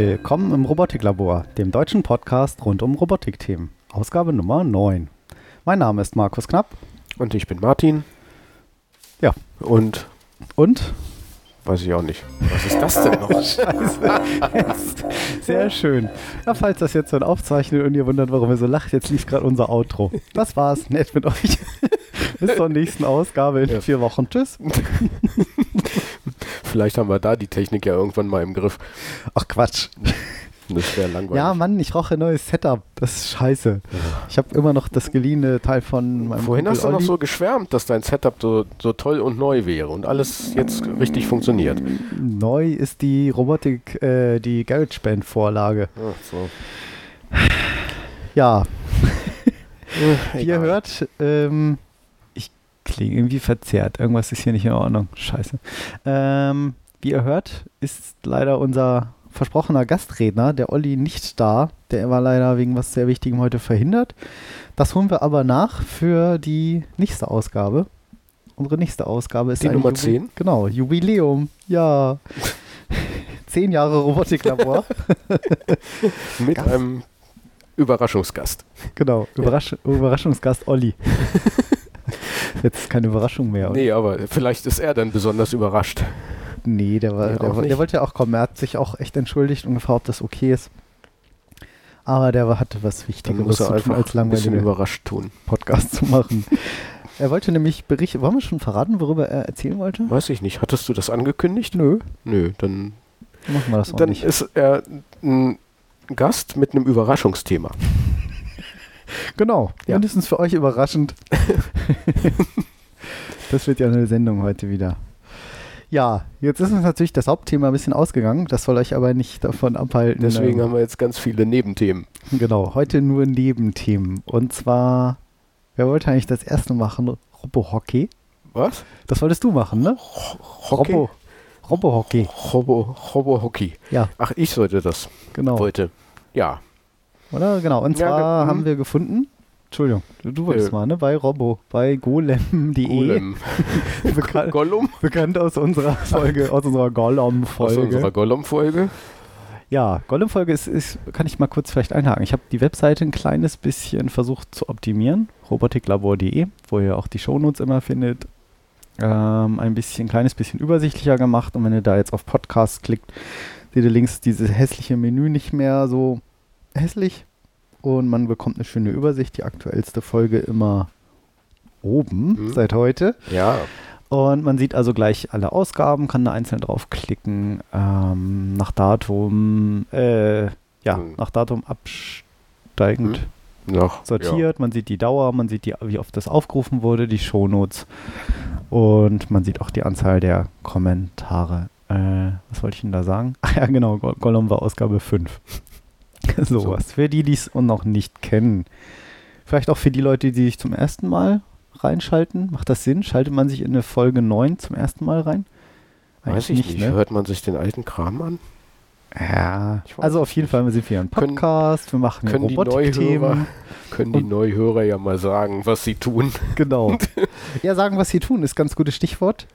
Willkommen im Robotiklabor, dem deutschen Podcast rund um Robotikthemen. Ausgabe Nummer 9. Mein Name ist Markus Knapp. Und ich bin Martin. Ja. Und Und? weiß ich auch nicht. Was ist das denn noch? Scheiße. Sehr schön. Ja, falls das jetzt so ein Aufzeichnet und ihr wundert, warum ihr so lacht, jetzt lief gerade unser Outro. Das war's. Nett mit euch. Bis zur nächsten Ausgabe in Ja. vier Wochen. Tschüss. Vielleicht haben wir da die Technik ja irgendwann mal im Griff. Ach Quatsch. Das wäre langweilig. Ja, Mann, ich brauche ein neues Setup. Das ist scheiße. Ich habe immer noch das geliehene Teil von meinem Vorhin hast du Kumpel noch Olli. so geschwärmt, dass dein Setup so, so toll und neu wäre und alles jetzt richtig funktioniert. Neu ist die Robotik, äh, die GarageBand-Vorlage. Ach so. Ja, Äh, wie ihr hört, ähm, ich klinge irgendwie verzerrt. Irgendwas ist hier nicht in Ordnung. Scheiße. Ähm, wie ihr hört, ist leider unser versprochener Gastredner, der Olli, nicht da. Der war leider wegen was sehr Wichtigem heute verhindert. Das holen wir aber nach für die nächste Ausgabe. Unsere nächste Ausgabe ist Die Nummer Jubi- 10? Genau, Jubiläum. Ja. Zehn Jahre Robotiklabor. Mit Gast. einem Überraschungsgast. Genau, Überrasch Überraschungsgast Olli. Jetzt ist keine Überraschung mehr. oder? Nee, aber vielleicht ist er dann besonders überrascht. Nee, der, war, Nee, der, der wollte ja auch kommen. Er hat sich auch echt entschuldigt und gefragt, ob das okay ist. Aber der hatte was Dann Wichtigeres zu tun, als langweilige überrascht tun. Podcast zu machen. er wollte nämlich berichten. Wollen wir schon verraten, worüber er erzählen wollte? Weiß ich nicht. Hattest du das angekündigt? Nö, Nö, dann, dann machen wir das auch dann nicht. ist er ein Gast mit einem Überraschungsthema. Genau, Ja. mindestens für euch überraschend. das wird ja eine Sendung heute wieder. Ja, jetzt ist uns natürlich das Hauptthema ein bisschen ausgegangen. Das soll euch aber nicht davon abhalten. Deswegen ähm, haben wir jetzt ganz viele Nebenthemen. Genau, heute nur Nebenthemen. Und zwar, wer wollte eigentlich das erste machen? Robo-Hockey. Was? Das wolltest du machen, ne? Hockey? Robo, Robo-Hockey. Robo, Robo Hockey. Ja, Ach, ich sollte das genau. heute. Ja. Oder? Genau. Und Ja, zwar ge- mhm. haben wir gefunden, Entschuldigung, du, du wolltest Nö. mal, ne? Bei Robo, bei golem.de. Golem. Bekan Gollum? bekannt aus unserer Folge, aus unserer Aus Gollum-Folge. unserer Gollum-Folge. Ja, Gollum-Folge ist, ist, kann ich mal kurz vielleicht einhaken. Ich habe die Webseite ein kleines bisschen versucht zu optimieren, robotiklabor.de, wo ihr auch die Shownotes immer findet, ähm, ein bisschen, kleines bisschen übersichtlicher gemacht. Und wenn ihr da jetzt auf Podcast klickt, seht ihr links dieses hässliche Menü nicht mehr so hässlich. Und man bekommt eine schöne Übersicht. Die aktuellste Folge immer oben Mhm. seit heute. Ja. Und man sieht also gleich alle Ausgaben, kann da einzeln draufklicken, ähm, nach Datum, äh, ja, Hm. nach Datum absteigend Noch. sortiert. Man sieht die Dauer, man sieht, die, wie oft das aufgerufen wurde, die Shownotes und man sieht auch die Anzahl der Kommentare. Äh, was wollte ich denn da sagen? Ach ja, genau, Go- Gollum war Ausgabe 5. Sowas. Für die, die es noch nicht kennen. Vielleicht auch für die Leute, die sich zum ersten Mal reinschalten. Macht das Sinn? Schaltet man sich in eine Folge 9 zum ersten Mal rein? Ja. Weiß ich nicht. ne? Hört man sich den alten Kram an? Ja, also auf jeden nicht. Fall sind wir ein Können- Podcast, wir machen können die Robotik-Themen. Können die Neuhörer ja mal sagen, was sie tun. Genau. ja, sagen, was sie tun, ist ganz gutes Stichwort.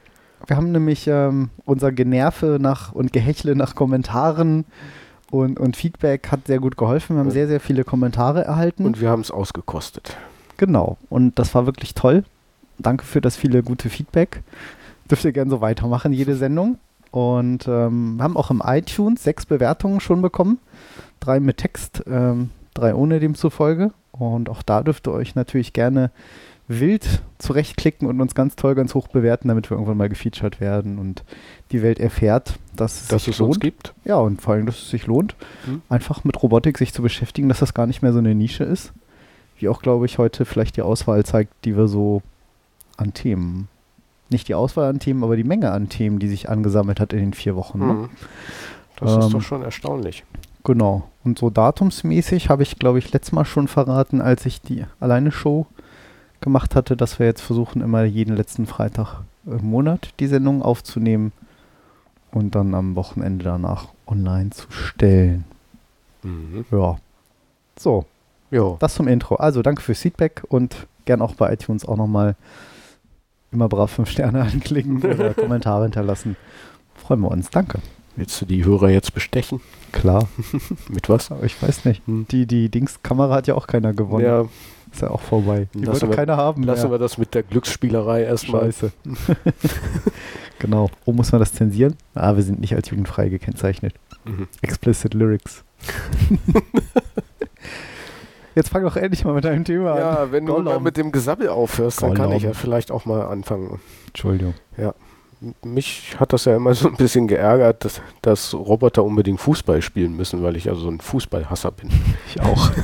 Wir haben nämlich ähm, unser Generve nach und Gehechle nach Kommentaren und, und Feedback hat sehr gut geholfen. Wir haben sehr, sehr viele Kommentare erhalten. Und wir haben es ausgekostet. genau. Und das war wirklich toll. Danke für das viele gute Feedback. Dürft ihr gerne so weitermachen, jede Sendung. Und ähm, wir haben auch im iTunes sechs Bewertungen schon bekommen. Drei mit Text, ähm, drei ohne demzufolge. Und auch da dürft ihr euch natürlich gerne wild zurechtklicken und uns ganz toll, ganz hoch bewerten, damit wir irgendwann mal gefeatured werden und die Welt erfährt, dass es Dass sich es uns lohnt. gibt. Ja, und vor allem, dass es sich lohnt, Hm. einfach mit Robotik sich zu beschäftigen, dass das gar nicht mehr so eine Nische ist. Wie auch, glaube ich, heute vielleicht die Auswahl zeigt, die wir so an Themen. Nicht die Auswahl an Themen, aber die Menge an Themen, die sich angesammelt hat in den vier Wochen. Ne? Mhm. Das Ähm, ist doch schon erstaunlich. Genau. Und so datumsmäßig habe ich, glaube ich, letztes Mal schon verraten, als ich die alleine Show gemacht hatte, dass wir jetzt versuchen, immer jeden letzten Freitag im Monat die Sendung aufzunehmen und dann am Wochenende danach online zu stellen. Mhm. Ja. So, Ja. das zum Intro. Also danke fürs Feedback und gern auch bei iTunes auch nochmal immer brav fünf Sterne anklicken oder Kommentare hinterlassen. Freuen wir uns. Danke. Willst du die Hörer jetzt bestechen? Klar, Mit was? aber ich weiß nicht. Hm. Die, die Dings-Kamera hat ja auch keiner gewonnen. Ja, Ist ja auch vorbei. Die Lassen wollte wir- keiner haben. lassen mehr. wir das mit der Glücksspielerei erstmal. Scheiße. genau. Oh, muss man das zensieren? Ah, wir sind nicht als jugendfrei gekennzeichnet. Mhm. Explicit Lyrics. Jetzt fang doch endlich mal mit deinem Thema an. Ja, wenn du mal Gollum. mit dem Gesabbel aufhörst, dann kann Gollum. ich ja vielleicht auch mal anfangen. Entschuldigung. M- Mich hat das ja immer so ein bisschen geärgert, dass, dass Roboter unbedingt Fußball spielen müssen, weil ich ja so ein Fußballhasser bin. Ich auch.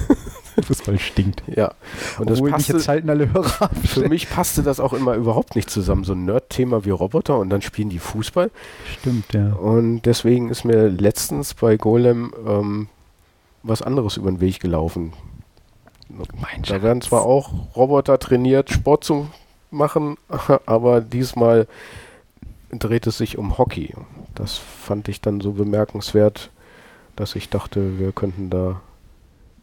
Fußball stinkt. Ja. Und das Obwohl jetzt passte, schalten alle Hörer ab. für mich passte das auch immer überhaupt nicht zusammen. So ein Nerd-Thema wie Roboter und dann spielen die Fußball. Stimmt, ja. Und deswegen ist mir letztens bei Golem ähm, was anderes über den Weg gelaufen. Mein Da werden zwar auch Roboter trainiert, Sport zu machen, aber diesmal dreht es sich um Hockey. Das fand ich dann so bemerkenswert, dass ich dachte, wir könnten da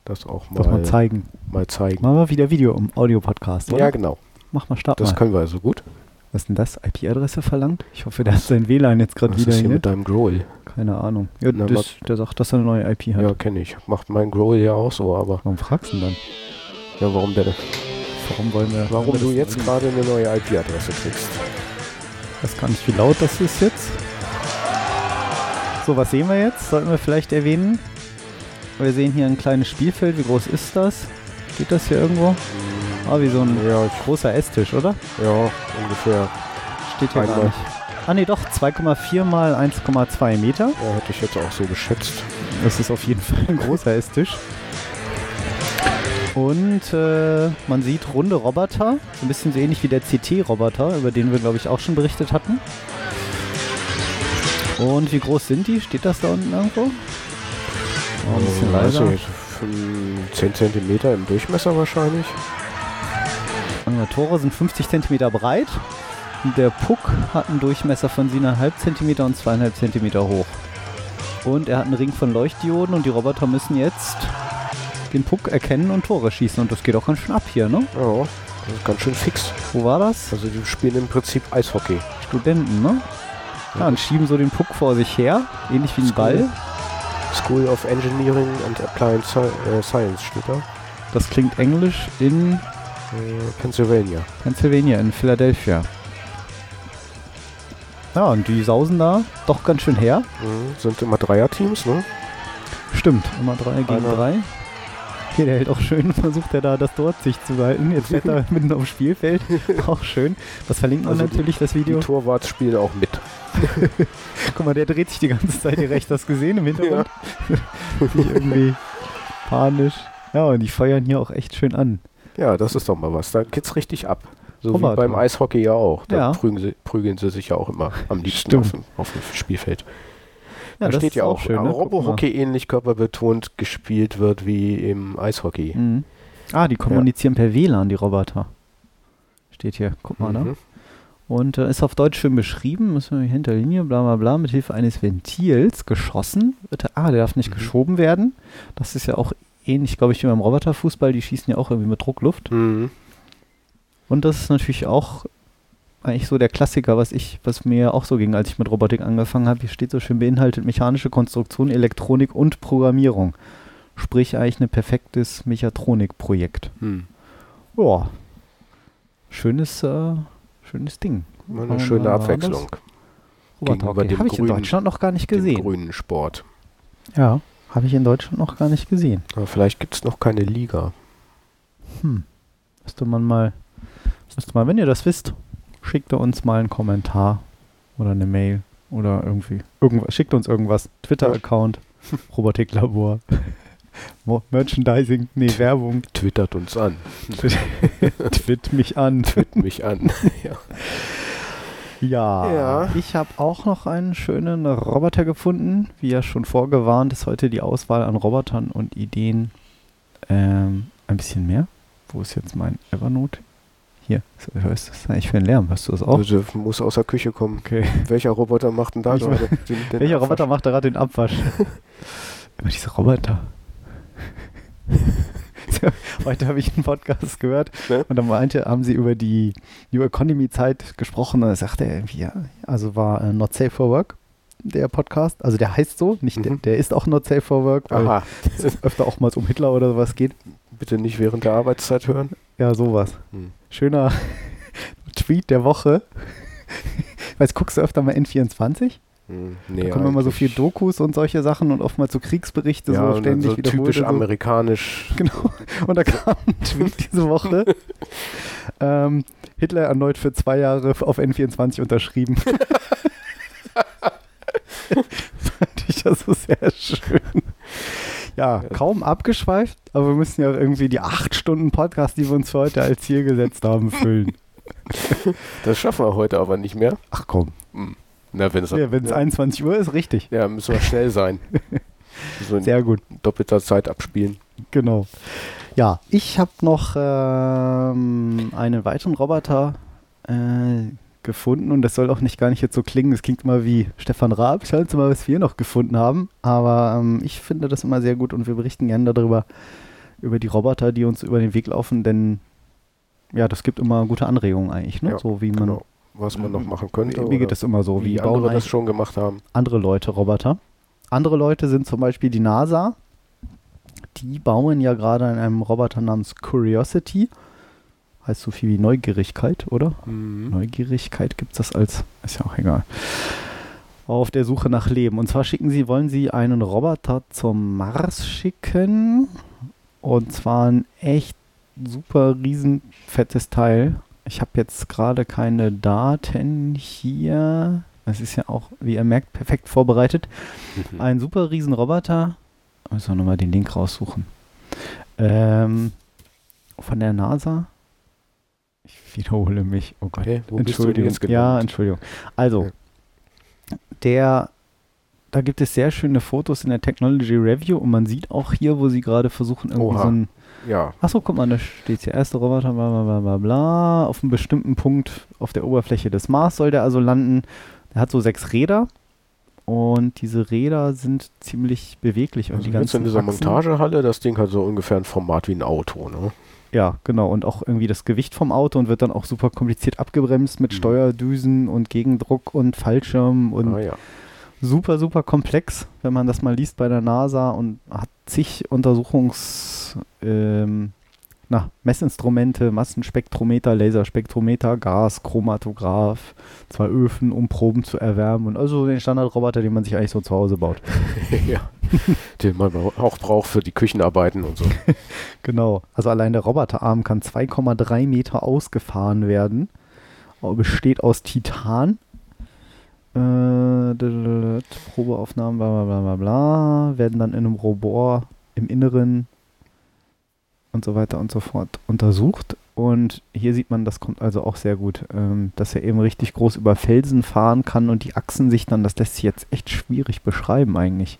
das auch mal, Das mal zeigen. mal zeigen. Machen wir wieder Video im Audio-Podcast? Ja, genau. Mach mal Start Das mal. können wir also gut. Was ist denn das? IP-Adresse verlangt? Ich hoffe, der hat sein WLAN jetzt gerade Was wieder ist hier mit deinem Growl? Keine Ahnung. Ja, Na, das, der sagt, dass er eine neue IP hat. Ja, kenne ich. Macht mein Growl ja auch so, aber Warum fragst du denn dann? ja, warum der, Warum wollen wir. warum wir du das jetzt gerade eine neue IP-Adresse kriegst? Ich weiß gar nicht, wie laut das ist jetzt. So, was sehen wir jetzt? Sollten wir vielleicht erwähnen? Wir sehen hier ein kleines Spielfeld. Wie groß ist das? Geht das hier irgendwo? Ah, wie so ein Ja, großer Esstisch, oder? ja, ungefähr. Steht hier gar Einmal. nicht. Ah ne, doch, 2,4 mal 1,2 Meter. Ja, hätte ich jetzt auch so geschätzt. Das ist auf jeden Fall ein großer Esstisch. Und äh, man sieht runde Roboter, so ein bisschen so ähnlich wie der CT-Roboter, über den wir, glaube ich, auch schon berichtet hatten. Und wie groß sind die? Steht das da unten irgendwo? Oh, ein bisschen weiß leiser. fün- 10 cm im Durchmesser wahrscheinlich. Die Tore sind 50 cm breit. Der Puck hat einen Durchmesser von 7,5 cm und 2,5 cm hoch. Und er hat einen Ring von Leuchtdioden und die Roboter müssen jetzt den Puck erkennen und Tore schießen. Und das geht auch ganz schön ab hier, ne? Ja, das ist ganz schön fix. Wo war das? Also die spielen im Prinzip Eishockey. Studenten, ne? Ja, und schieben so den Puck vor sich her, ähnlich wie ein Ball. School of Engineering and Applied Sci äh, Science steht da. Das klingt englisch in Äh, Pennsylvania. Pennsylvania, in Philadelphia. Ja, und die sausen da doch ganz schön her. Mhm. Sind immer Dreierteams, ne? Stimmt, immer drei gegen Einer. drei. Hier, der hält auch schön, versucht er da das dort sich zu halten. Jetzt fährt er mitten aufs Spielfeld. Auch schön. Das verlinkt man Also die- natürlich, das Die Video. Torwarts spielen auch mit. Guck mal, der dreht sich die ganze Zeit hier rechts. Das gesehen im Hintergrund? Nicht irgendwie panisch. Ja, und die feuern hier auch echt schön an. Ja, das ist doch mal was. Da geht's richtig ab. So Roboter. wie beim Eishockey ja auch. Da Ja. prügeln, sie, prügeln sie sich ja auch immer am liebsten auf dem, auf dem Spielfeld. Ja, da das steht ist ja auch schön, ne? Robo-Hockey ähnlich körperbetont gespielt wird wie im Eishockey. Mhm. Ah, die kommunizieren per WLAN, die Roboter. Steht hier. Guck mal, ne? Mhm. Und äh, ist auf Deutsch schön beschrieben, müssen wir hinter Linie, bla bla bla, mit Hilfe eines Ventils geschossen. Er, ah, der darf nicht Mhm. geschoben werden. Das ist ja auch ähnlich, glaube ich, wie beim Roboterfußball. Die schießen ja auch irgendwie mit Druckluft. Mhm. Und das ist natürlich auch eigentlich so der Klassiker, was ich, was mir auch so ging, als ich mit Robotik angefangen habe. Hier steht so schön beinhaltet mechanische Konstruktion, Elektronik und Programmierung. Sprich eigentlich ein perfektes Mechatronikprojekt. Mhm. Ja. Schönes, äh, schönes Ding. Eine schöne Abwechslung. Gegenüber Roboterhockey. dem Habe ich in Deutschland noch gar nicht gesehen. grünen Sport. Ja, habe ich in Deutschland noch gar nicht gesehen. Aber vielleicht gibt es noch keine Liga. Hm. Müsste man mal, müsste mal, wenn ihr das wisst, schickt ihr uns mal einen Kommentar oder eine Mail oder irgendwie irgendwas. Schickt uns irgendwas. Twitter-Account, Robotiklabor, Merchandising, nee, Werbung. Twittert uns an. Twit mich an. Twitt mich an. ja. Ja, Ja. ich habe auch noch einen schönen Roboter gefunden. Wie ja schon vorgewarnt, ist heute die Auswahl an Robotern und Ideen ähm, ein bisschen mehr. Wo ist jetzt mein Evernote? Hier, hörst du das eigentlich für einen Lärm? Hörst du das auch? Also muss aus der Küche kommen. Okay. Welcher Roboter macht denn da Ich gerade den, den Welcher Abwasch? Roboter macht da gerade den Abwasch? Immer diese Roboter. Heute habe ich einen Podcast gehört Ne? und da meinte, haben sie über die New Economy Zeit gesprochen und da sagte er irgendwie, ja, also war äh, not safe for work. der Podcast. Also der heißt so, nicht der, Mhm. der ist auch Not Safe for Work, weil Aha. es öfter auch mal um Hitler oder sowas geht. Bitte nicht während der Arbeitszeit hören. Ja, sowas. Hm. Schöner Tweet der Woche. Weißt, guckst du öfter mal N24? Hm, Nee, da kommen immer so viel Dokus und solche Sachen und oftmals so Kriegsberichte ja, so ständig so typisch so. amerikanisch. Genau. Und da kam ein Tweet diese Woche. ähm, Hitler erneut für zwei Jahre auf N24 unterschrieben. Fand ich das so sehr schön. Ja, kaum abgeschweift, aber wir müssen ja irgendwie die acht Stunden Podcast, die wir uns für heute als Ziel gesetzt haben, füllen. Das schaffen wir heute aber nicht mehr. Ach komm, Na, wenn es ja, ja, 21 Uhr ist, richtig. ja, müssen wir schnell sein. so in Sehr gut. doppelter Zeit abspielen. Genau. Ja, ich habe noch ähm, einen weiteren Roboter äh, gefunden und das soll auch nicht gar nicht jetzt so klingen. Es klingt immer wie Stefan Raab. Schauen Sie mal, was wir noch gefunden haben. Aber ähm, ich finde das immer sehr gut und wir berichten gerne darüber, über die Roboter, die uns über den Weg laufen, denn ja, das gibt immer gute Anregungen eigentlich, ne? Ja, so wie man. Genau. Was man noch machen könnte. Mir geht das immer so. wie Wie andere das schon gemacht haben. andere Leute Roboter. Andere Leute sind zum Beispiel die NASA. Die bauen ja gerade an einem Roboter namens Curiosity. Heißt so viel wie Neugierigkeit, oder? Mhm. Neugierigkeit gibt es das als, ist ja auch egal. Auf der Suche nach Leben. Und zwar schicken sie, wollen sie einen Roboter zum Mars schicken. Und zwar ein echt super riesen fettes Teil. Ich habe jetzt gerade keine Daten hier. Es ist ja auch, wie ihr merkt, perfekt vorbereitet. Mhm. Ein super riesen Roboter. Müssen wir nochmal den Link raussuchen. Ähm, von der NASA. Ich wiederhole mich. Oh Gott. Denn Entschuldigung. ja? Entschuldigung. Also, Ja. der, da gibt es sehr schöne Fotos in der Technology Review und man sieht auch hier, wo sie gerade versuchen, irgendwie Oha. so ein. Ja, Achso, guck mal, da steht hier erste Roboter, bla bla bla bla bla. Auf einem bestimmten Punkt auf der Oberfläche des Mars soll der also landen. Der hat so sechs Räder und diese Räder sind ziemlich beweglich. Und also die jetzt ganzen in dieser Achsen- Montagehalle, das Ding hat so ungefähr ein Format wie ein Auto, ne? Ja, genau. Und auch irgendwie das Gewicht vom Auto und wird dann auch super kompliziert abgebremst mit Mhm. Steuerdüsen und Gegendruck und Fallschirm und Ah ja. super, super komplex, wenn man das mal liest bei der NASA und hat zig Untersuchungs, ähm, na, Messinstrumente, Massenspektrometer, Laserspektrometer, Gas, Chromatograph, zwei Öfen, um Proben zu erwärmen und also den Standardroboter, den man sich eigentlich so zu Hause baut. ja. Den man auch braucht für die Küchenarbeiten und so. Genau. Also allein der Roboterarm kann 2,3 Meter ausgefahren werden. Besteht aus Titan. Äh, Probeaufnahmen, bla bla bla bla bla. Werden dann in einem Robot im Inneren und so weiter und so fort untersucht. Und hier sieht man, das kommt also auch sehr gut, ähm, dass er eben richtig groß über Felsen fahren kann und die Achsen sich dann, das lässt sich jetzt echt schwierig beschreiben eigentlich.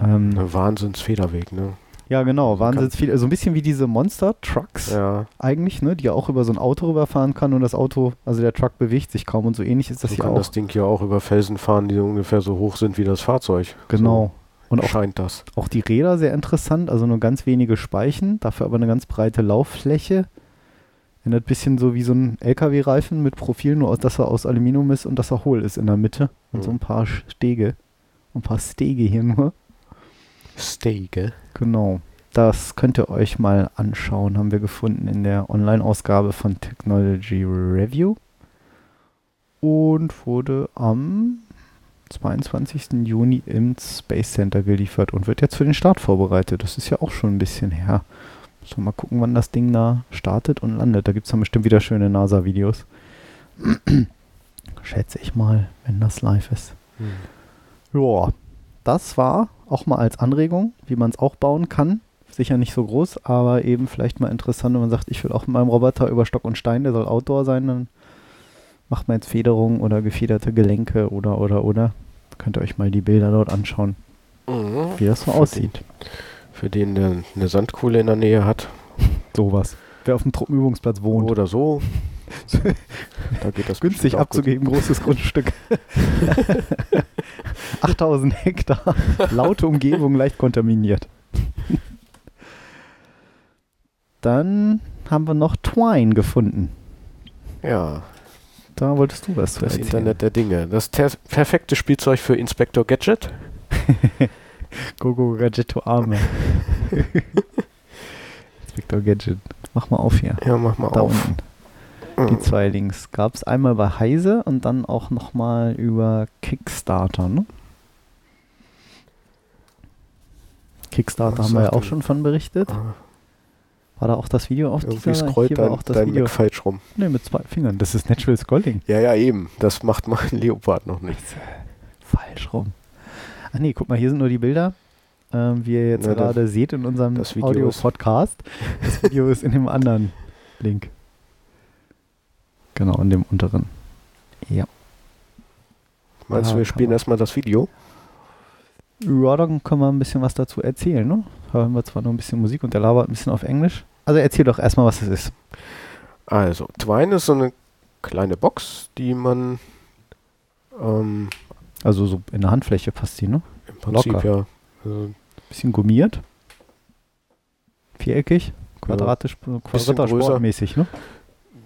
Ähm, Wahnsinnsfederweg, ne? ja, genau. kann- Wahnsinns viel. So ein bisschen wie diese Monster-Trucks Ja. eigentlich, ne? Die ja auch über so ein Auto rüberfahren kann und das Auto, also der Truck bewegt sich kaum und so ähnlich ist das so hier kann auch. das Ding hier auch über Felsen fahren, die ungefähr so hoch sind wie das Fahrzeug. genau. Und auch, scheint das. auch die Räder sehr interessant, also nur ganz wenige Speichen, dafür aber eine ganz breite Lauffläche. Erinnert ein bisschen so wie so ein LKW-Reifen mit Profil, nur aus, dass er aus Aluminium ist und dass er hohl ist in der Mitte. Und Mhm. so ein paar Stege. Ein paar Stege hier nur. Stege. Genau. Das könnt ihr euch mal anschauen, haben wir gefunden in der Online-Ausgabe von Technology Review. Und wurde am 22. Juni im Space Center geliefert und wird jetzt für den Start vorbereitet. Das ist ja auch schon ein bisschen her. Müssen wir mal gucken, wann das Ding da startet und landet. Da gibt es dann bestimmt wieder schöne NASA-Videos. Schätze ich mal, wenn das live ist. Hm. Ja, das war auch mal als Anregung, wie man es auch bauen kann. Sicher nicht so groß, aber eben vielleicht mal interessant, wenn man sagt, ich will auch mit meinem Roboter über Stock und Stein, der soll Outdoor sein, dann macht man jetzt Federung oder gefederte Gelenke oder oder oder. Könnt ihr euch mal die Bilder dort anschauen, Mhm. wie das so Für aussieht. Für den, der eine Sandkuhle in der Nähe hat. Sowas. Wer auf dem Truppenübungsplatz wohnt. Oder so. da geht das Günstig abzugeben, großes Grundstück. 8000 Hektar, laute Umgebung, leicht kontaminiert. Dann haben wir noch Twine gefunden. Ja, da wolltest du was Das erzählen. Internet der Dinge. Das perfekte Spielzeug für Inspector Gadget. Gogo Gadgetto Arme. Inspector Gadget. Mach mal auf hier. Ja, mach mal Da auf. unten. Die zwei Links. Gab es einmal bei Heise und dann auch nochmal über Kickstarter, ne? Kickstarter Was haben wir ja auch schon von berichtet. Ah, War da auch das Video auf Irgendwie dieser? scrollt dein, auch das dein Video. Mac falsch rum. Ne, mit zwei Fingern. Das ist Natural Scrolling. Ja, ja, eben. Das macht mein Leopard noch nicht. Falsch rum. Ach nee, guck mal, hier sind nur die Bilder. Ähm, wie ihr jetzt das- gerade seht in unserem das Audio-Podcast. Das Video ist in dem anderen Link. Genau, in dem unteren. Ja. Meinst du, wir kann spielen erstmal das Video? Ja, dann können wir ein bisschen was dazu erzählen, ne? Hören wir zwar noch ein bisschen Musik und der labert ein bisschen auf Englisch. Also erzähl doch erstmal, was es ist. Also, Twine ist so eine kleine Box, die man ähm, Also so in der Handfläche passt die, ne? im Prinzip Locker. ja also Bisschen gummiert. Viereckig. Quadratisch, bisschen quadratisch ne?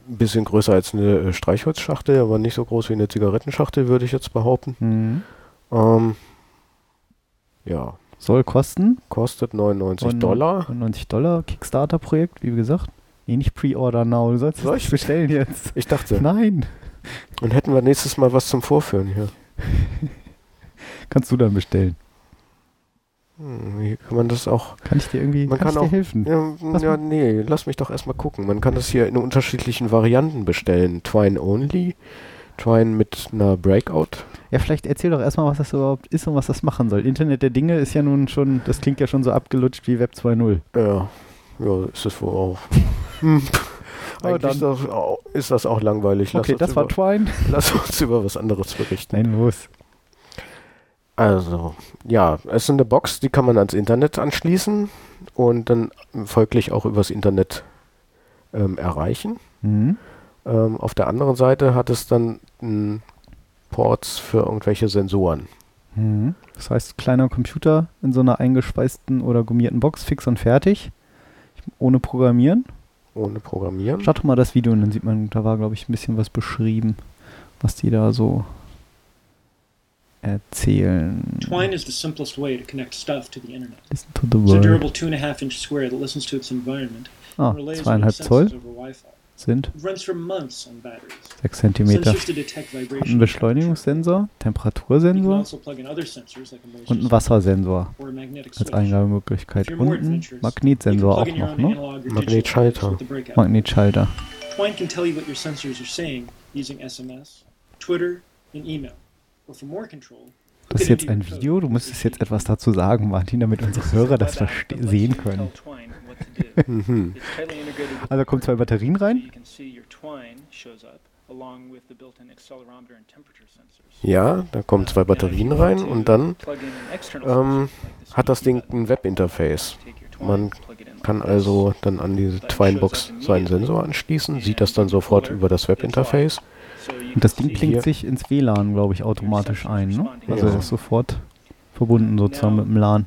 ein bisschen größer als eine äh, Streichholzschachtel, aber nicht so groß wie eine Zigarettenschachtel, würde ich jetzt behaupten. Mhm. Ähm, ja, Soll kosten kostet 99 Und- Dollar. 90 Dollar Kickstarter-Projekt, wie gesagt. Nee, nicht Pre-Order now. Du sollst es bestellen jetzt. Ich dachte, Nein. und hätten wir nächstes Mal was zum Vorführen hier. Kannst du dann bestellen. Hm, Wie kann man das auch? Kann ich dir irgendwie Man kann kann auch- dir helfen? Ja, ja, nee, lass mich doch erstmal gucken. Man kann das hier in unterschiedlichen Varianten bestellen. Twine Only, Twine mit einer Breakout. Ja, vielleicht erzähl doch erstmal, was das überhaupt ist und was das machen soll. Internet der Dinge ist ja nun schon, das klingt ja schon so abgelutscht wie Web 2.0 Ja, ja, ist es wohl auch. Hm. Aber Eigentlich ist das, auch, ist das auch langweilig. Lass Okay, das war über, Twine. Lass uns über was anderes berichten. Nein, los. Also, ja, es ist eine Box, die kann man ans Internet anschließen und dann folglich auch übers Internet ähm, erreichen. Mhm. Ähm, auf der anderen Seite hat es dann m, Ports für irgendwelche Sensoren. Mhm. Das heißt, kleiner Computer in so einer eingespeisten oder gummierten Box, fix und fertig. Ohne Programmieren. Ohne Programmieren. Start doch mal das Video und dann sieht man, da war, glaube ich, ein bisschen was beschrieben, was die da so erzählen. Twine is the simplest way to connect stuff to the internet. Listen to the It's a world. durable two and a half inch square that listens to its environment Ah, zweieinhalb Zoll over Wi-Fi. Sind It runs for months on batteries. sechs Zentimeter. Sensors to detect vibration. Hat einen Beschleunigungssensor, Temperatursensor also und einen Wassersensor als. Eingabemöglichkeit. Und can Magnetsensor auch in your noch, own ne? Magnetschalter. Magnetschalter. Twine can tell you what your sensors are saying using SMS, Twitter, and email. Or for more control, Das ist jetzt ein Video, du müsstest jetzt etwas dazu sagen, Martin, damit unsere Hörer das sehen können. Mhm. Also kommen zwei Batterien rein. Ja, da kommen zwei Batterien rein und dann ähm, hat das Ding ein Webinterface. Man kann also dann an diese Twinebox seinen Sensor anschließen, sieht das dann sofort über das Webinterface. Und das Ding klingt sich ins WLAN, glaube ich, automatisch ein. Ne? Also Ja. ist sofort verbunden sozusagen mit dem LAN.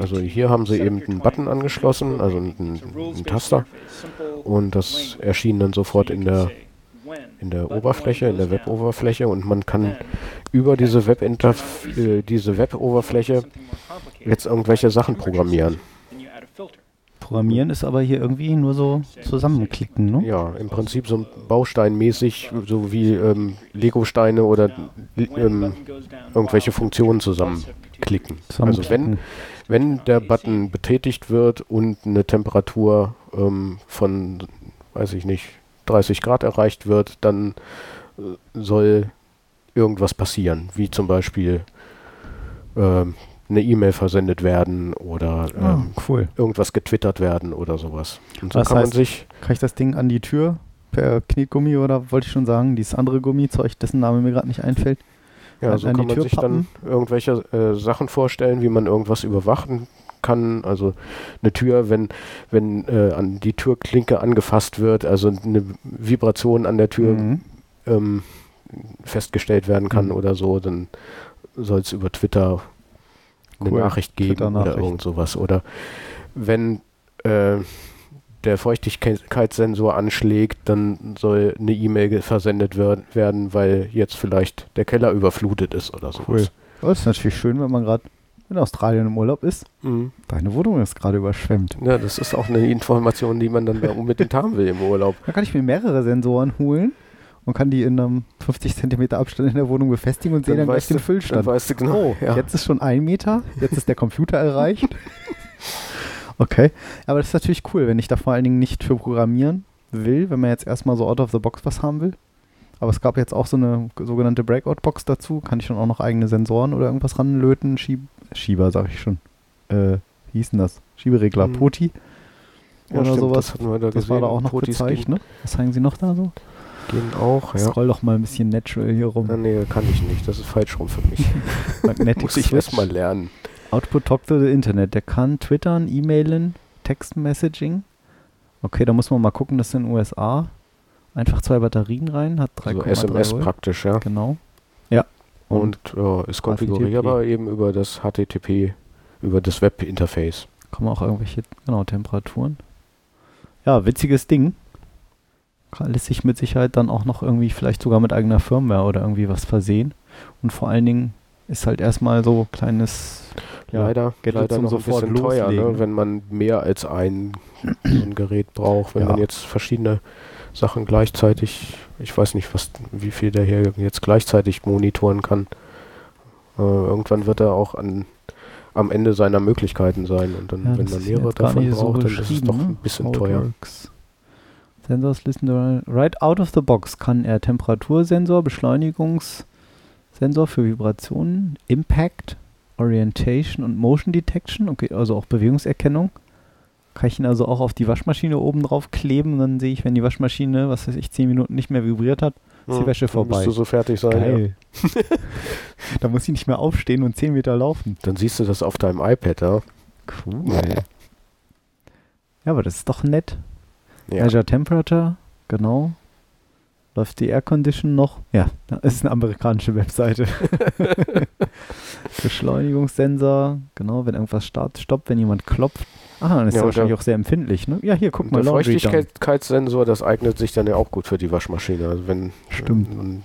Also hier haben sie eben einen Button angeschlossen, also einen, einen Taster. Und das erschien dann sofort in der, in der Oberfläche, in der Web-Oberfläche. Und man kann über diese Webinterf äh, diese Web-Oberfläche jetzt irgendwelche Sachen programmieren. Programmieren ist aber hier irgendwie nur so zusammenklicken. Ne? Ja, im Prinzip so bausteinmäßig, so wie ähm, Lego-Steine oder ähm, irgendwelche Funktionen zusammenklicken. Also wenn, wenn der Button betätigt wird und eine Temperatur ähm, von, weiß ich nicht, 30 Grad erreicht wird, dann äh, soll irgendwas passieren, wie zum Beispiel ähm, eine E-Mail versendet werden oder Ah, ähm, cool. irgendwas getwittert werden oder sowas. Und so Das kann man heißt- sich Kann ich das Ding an die Tür per Knetgummi oder wollte ich schon sagen, dieses andere Gummizeug, dessen Name mir gerade nicht einfällt? Ja, so an kann man sich dann irgendwelche äh, Sachen vorstellen, wie man irgendwas überwachen kann. Also eine Tür, wenn, wenn äh, an die Türklinke angefasst wird, also eine Vibration an der Tür Mhm. ähm, festgestellt werden kann Mhm. oder so, dann soll es über Twitter eine Cool. Nachricht geben oder Twitter-Nachricht. irgend sowas. Oder wenn äh, der Feuchtigkeitssensor anschlägt, dann soll eine E-Mail versendet wer- werden, weil jetzt vielleicht der Keller überflutet ist oder so. Cool. Das ist natürlich schön, wenn man gerade in Australien im Urlaub ist. Mhm. Deine Wohnung ist gerade überschwemmt. Ja, das ist auch eine Information, die man dann da unbedingt haben will im Urlaub. Da kann ich mir mehrere Sensoren holen und kann die in einem 50 cm Abstand in der Wohnung befestigen und sehe dann, gleich weißt den du, dann Füllstand. weißt du genau. Oh, ja. jetzt ist schon ein Meter, jetzt ist der Computer erreicht. Okay, aber das ist natürlich cool, wenn ich da vor allen Dingen nicht für programmieren will, wenn man jetzt erstmal so out of the box was haben will. Aber es gab jetzt auch so eine sogenannte Breakout-Box dazu, kann ich dann auch noch eigene Sensoren oder irgendwas ranlöten, Schieb Schieber, sag ich schon. Äh, wie hieß denn das? Schieberegler, Mhm. Poti Ja, oder stimmt, sowas. Das, wir da Das war da auch noch Potis gezeigt, gehen, ne? Was zeigen sie noch da so? gehen auch, ja. Scroll doch mal ein bisschen natural hier rum. Ah, nee, kann ich nicht. Das ist falsch rum für mich. Magnetic Muss ich Switch. erst mal lernen. Output Talk to the Internet. Der kann twittern, e-mailen, Text-Messaging. Okay, da muss man mal gucken, das sind USA. Einfach zwei Batterien rein, hat 3,3 Also SMS Volt. praktisch, ja. Genau. Ja. Und ja, ist konfigurierbar eben über das HTTP, über das Webinterface. kommen auch irgendwelche, genau, Temperaturen. Ja, witziges Ding. Kann, lässt sich mit Sicherheit dann auch noch irgendwie vielleicht sogar mit eigener Firmware oder irgendwie was versehen. Und vor allen Dingen ist halt erstmal so kleines Ja, leider leider zum noch ein sofort bisschen teuer, loslegen. ne, wenn man mehr als ein, ein Gerät braucht. Wenn Ja. man jetzt verschiedene Sachen gleichzeitig, ich weiß nicht, was, wie viel der hier jetzt gleichzeitig monitoren kann. Äh, irgendwann wird er auch an, am Ende seiner Möglichkeiten sein. Und dann, Ja, wenn man mehrere davon so braucht, dann ist es doch ne? ein bisschen How teuer. works. Sensors listen to right out of the box kann er Temperatursensor, Beschleunigungssensor für Vibrationen, Impact, Orientation und Motion Detection, okay, also auch Bewegungserkennung. Kann ich ihn also auch auf die Waschmaschine oben drauf kleben dann sehe ich, wenn die Waschmaschine, was weiß ich, 10 Minuten nicht mehr vibriert hat, ist die Wäsche dann vorbei. Musst du so fertig sein. Ja. Geil. da muss ich nicht mehr aufstehen und 10 Meter laufen. Dann siehst du das auf deinem iPad, ja. Cool. Ja, aber das ist doch nett. ja. Measure Temperature, genau. Läuft die Air Condition noch? Ja, das ist eine amerikanische Webseite. Beschleunigungssensor, genau, wenn irgendwas start, stoppt, wenn jemand klopft. Ah, dann ist Ja, wahrscheinlich der- auch sehr empfindlich, ne? Ja, hier, guck mal, der Laundry. Feuchtigkeitssensor, das eignet sich dann ja auch gut für die Waschmaschine. Also wenn, Stimmt. Wenn,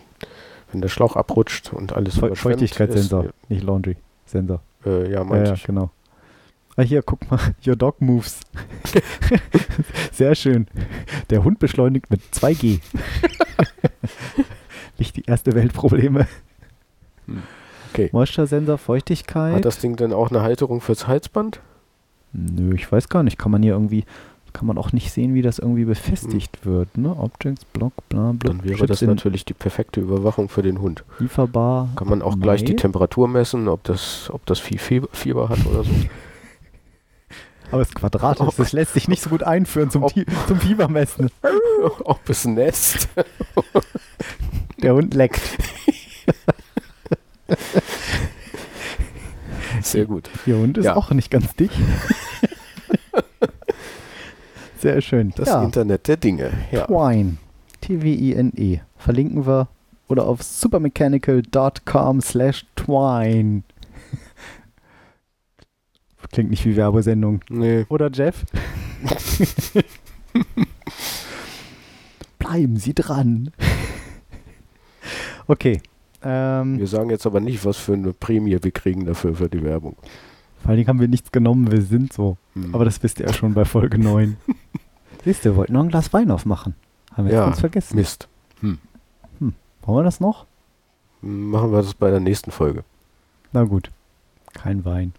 wenn der Schlauch abrutscht und alles Fe Feuchtigkeitssensor, ist, nicht Laundry. Sensor. Äh, ja, Ja, meinte ja, ich. genau. Ah, hier, guck mal, your dog moves. Sehr schön. Der Hund beschleunigt mit 2G. nicht die erste Weltprobleme. Okay. Moisture-Sensor, Feuchtigkeit. Hat das Ding denn auch eine Halterung fürs Halsband? Nö, ich weiß gar nicht. Kann man hier irgendwie, kann man auch nicht sehen, wie das irgendwie befestigt wird, ne? Objects, Block, bla, bla. Dann wäre Chips das natürlich die perfekte Überwachung für den Hund. Lieferbar. Kann man auch gleich die Mai. Temperatur messen, ob das, ob das Vieh Fieber, Fieber hat oder so. Aber es ist quadratisch. Das lässt sich nicht so gut einführen zum, Ob- zum Fiebermessen. ob es nässt. Der Hund leckt. Sehr gut. Ihr Hund ist Ja. auch nicht ganz dicht. Sehr schön. Das ja. Internet der Dinge. Ja. Twine. T-W-I-N-E. Verlinken wir. Oder auf supermechanical.com slash twine. Klingt nicht wie Werbesendung. Nee. Oder Jeff? Bleiben Sie dran. okay. Ähm, Wir sagen jetzt aber nicht, was für eine Prämie wir kriegen dafür für die Werbung. vor allen Dingen haben wir nichts genommen, wir sind so. Hm. Aber das wisst ihr ja schon bei Folge 9. Siehst du, wir wollten noch ein Glas Wein aufmachen. Haben wir jetzt Ja, ganz vergessen. Mist. Wollen wir das noch? Machen wir das bei der nächsten Folge. Na gut. Kein Wein.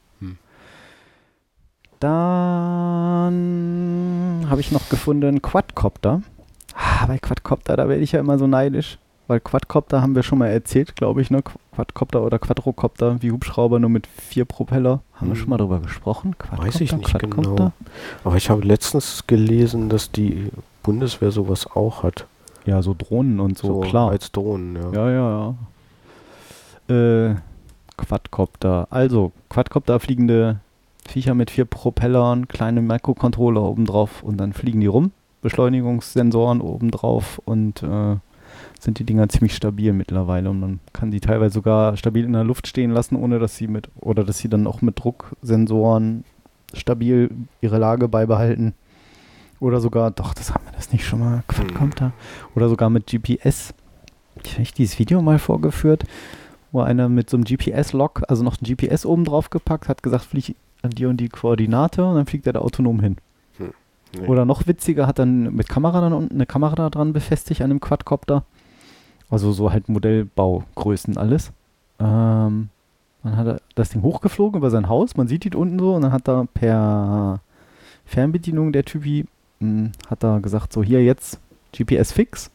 Dann habe ich noch gefunden Quadcopter. Ah, bei Quadcopter, da werde ich ja immer so neidisch. Weil Quadcopter haben wir schon mal erzählt, glaube ich, ne? Quadcopter oder Quadrocopter, wie Hubschrauber nur mit vier Propeller. Haben wir Hm. schon mal drüber gesprochen? Weiß ich nicht genau. Quadcopter? Aber ich habe letztens gelesen, dass die Bundeswehr sowas auch hat. Ja, so Drohnen und so, klar. Als Drohnen, ja. Ja, ja, ja. Äh, Quadcopter. Also, Quadcopter fliegende Viecher mit vier Propellern, kleine Mikrocontroller obendrauf und dann fliegen die rum. Beschleunigungssensoren obendrauf und äh, sind die Dinger ziemlich stabil mittlerweile und man kann die teilweise sogar stabil in der Luft stehen lassen, ohne dass sie mit oder dass sie dann auch mit Drucksensoren stabil ihre Lage beibehalten Oder sogar, doch, das haben wir das nicht schon mal, Quadcopter. Oder sogar mit GPS. Ich habe dieses Video mal vorgeführt, wo einer mit so einem GPS-Log, also noch ein GPS oben drauf gepackt, hat gesagt, flieg an die und die Koordinate und dann fliegt er da autonom hin. Nee. Oder noch witziger, hat dann mit Kamera dann unten eine Kamera da dran befestigt an dem Quadcopter. Also so halt Modellbaugrößen alles. Ähm, dann hat er das Ding hochgeflogen über sein Haus, man sieht ihn unten so und dann hat er per Fernbedienung der Typi, mh, hat er gesagt, so hier jetzt GPS fix.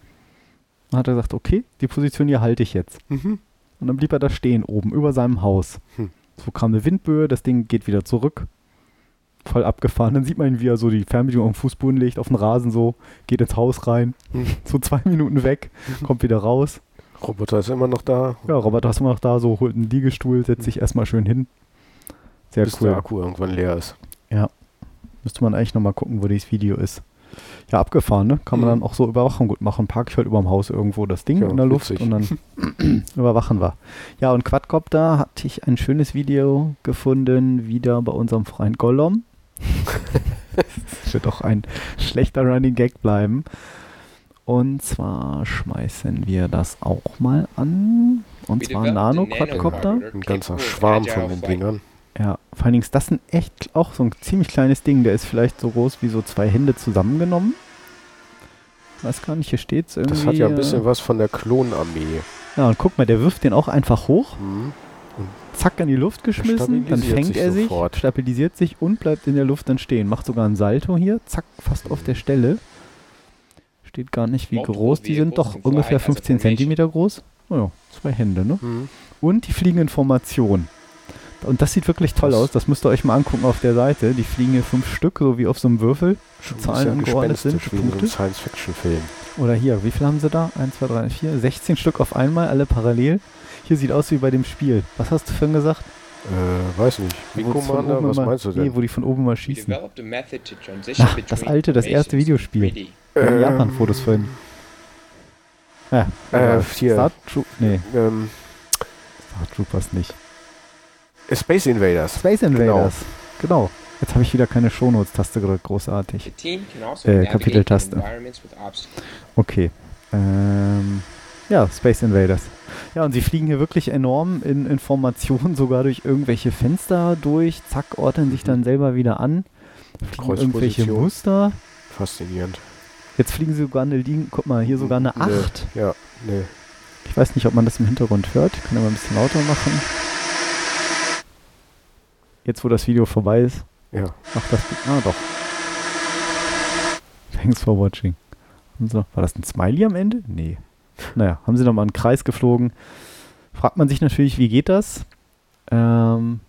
Dann hat er gesagt, okay, die Position hier halte ich jetzt. Mhm. Und dann blieb er da stehen oben über seinem Haus. Hm. So kam eine Windböe, das Ding geht wieder zurück. Voll abgefahren. Dann sieht man ihn, wie er so die Fernbedienung auf den Fußboden legt, auf den Rasen so, geht ins Haus rein, Hm. so zwei Minuten weg, kommt wieder raus. Roboter ist immer noch da, Ja, Robert, hast du noch da, so holt einen Liegestuhl, setzt sich erstmal schön hin. Sehr bis cool. der Akku irgendwann leer ist. Müsste man eigentlich nochmal gucken, wo dieses Video ist. Ja, abgefahren, ne? Kann man Mhm. dann auch so Überwachung gut machen. Park ich halt überm Haus irgendwo das Ding Ja, in der Luft witzig. und dann überwachen wir. Ja, und Quadcopter hatte ich ein schönes Video gefunden, wieder bei unserem Freund Gollum. das wird auch ein schlechter Running Gag bleiben. Und zwar schmeißen wir das auch mal an. Und zwar Nano Quadcopter. Ein ganzer Schwarm von den Dingern. Ja, vor allen Dingen ist das ein echt auch so ein ziemlich kleines Ding. Der ist vielleicht so groß wie so zwei Hände zusammengenommen. Weiß gar nicht, hier steht's irgendwie. Das hat ja ein bisschen äh, was von der Klonarmee. Ja, und guck mal, der wirft den auch einfach hoch, Mhm. zack in die Luft geschmissen, dann fängt sich er sich, sofort. stabilisiert sich und bleibt in der Luft dann stehen. Macht sogar ein Salto hier, zack, fast auf der Stelle. Steht gar nicht, wie Multiple groß die sind. Doch ungefähr as a 15 formation. Zentimeter groß. Oh ja, zwei Hände, ne? Mhm. Und die fliegen in Formation. Und das sieht wirklich toll Das- aus. Das müsst ihr euch mal angucken auf der Seite. Die fliegen hier fünf Stück, so wie auf so einem Würfel. Schon Zahlen sehr angeordnet sind, wie in so einem. Science-Fiction-Film. Oder hier, wie viel haben sie da? 1, 2, 3, 4, 16 Stück auf einmal, alle parallel. Hier sieht aus wie bei dem Spiel. Was hast du vorhin gesagt? Äh, weiß nicht. Wie Commander, was immer- meinst du Nee, denn? wo die von oben mal schießen. Ach, das alte, das erste Videospiel. 3D. Wir haben Ähm, Japan-Fotos vorhin. Ja, Äh, hier. Star Troop, nee, Ähm, Star Troopers nicht. Space Invaders. Space Invaders. Genau. Jetzt habe ich wieder keine Shownotes-Taste gedrückt. Großartig. Also Äh, Kapiteltaste. Okay. Ähm, ja, Space Invaders. Ja, und sie fliegen hier wirklich enorm in Informationen, sogar durch irgendwelche Fenster durch, zack, ordnen sich dann selber wieder an. Fliegen irgendwelche. Muster. Faszinierend. Jetzt fliegen sie sogar eine Linie, guck mal, hier sogar eine Nee. 8. Ja, nee. Ich weiß nicht, ob man das im Hintergrund hört. Ich kann aber ein bisschen lauter machen. Jetzt, wo das Video vorbei ist, Ja. macht das. Ah, doch. Thanks for watching. Und so. War das ein Smiley am Ende? Nee. Naja, haben sie nochmal einen Kreis geflogen. Fragt man sich natürlich, wie geht das? Ähm,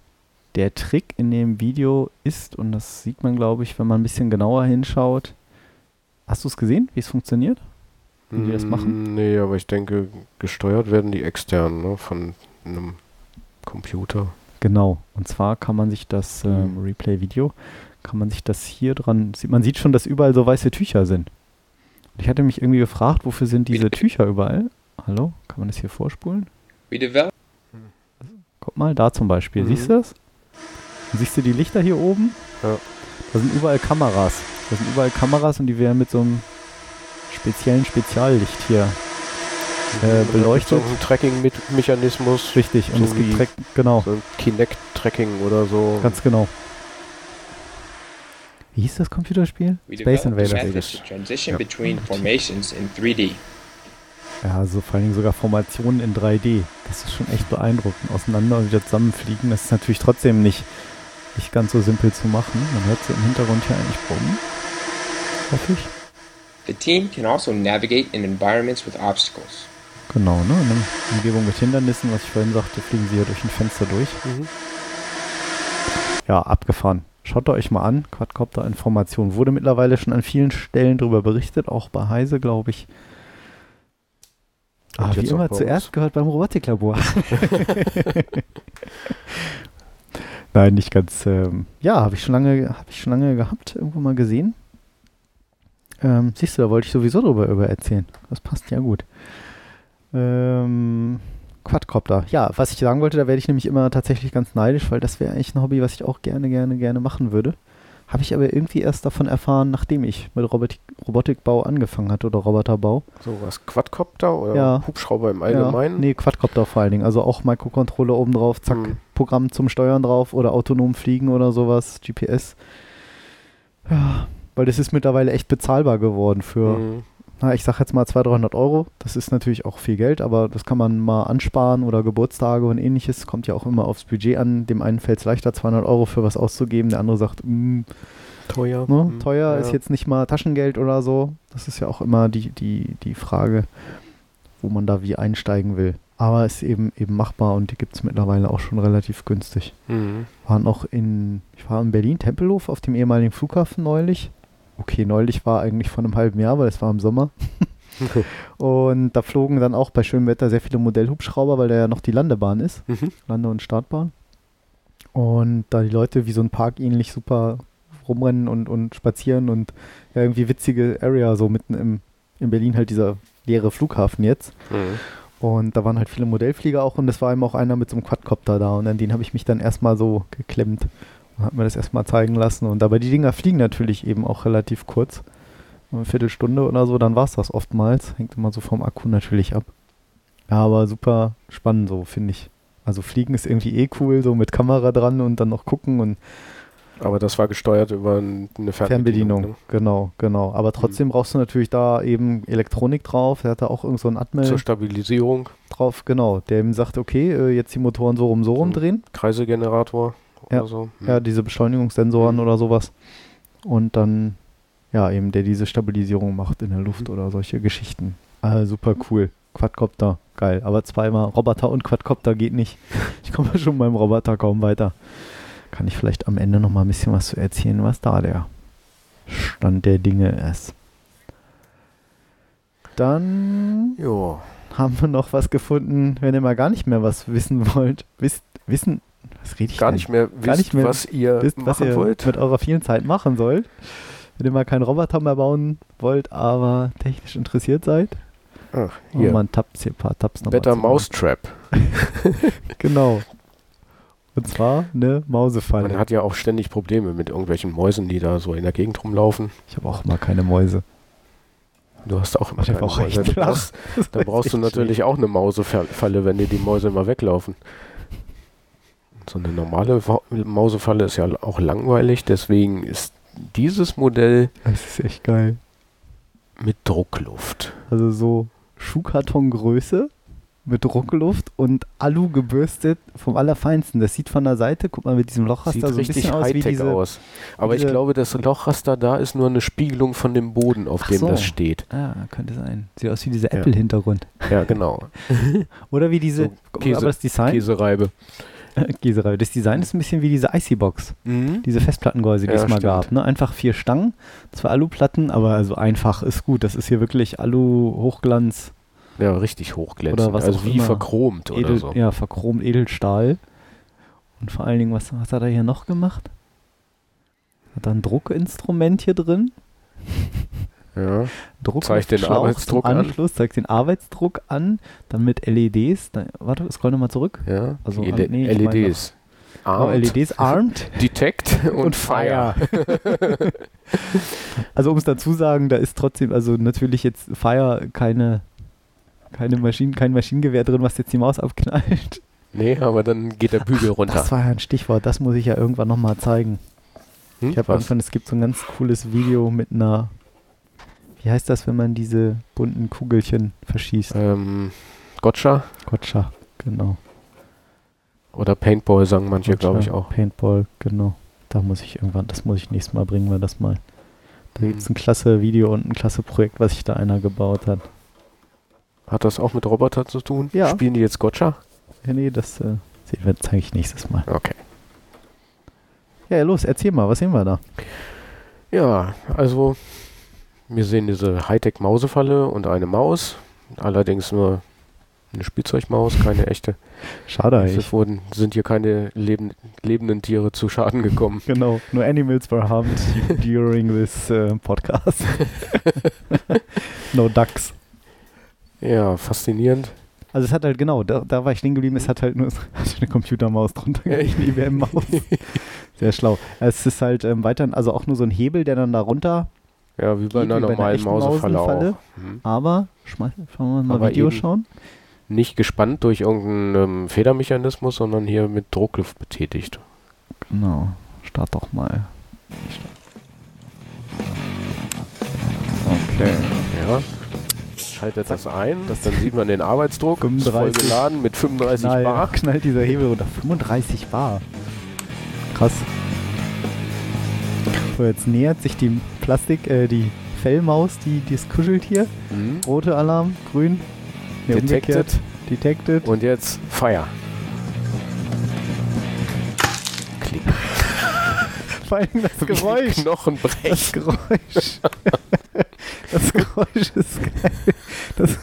der Trick in dem Video ist, und das sieht man, glaube ich, wenn man ein bisschen genauer hinschaut. Hast du es gesehen, wie es funktioniert? Wie die das machen? Mm, Nee, aber ich denke, gesteuert werden die extern, ne, von einem Computer. Genau. Und zwar kann man sich das ähm, Mhm. Replay-Video, kann man sich das hier dran, sieht, man sieht schon, dass überall so weiße Tücher sind. Und ich hatte mich irgendwie gefragt, wofür sind diese Wie- Tücher überall? Hallo? Kann man das hier vorspulen? We developed Guck mal, da zum Beispiel. Mhm. Siehst du das? Und siehst du die Lichter hier oben? Ja. Da sind überall Kameras. Da sind überall Kameras und die werden mit so einem speziellen Speziallicht hier Äh, Mit beleuchtet. So ein Tracking-Mechanismus. richtig. Und So es gibt Track, genau, So ein Kinect-Tracking oder so. ganz genau. Wie hieß das Computerspiel? we Space Invaders. transition Ja. between formations in 3D. Ja, so vor allen Dingen sogar Formationen in 3D. Das ist schon echt beeindruckend. Auseinander und wieder zusammenfliegen. Das ist natürlich trotzdem nicht, nicht ganz so simpel zu machen. Man hört sie im Hintergrund hier eigentlich brummen. Hoffe ich. The team can also navigate in environments with obstacles. Genau, ne? In einer Umgebung mit Hindernissen, was ich vorhin sagte, fliegen sie hier durch ein Fenster durch. Mhm. Ja, abgefahren. Schaut euch mal an. Quadcopter Information. Wurde mittlerweile schon an vielen Stellen darüber berichtet, auch bei Heise, glaube ich. Und Ah, wie immer zuerst uns. gehört beim Robotiklabor. Nein, nicht ganz. Ähm, ja, habe ich schon lange, habe ich schon lange gehabt, irgendwo mal gesehen. Ähm, siehst du, da wollte ich sowieso drüber über erzählen. Das passt ja gut. Ähm, Quadcopter. Ja, was ich sagen wollte, da werde ich nämlich immer tatsächlich ganz neidisch, weil das wäre eigentlich ein Hobby, was ich auch gerne, gerne, gerne machen würde. Habe ich aber irgendwie erst davon erfahren, nachdem ich mit Robotik, Robotikbau angefangen hatte oder Roboterbau. So was Quadcopter oder Ja. Hubschrauber im Allgemeinen? Ja, nee, Quadcopter vor allen Dingen. Also auch Microcontroller oben drauf, zack, Hm. Programm zum Steuern drauf oder autonom fliegen oder sowas, GPS. Ja, weil das ist mittlerweile echt bezahlbar geworden für, Mhm. Na, ich sag jetzt mal 200, 300 Euro. Das ist natürlich auch viel Geld, aber das kann man mal ansparen oder Geburtstage und ähnliches. Kommt ja auch immer aufs Budget an. Dem einen fällt es leichter, 200 Euro für was auszugeben. Der andere sagt, mm, Teuer. Ne? Mhm. Teuer Ja. ist jetzt nicht mal Taschengeld oder so. Das ist ja auch immer die, die, die Frage, wo man da wie einsteigen will. Aber ist eben eben machbar und die gibt es mittlerweile auch schon relativ günstig. Mhm. Waren auch in, ich war in Berlin, Tempelhof, auf dem ehemaligen Flughafen neulich. Okay, neulich war eigentlich vor einem halben Jahr, weil es war im Sommer. und da flogen dann auch bei schönem Wetter sehr viele Modellhubschrauber, weil da ja noch die Landebahn ist. Mhm. Lande- und Startbahn. Und da die Leute wie so ein Park ähnlich super rumrennen und, und spazieren und ja, irgendwie witzige Area, so mitten im, in Berlin halt dieser leere Flughafen jetzt. Mhm. Und da waren halt viele Modellflieger auch und es war eben auch einer mit so einem Quadcopter da und an den habe ich mich dann erstmal so geklemmt habe mir das erstmal zeigen lassen. Und aber die Dinger fliegen natürlich eben auch relativ kurz. Eine Viertelstunde oder so, dann war es das oftmals. Hängt immer so vom Akku natürlich ab. Ja, aber super spannend so, finde ich. Also fliegen ist irgendwie eh cool, so mit Kamera dran und dann noch gucken und Aber das war gesteuert über ein- eine Fernbedienung. Fernbedienung. ne? Genau, genau. Aber trotzdem brauchst du natürlich da eben Elektronik drauf. Er hatte auch irgend so ein Atmel Zur Stabilisierung, drauf, genau, der ihm sagt, okay, äh, jetzt die Motoren so rum, so rum So. Ja. so. Ja, diese Beschleunigungssensoren Mhm. oder sowas. Und dann, ja, eben der diese Stabilisierung macht in der Luft Mhm. oder solche Geschichten. Ah, super cool. Quadcopter, geil. Aber zweimal Roboter und Quadcopter geht nicht. Ich komme schon beim Roboter kaum weiter. Kann ich vielleicht am Ende noch mal ein bisschen was zu erzählen, was da der Stand der Dinge ist. Dann Jo. haben wir noch was gefunden, wenn ihr mal gar nicht mehr was wissen wollt. Wisst, wissen, was rede ich Gar denn? nicht mehr wisst, Gar nicht mehr was ihr wisst, was ihr wollt. mit eurer vielen Zeit machen sollt. Wenn ihr mal keinen Roboter mehr bauen wollt, aber technisch interessiert seid. Ach, Oh, hier. mal ein Tabs, hier ein paar Tabs noch mal Better. Mousetrap. Genau. Und zwar eine Mausefalle. Man hat ja auch ständig Probleme mit irgendwelchen Mäusen, die da so in der Gegend rumlaufen. ich habe auch mal keine Mäuse. Du hast auch immer keine auch Mäuse. echt Da brauchst, da brauchst du natürlich auch eine Mausefalle, wenn dir die Mäuse immer weglaufen. So eine normale Mausefalle ist ja auch langweilig, deswegen ist dieses Modell Das ist echt geil. mit Druckluft. Also so Schuhkartongröße mit Druckluft und Alu gebürstet vom Allerfeinsten. Das sieht von der Seite, guck mal, mit diesem Lochraster Sieht so ein richtig bisschen aus wie diese... aus. Aber ich diese- glaube, das Lochraster da ist nur eine Spiegelung von dem Boden, auf Ach dem so. das steht. Ah, könnte sein. Sieht aus wie dieser Ja. Apple-Hintergrund. Ja, genau. Oder wie diese... So Käse- aber das Design... Käsereibe. Käsereibe. Das Design ist ein bisschen wie diese Icy-Box. Mhm. Diese Festplattengehäuse, die Ja, es mal stimmt. gab. Ne? Einfach vier Stangen, zwei Aluplatten, aber also einfach ist gut. Das ist hier wirklich Alu-Hochglanz, Ja, richtig hochglänzend. Oder was also wie verchromt oder Edel, so. ja, verchromt Edelstahl. Und vor allen Dingen, was, was hat er hier noch gemacht? Hat er ein Druckinstrument hier drin? Ja. Druck Zeigt den Schlauch zum Arbeitsdruck an. Anschluss, zeigt den Arbeitsdruck an, dann mit LEDs. Da, warte, scroll nochmal zurück. ja. Also, die nee, LEDs. Oh, Armed, LEDs armed Detect und, Fire. Also um es dazu sagen, da ist trotzdem, also natürlich jetzt Fire keine, keine Maschinen, kein Maschinengewehr drin, was jetzt die Maus abknallt. Nee, aber dann geht der Bügel runter. Das war ja ein Stichwort, das muss ich ja irgendwann nochmal zeigen. Hm? Ich habe irgendwann, es gibt so ein ganz cooles Video mit einer, wie heißt das, wenn man diese bunten Kugelchen verschießt? Ähm, Gotcha Gotcha, genau. oder Paintball sagen manche, glaube ich, auch. Paintball, genau. Da muss ich irgendwann, das muss ich nächstes Mal bringen, weil das mal. Da Hm. gibt es ein klasse Video und ein klasse Projekt, was sich da einer gebaut hat. Hat das auch mit Roboter zu tun? Ja. Spielen die jetzt Gotcha? Ja, nee, das äh, wir- zeige ich nächstes Mal. Okay. Ja, los, erzähl mal, was sehen wir da? Ja, also wir sehen diese Hightech-Mausefalle und eine Maus. Allerdings nur eine Spielzeugmaus, keine echte. Schade Es eigentlich. wurden, sind hier keine leben, lebenden Tiere zu Schaden gekommen. Genau, nur Animals were harmed during this äh, podcast. no ducks. Ja, faszinierend. Also es hat halt genau, da, da war ich stehen geblieben, es hat halt nur es hat eine Computermaus drunter, eine IBM-Maus. Sehr schlau. Es ist halt ähm, weiterhin, also auch nur so ein Hebel, der dann da runter, Ja, wie bei Geht einer wie bei einer normalen Mausefalle Mausenfalle. auch. Mhm. aber, schmeiß, schauen wir mal Aber Video schauen. Nicht gespannt durch irgendeinen ähm, Federmechanismus, sondern hier mit Druckluft betätigt. Genau. Start doch mal. Okay. Ja. Schaltet das ein, Das- dann sieht man den Arbeitsdruck. Ist voll 35. geladen mit 35 Knall, Bar. knallt dieser Hebel runter. 35 Bar. Krass. So, jetzt nähert sich die Plastik, äh, die Fellmaus, die, die es kuschelt hier. Mhm. Rote Alarm, grün. Nee, Detected. umgekehrt. Detected. Und jetzt Fire. Klick. vor allem das Geräusch. Knochen Das. Geräusch. Das Geräusch ist geil. Das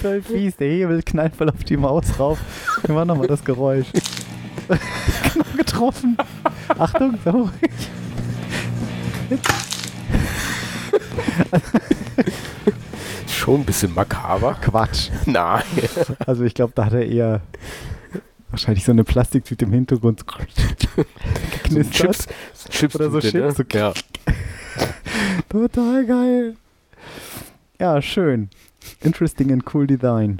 voll fies. Der Hebel knallt voll auf die Maus rauf. Wir machen nochmal das Geräusch. Genau getroffen. Achtung, sei ruhig. Schon ein bisschen makaber. Quatsch. Nein. Also ich glaube, da hat er eher wahrscheinlich so eine Plastiktüte im Hintergrund So geknistert. Chips, Chips Oder so Tüte, Chips, so- Ne? Ja. Total geil. Ja, schön. Interesting and cool design.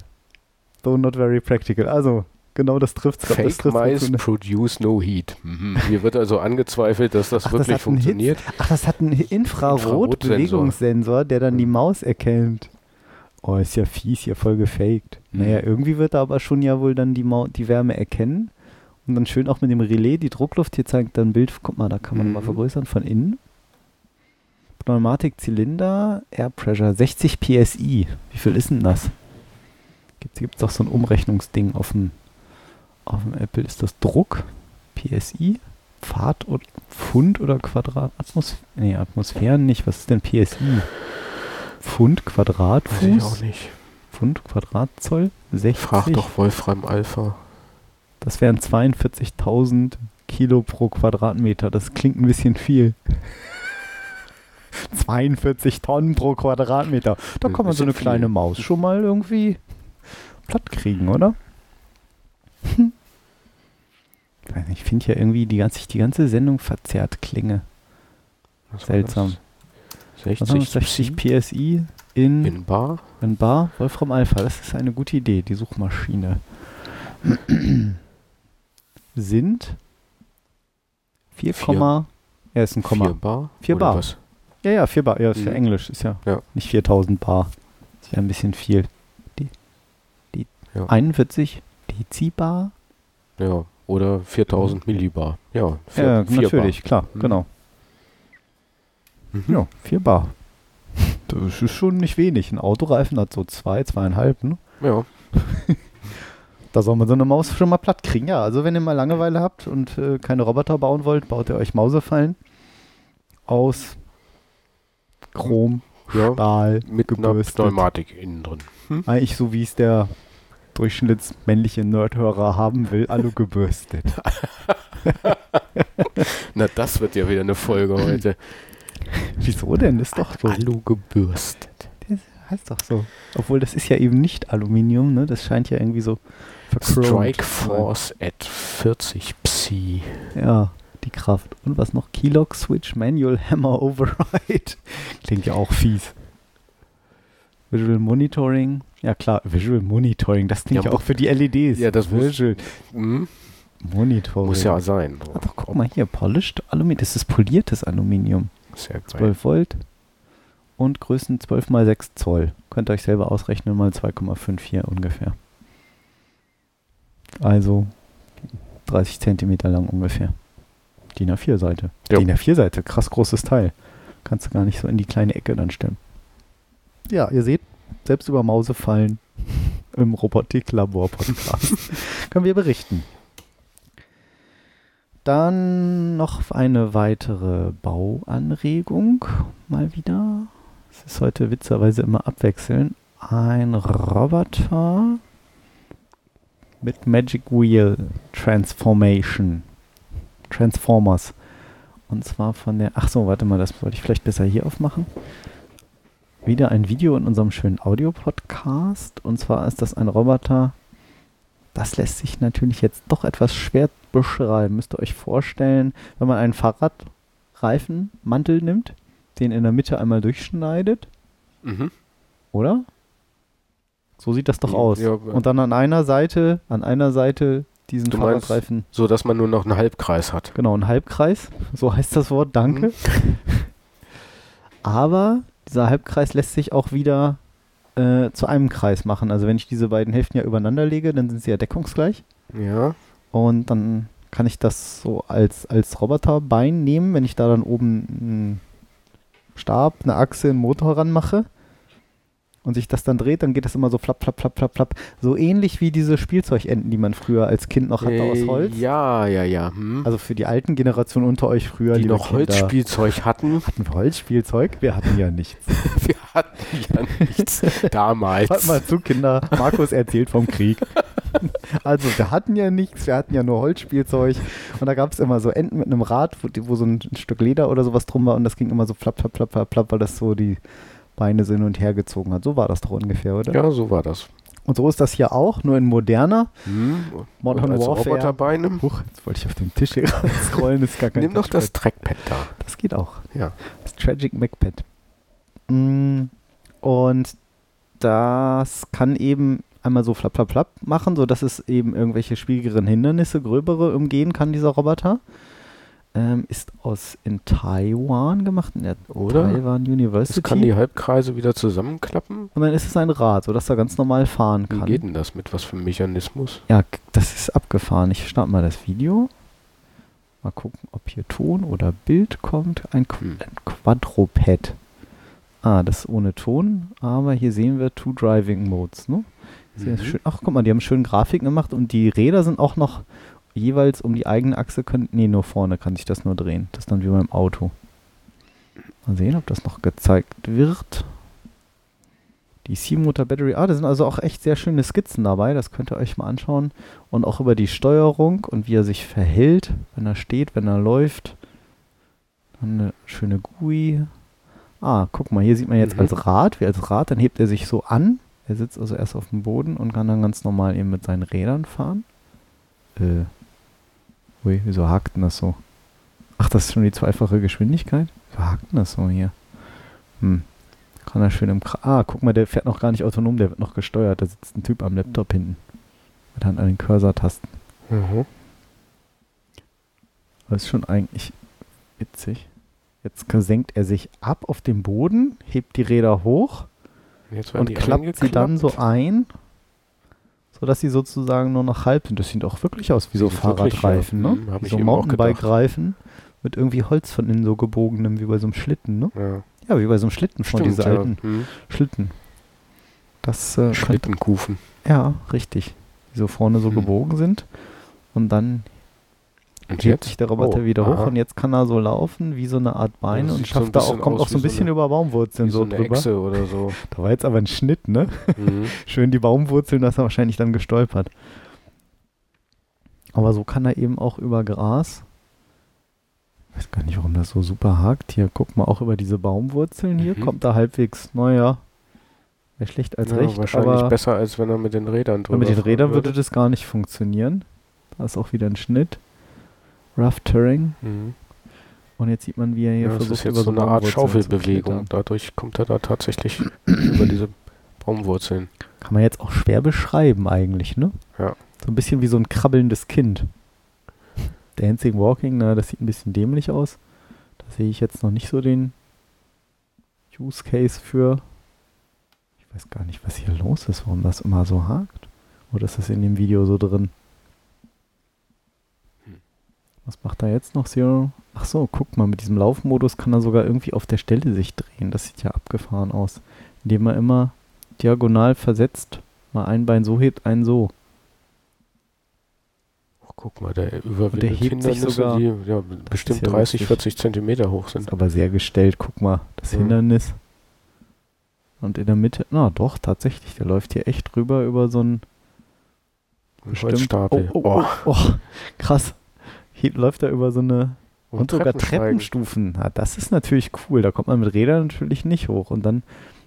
Though not very practical. Also, genau das trifft es. Fake Mice produce no heat. Mhm. Hier wird also angezweifelt, dass das Ach, das wirklich hat einen Hit? funktioniert. Ach, das hat einen Infrarot-Bewegungssensor, der dann die Maus erkennt. Oh, ist ja fies, hier voll gefaked. Mhm. Naja, irgendwie wird er aber schon ja wohl dann die, Mau die Wärme erkennen. Und dann schön auch mit dem Relais die Druckluft. Hier zeigt dann ein Bild, guck mal, da kann man Mhm. mal vergrößern von innen. Pneumatik, Zylinder, Air Pressure, 60 PSI. Wie viel ist denn das? Gibt es doch so ein Umrechnungsding auf dem, auf dem Apple. Ist das Druck? PSI? Fahrt oder Pfund oder Quadrat? Atmos nee, Atmosphären nicht. Was ist denn PSI? Pfund, Quadratfuß? Weiß ich auch nicht. Pfund, Quadratzoll? 60? Frag doch Wolfram Alpha. Das wären 42.000 Kilo pro Quadratmeter. Das klingt ein bisschen viel. 42 Tonnen pro Quadratmeter. Da kann man so eine kleine. Maus schon mal irgendwie platt kriegen, oder? Ich finde ja irgendwie die ganze, die ganze Sendung verzerrt klinge. Was Seltsam. das? Was haben wir? 60, 60 PSI in, in Bar. in Bar Wolfram Alpha. Das ist eine gute Idee, die Suchmaschine. Sind 4, Vier. ja, ist ein Komma. 4 Bar. Vier Oder Bar. Was? Ja, ja, 4 Bar. Ja, ist ja Mhm. Englisch. Ist ja, Ja. nicht 4000 Bar. Das wäre ein bisschen viel. Die, die Ja. 41 Dezibar? Ja. Oder 4000 Millibar. Ja, vier, ja, vier natürlich, klar, Mhm. genau. Bar. Mhm. Ja, 4 Bar. Das ist schon nicht wenig. Ein Autoreifen hat so zwei, zweieinhalb, ne? Ja. Da soll man so eine Maus schon mal platt kriegen. Ja, also wenn ihr mal Langeweile habt und äh, keine Roboter bauen wollt, baut ihr euch Mausefallen aus Chrom, ja. Stahl, Mit einer gebürstet. Pneumatik innen drin. Eigentlich so, wie es der durchschnittsmännliche Nerdhörer haben will, alu gebürstet. Na, das wird ja wieder eine Folge heute. Wieso denn? Das ist doch so. Alu gebürstet. Das heißt doch so. Obwohl, das ist ja eben nicht Aluminium, ne? Das scheint ja irgendwie so Strike. Force at 40 Psi. Ja, die Kraft. Und was noch? Keylog Switch Manual Hammer Override. Klingt ja auch fies. Visual Monitoring. Ja klar, Visual Monitoring. Das klingt Ja, ja, auch für die LEDs. Ja, das muss- Visual Hm? Monitoring. Muss ja sein. Doch, guck mal hier, Polished Aluminium. Das ist poliertes Aluminium. Sehr geil. 12 Volt und Größen 12 mal 6 Zoll. Könnt ihr euch selber ausrechnen, mal 2,54 ungefähr. Also 30 Zentimeter lang ungefähr. DIN A4-Seite. Ja. DIN A4-Seite, krass großes Teil. Kannst du gar nicht so in die kleine Ecke dann stellen. Ja, ihr seht, selbst über Mausefallen im Robotik-Labor-Podcast können wir berichten. Dann noch eine weitere Bauanregung. Mal wieder. Es ist heute witzigerweise immer abwechseln. Ein Roboter mit Magic Wheel Transformation. Transformers. Und zwar von der. Ach so, warte mal, das wollte ich vielleicht besser hier aufmachen. Wieder ein Video in unserem schönen Audio-Podcast. Und zwar ist das ein Roboter. Das lässt sich natürlich jetzt doch etwas schwer beschreiben. Müsst ihr euch vorstellen, wenn man einen Fahrradreifenmantel nimmt, den in der Mitte einmal durchschneidet, Mhm. oder? So sieht das doch aus. ja, Und dann an einer Seite, an einer Seite diesen Du meinst- Fahrradreifen, So, dass man nur noch einen Halbkreis hat. genau, ein Halbkreis, so heißt das Wort, danke. Aber dieser Halbkreis lässt sich auch wieder äh, zu einem Kreis machen. Also wenn ich diese beiden Hälften ja übereinander lege, dann sind sie ja deckungsgleich. Ja. Und dann kann ich das so als, als Roboterbein nehmen, wenn ich da dann oben einen Stab, eine Achse, einen Motor ranmache und sich das dann dreht, dann geht das immer so flapp, flapp, flapp, flapp, flapp. So ähnlich wie diese Spielzeugenten, die man früher als Kind noch hatte aus Äh, Holz. Ja, ja, ja. Hm. Also für die alten Generationen unter euch früher, die noch Kinder, Holzspielzeug hatten. hatten wir Holzspielzeug? Wir hatten ja nichts. Wir hatten ja nichts damals. Hört mal zu, Kinder. Markus erzählt vom Krieg. Also, wir hatten ja nichts, wir hatten ja nur Holzspielzeug. Und da gab es immer so Enten mit einem Rad, wo, wo so ein, ein Stück Leder oder sowas drum war. Und das ging immer so flapp, flapp, flapp, flapp, flapp, weil das so die Beine hin und her gezogen hat. So war das doch ungefähr, oder? Ja, so war das. Und so ist das hier auch, nur in moderner. Hm. Modern als Warfare. Roboterbeine. Huch, jetzt wollte ich auf den Tisch hier scrollen, ist gar kein Nimm doch das. Trackpad da. Das geht auch. Ja. Das Tragic MacPad. Mm, Und das kann eben einmal so flapp, flapp, flapp machen, sodass es eben irgendwelche schwierigeren Hindernisse, gröbere umgehen kann, dieser Roboter. Ähm, ist aus in Taiwan gemacht, in der Oder? Taiwan Es University. kann die Halbkreise wieder zusammenklappen. Und dann ist es ein Rad, sodass er ganz normal fahren Wie kann. geht denn das? Mit was für einem Mechanismus? Ja, das ist abgefahren. Ich starte mal das Video. Mal gucken, ob hier Ton oder Bild kommt. Ein, Qu Hm. ein Quadruped. Ah, das ist ohne Ton, aber hier sehen wir Two Driving Modes. Ne? Mhm. schön. Ach, guck mal, die haben schön Grafiken gemacht und die Räder sind auch noch jeweils um die eigene Achse. Können, nee, nur vorne kann sich das nur drehen. Das ist dann wie beim Auto. Mal sehen, ob das noch gezeigt wird. Die C-Motor Battery. Ah, da sind also auch echt sehr schöne Skizzen dabei. Das könnt ihr euch mal anschauen. Und auch über die Steuerung und wie er sich verhält, wenn er steht, wenn er läuft. Dann eine schöne GUI. Ah, guck mal, hier sieht man jetzt Mhm. als Rad, wie als Rad, dann hebt er sich so an. Er sitzt also erst auf dem Boden und kann dann ganz normal eben mit seinen Rädern fahren. Äh. Ui, wieso hakt denn das so? Ach, das ist schon die zweifache Geschwindigkeit? Wieso hakt denn das so hier? Hm. Kann er schön im Kra Ah, guck mal, der fährt noch gar nicht autonom, der wird noch gesteuert. Da sitzt ein Typ am Laptop hinten. Mit Hand an den Cursor-Tasten. Mhm. Das ist schon eigentlich witzig. Jetzt senkt er sich ab auf den Boden, hebt die Räder hoch und klappt sie dann so ein, sodass sie sozusagen nur noch halb sind. Das sieht auch wirklich aus wie so wirklich, Fahrradreifen, ja. ne? Hm, so. Mountainbike-Reifen mit irgendwie Holz von innen so gebogenem, wie bei so einem Schlitten, ne? Ja, Ja, wie bei so einem Schlitten von stimmt, diese ja. alten Hm. Schlitten. Das äh, könnte, Schlittenkufen. ja, richtig. Die so vorne so Hm. gebogen sind. Und dann Und hebt sich der Roboter Oh, wieder hoch aha. und jetzt kann er so laufen wie so eine Art Beine das und sieht so schafft da auch, kommt auch so ein so bisschen eine- über Baumwurzeln so so eine drüber. Echse oder so. Da war jetzt aber ein Schnitt, ne? Mhm. Schön die Baumwurzeln, da ist er wahrscheinlich dann gestolpert. Aber so kann er eben auch über Gras. Ich weiß gar nicht, warum das so super hakt. Hier, guck mal, auch über diese Baumwurzeln hier Mhm. kommt er halbwegs, naja, mehr schlecht als ja, recht. wahrscheinlich aber besser, als wenn er mit den Rädern drüber mit den Rädern würde das gar nicht funktionieren. Da ist auch wieder ein Schnitt. Rough Terrain. Mhm. Und jetzt sieht man, wie er hier Ja, das versucht, ist jetzt so eine Art Schaufelbewegung. klettern. Dadurch kommt er da tatsächlich über diese Baumwurzeln. Kann man jetzt auch schwer beschreiben eigentlich, ne? Ja. So ein bisschen wie so ein krabbelndes Kind. Dancing Walking, na, das sieht ein bisschen dämlich aus. Da sehe ich jetzt noch nicht so den Use Case für. Ich weiß gar nicht, was hier los ist, warum das immer so hakt. Oder ist das in dem Video so drin? Was macht er jetzt noch, Zero? Ach so, guck mal, mit diesem Laufmodus kann er sogar irgendwie auf der Stelle sich drehen. Das sieht ja abgefahren aus. Indem er immer diagonal versetzt, mal ein Bein so hebt, ein so. Oh, guck mal, der überwindet der hebt sich Hindernisse, sogar- die ja, bestimmt ja 30, witzig. 40 Zentimeter hoch sind. Ist aber sehr gestellt. Guck mal, das Ja. Hindernis. Und in der Mitte, na doch, tatsächlich, der läuft hier echt drüber über so einen Holzstapel. Oh, oh, oh, oh, krass. Läuft er über so eine und, sogar Treppensteigen. Treppenstufen. Ja, das ist natürlich cool. Da kommt man mit Rädern natürlich nicht hoch. Und dann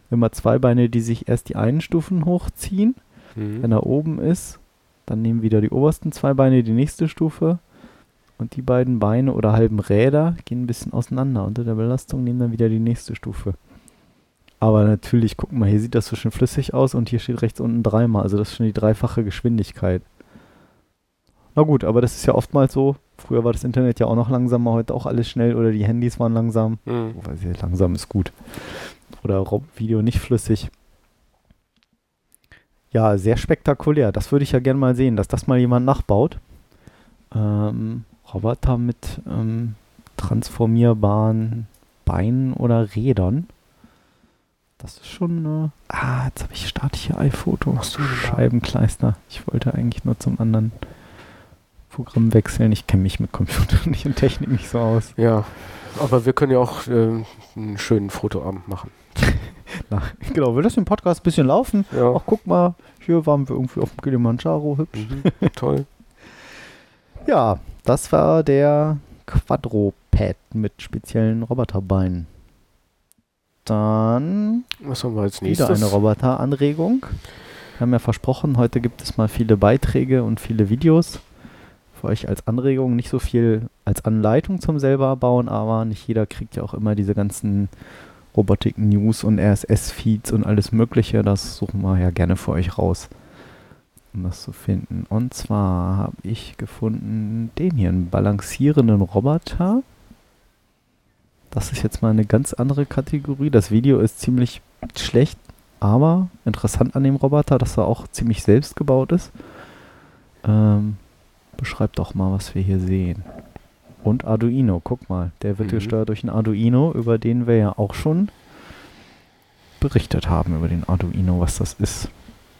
immer zwei Beine, die sich erst die einen Stufen hochziehen. Mhm. Wenn er oben ist, dann nehmen wieder die obersten zwei Beine die nächste Stufe. und die beiden Beine oder halben Räder gehen ein bisschen auseinander. Unter der Belastung nehmen dann wieder die nächste Stufe. Aber natürlich, guck mal, hier sieht das so schön flüssig aus und hier steht rechts unten dreimal. Also das ist schon die dreifache Geschwindigkeit. Na gut, aber das ist ja oftmals so. Früher war das Internet ja auch noch langsamer, heute auch alles schnell oder die Handys waren langsam. Mhm. Wobei sehr langsam ist gut. Oder Video nicht flüssig. Ja, sehr spektakulär. Das würde ich ja gerne mal sehen, dass das mal jemand nachbaut. Ähm, Roboter mit ähm, transformierbaren Beinen oder Rädern. Das ist schon. Äh, ah, jetzt habe ich hier iPhoto. Da? Scheibenkleister. Ich wollte eigentlich nur zum anderen Programm wechseln. Ich kenne mich mit Computern nicht und Technik nicht so aus. Ja, aber wir können ja auch äh, einen schönen Fotoabend machen. Na, genau, will das im Podcast ein bisschen laufen? Ja, Ach, guck mal, hier waren wir irgendwie auf dem Kilimanjaro, hübsch. mhm. toll. Ja, das war der Quadropad mit speziellen Roboterbeinen. Dann Was haben wir als wieder nächstes? eine Roboteranregung. Wir haben ja versprochen, heute gibt es mal viele Beiträge und viele Videos. Für euch als Anregung, nicht so viel als Anleitung zum selber bauen, aber nicht jeder kriegt ja auch immer diese ganzen Robotik-News und RSS-Feeds und alles Mögliche. Das suchen wir ja gerne für euch raus, um das zu finden. Und zwar habe ich gefunden den hier, einen balancierenden Roboter. Das ist jetzt mal eine ganz andere Kategorie. Das Video ist ziemlich schlecht, aber interessant an dem Roboter, dass er auch ziemlich selbst gebaut ist. Ähm, beschreib doch mal, was wir hier sehen. Und Arduino, guck mal, der wird Mhm. gesteuert durch einen Arduino, über den wir ja auch schon berichtet haben, über den Arduino, was das ist.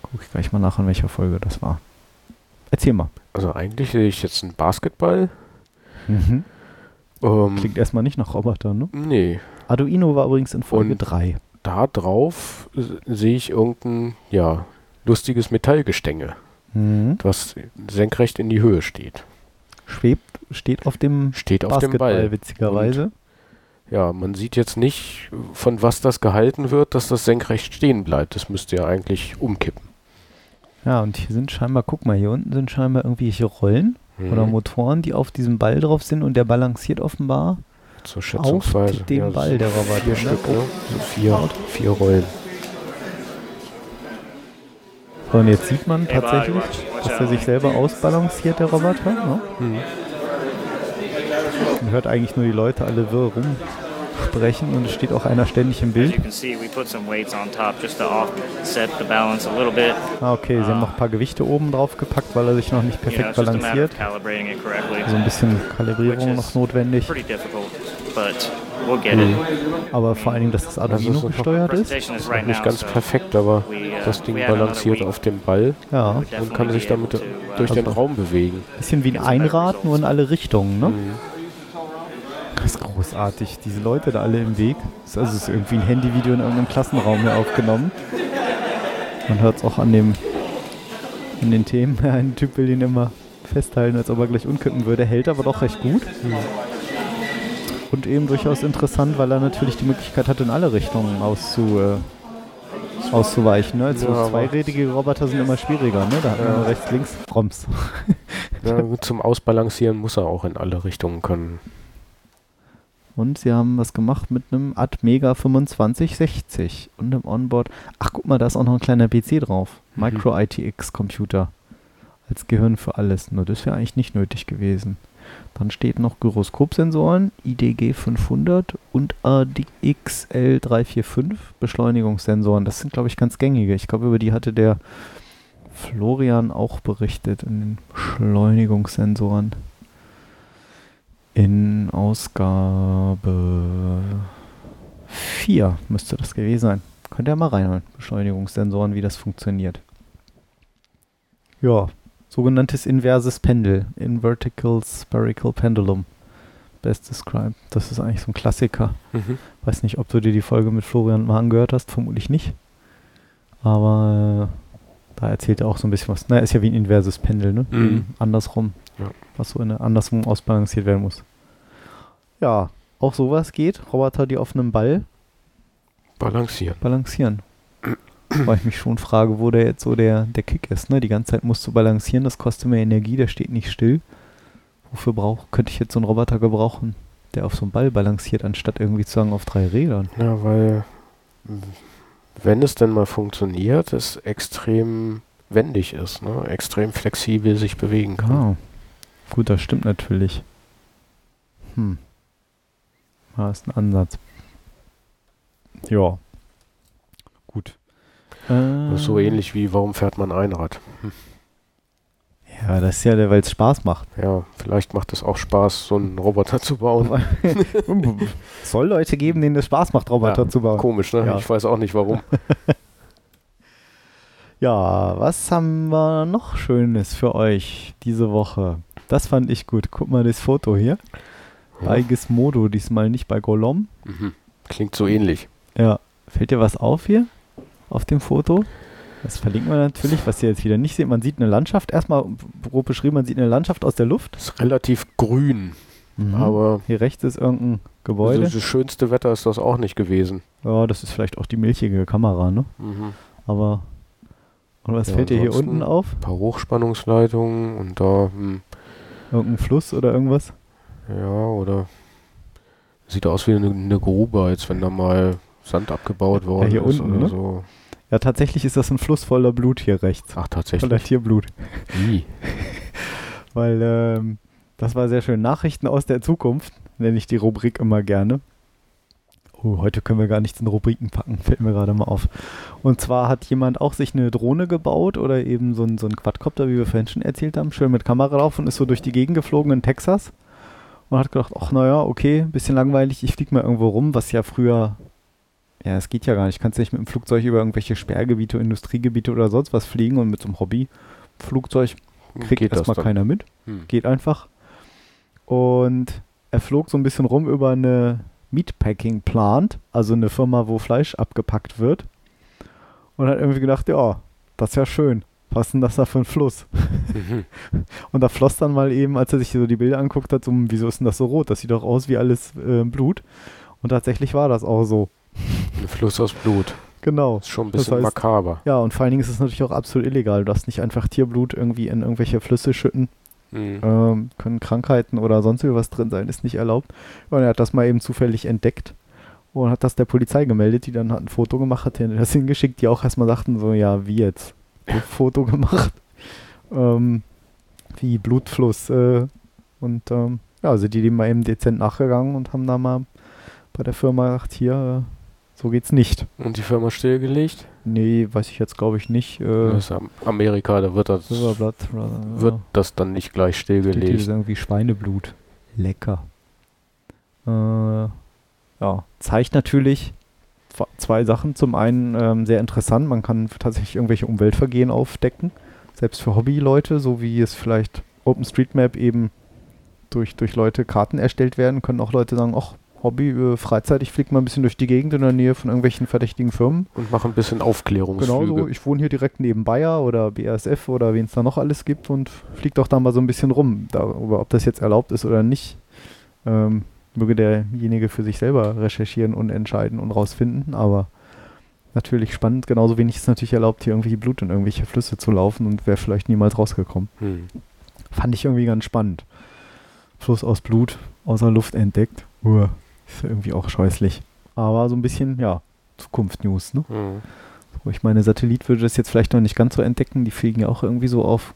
Guck ich gleich mal nach, in welcher Folge das war. Erzähl mal. Also eigentlich sehe ich jetzt einen Basketball. Mhm. Ähm, Klingt erstmal nicht nach Roboter, ne? nee, Arduino war übrigens in Folge Und- 3. da drauf sehe ich irgendein, ja, lustiges Metallgestänge, Mhm. was senkrecht in die Höhe steht. Schwebt, steht auf dem Steht auf dem Basketball, Ball. witzigerweise. Ja, man sieht jetzt nicht, von was das gehalten wird, dass das senkrecht stehen bleibt. Das müsste ja eigentlich umkippen. Ja, und hier sind scheinbar, guck mal, hier unten sind scheinbar irgendwelche Rollen Mhm. oder Motoren, die auf diesem Ball drauf sind und der balanciert offenbar Zur auf Schätzungsweise. dem Ja, Ball, der Roboter. Vier? Stück, ne? So vier, vier Rollen. So, und jetzt sieht man tatsächlich, dass er sich selber ausbalanciert, der Roboter. Ne? Mhm. Man hört eigentlich nur die Leute alle wirr rumsprechen und es steht auch einer ständig im Bild. Ah, okay, sie haben noch ein paar Gewichte oben drauf gepackt, weil er sich noch nicht perfekt balanciert. correctly. Also ein bisschen Kalibrierung noch notwendig. But we'll get it. Aber vor allen Dingen, dass das Arduino Also so- gesteuert ist. Presentation is Noch right nicht ganz perfekt, aber uh, das Ding balanciert auf dem Ball Ja, und kann sich damit durch den Also- Raum bewegen. bisschen wie ein Einrad, nur in alle Richtungen, ne? Mhm. Das ist großartig. Diese Leute da alle im Weg. Das ist also es ist irgendwie ein Handyvideo in irgendeinem Klassenraum hier aufgenommen. Man hört es auch an dem an den Themen. Ein Typ will ihn immer festhalten, als ob er gleich umkippen würde. Hält aber doch recht gut. Und eben durchaus interessant, weil er natürlich die Möglichkeit hat, in alle Richtungen auszu, äh, auszuweichen. Ne? Also Ja, zweirädige Roboter sind immer schwieriger. Ne? Da hat man Ja. rechts, links, Roms. Ja, zum Ausbalancieren muss er auch in alle Richtungen können. Und sie haben was gemacht mit einem Atmega 2560 und einem Onboard. Ach, guck mal, da ist auch noch ein kleiner PC drauf. Mhm. Micro ITX Computer. Als Gehirn für alles. Nur das wäre eigentlich nicht nötig gewesen. Dann steht noch Gyroskopsensoren, IDG 500 und ADXL 345 Beschleunigungssensoren. Das sind, glaube ich, ganz gängige. Ich glaube, über die hatte der Florian auch berichtet in den Beschleunigungssensoren. In Ausgabe 4 müsste das gewesen sein. Könnt ihr mal reinholen. Beschleunigungssensoren, wie das funktioniert. Ja, sogenanntes inverses Pendel. Invertical Spherical Pendulum. Best described. Das ist eigentlich so ein Klassiker. Mhm. Weiß nicht, ob du dir die Folge mit Florian mal angehört hast. Vermutlich nicht. Aber äh, da erzählt er auch so ein bisschen was. Na, ist ja wie ein inverses Pendel, ne? Mhm. Andersrum. Ja. Was so in der andersrum ausbalanciert werden muss. Ja, auch sowas geht. Roboter, die auf einem Ball Balancieren. balancieren. Weil ich mich schon frage, wo der jetzt so der, der Kick ist. Ne? Die ganze Zeit musst du balancieren, das kostet mehr Energie, der steht nicht still. Wofür brauch, könnte ich jetzt so einen Roboter gebrauchen, der auf so einem Ball balanciert, anstatt irgendwie zu sagen auf drei Rädern? Ja, weil wenn es denn mal funktioniert, es extrem wendig ist, ne? extrem flexibel sich bewegen kann. Ah, gut, das stimmt natürlich. Hm. Ja, ist ein Ansatz. Ja. Ist so ähnlich wie, warum fährt man Einrad? Ja, das ist ja, weil es Spaß macht. Ja, vielleicht macht es auch Spaß, so einen Roboter zu bauen. Es soll Leute geben, denen es Spaß macht, Roboter Ja, zu bauen. Komisch, ne? Ja. Ich weiß auch nicht warum. Ja, was haben wir noch Schönes für euch diese Woche? Das fand ich gut. Guck mal das Foto hier. Bei Gizmodo, diesmal nicht bei Golom. Mhm. Klingt so ähnlich. Ja, fällt dir was auf hier auf dem Foto? Das verlinken wir natürlich, was ihr jetzt wieder nicht seht. Man sieht eine Landschaft. Erstmal grob beschrieben, man sieht eine Landschaft aus der Luft. Ist relativ grün, aber Hier rechts ist irgendein also Gebäude. das schönste Wetter ist das auch nicht gewesen. Ja, das ist vielleicht auch die milchige Kamera, ne? Mhm. Aber. Und was Ja, fällt dir hier unten auf? Ein paar Hochspannungsleitungen und da, hm, Irgendein Fluss oder irgendwas? ja, oder sieht aus wie eine, eine Grube, als wenn da mal Sand abgebaut worden hier ist unten, oder ne? so. Ja, tatsächlich ist das ein Fluss voller Blut hier rechts. Ach, Voller tatsächlich. Tierblut. Wie? Weil ähm, das war sehr schön. Nachrichten aus der Zukunft nenne ich die Rubrik immer gerne. Oh, heute können wir gar nichts in Rubriken packen, fällt mir gerade mal auf. Und zwar hat jemand auch sich eine Drohne gebaut oder eben so ein, so ein Quadcopter, wie wir vorhin schon erzählt haben, schön mit Kamera drauf und ist so durch die Gegend geflogen in Texas und hat gedacht, ach naja, okay, bisschen langweilig, ich fliege mal irgendwo rum, was ja früher, ja, es geht ja gar nicht, kannst nicht mit dem Flugzeug über irgendwelche Sperrgebiete, Industriegebiete oder sonst was fliegen und mit so einem Hobbyflugzeug kriegt Geht das erstmal keiner mit Hm. geht einfach. Und er flog so ein bisschen rum über eine Meatpacking Plant, also eine Firma, wo Fleisch abgepackt wird. Und hat irgendwie gedacht, ja, das ist ja schön. Was ist denn das da für ein Fluss? Mhm. Und da floss dann mal eben, als er sich so die Bilder anguckt hat, so, wieso ist denn das so rot? Das sieht doch aus wie alles äh, Blut. Und tatsächlich war das auch so. Ein Fluss aus Blut. Genau. Ist schon ein Das bisschen heißt- makaber. Ja, und vor allen Dingen ist es natürlich auch absolut illegal. Du darfst nicht einfach Tierblut irgendwie in irgendwelche Flüsse schütten. Mhm. ähm, können Krankheiten oder sonst irgendwas drin sein, ist nicht erlaubt. Und er hat das mal eben zufällig entdeckt und hat das der Polizei gemeldet, die dann hat ein Foto gemacht, hat denen das hingeschickt, die auch erstmal sagten so, ja, wie jetzt? So, Foto gemacht. Ähm, wie Blutfluss. Äh, und ähm, ja, also die dem mal eben dezent nachgegangen und haben da mal bei der Firma gesagt, hier, äh, so geht's nicht. Und die Firma stillgelegt? Nee, weiß ich jetzt glaube ich nicht. Äh, Das ist Am- Amerika, da wird das, Silberblatt, wird das dann nicht gleich Steht hier stillgelegt. irgendwie Schweineblut. Lecker. Äh, ja, zeigt natürlich zw- zwei Sachen. Zum einen ähm, sehr interessant, man kann tatsächlich irgendwelche Umweltvergehen aufdecken, selbst für Hobbyleute, so wie es vielleicht OpenStreetMap eben durch, durch Leute Karten erstellt werden, können auch Leute sagen, ach, Hobby, äh, Freizeit, ich fliege mal ein bisschen durch die Gegend in der Nähe von irgendwelchen verdächtigen Firmen. Und machen ein bisschen Aufklärungsflüge. Genau so, ich wohne hier direkt neben Bayer oder BASF oder wen es da noch alles gibt und fliege doch da mal so ein bisschen rum. Darüber, ob das jetzt erlaubt ist oder nicht, ähm, möge derjenige für sich selber recherchieren und entscheiden und rausfinden. Aber natürlich spannend, genauso wenig ist natürlich erlaubt, hier irgendwie Blut in irgendwelche Flüsse zu laufen und wäre vielleicht niemals rausgekommen. Hm. Fand ich irgendwie ganz spannend. Fluss aus Blut, außer Luft entdeckt. Uah, ist irgendwie auch scheußlich. Aber so ein bisschen, ja, Zukunft-News, ne? Hm. So, ich meine, Satellit würde das jetzt vielleicht noch nicht ganz so entdecken. Die fliegen ja auch irgendwie so auf,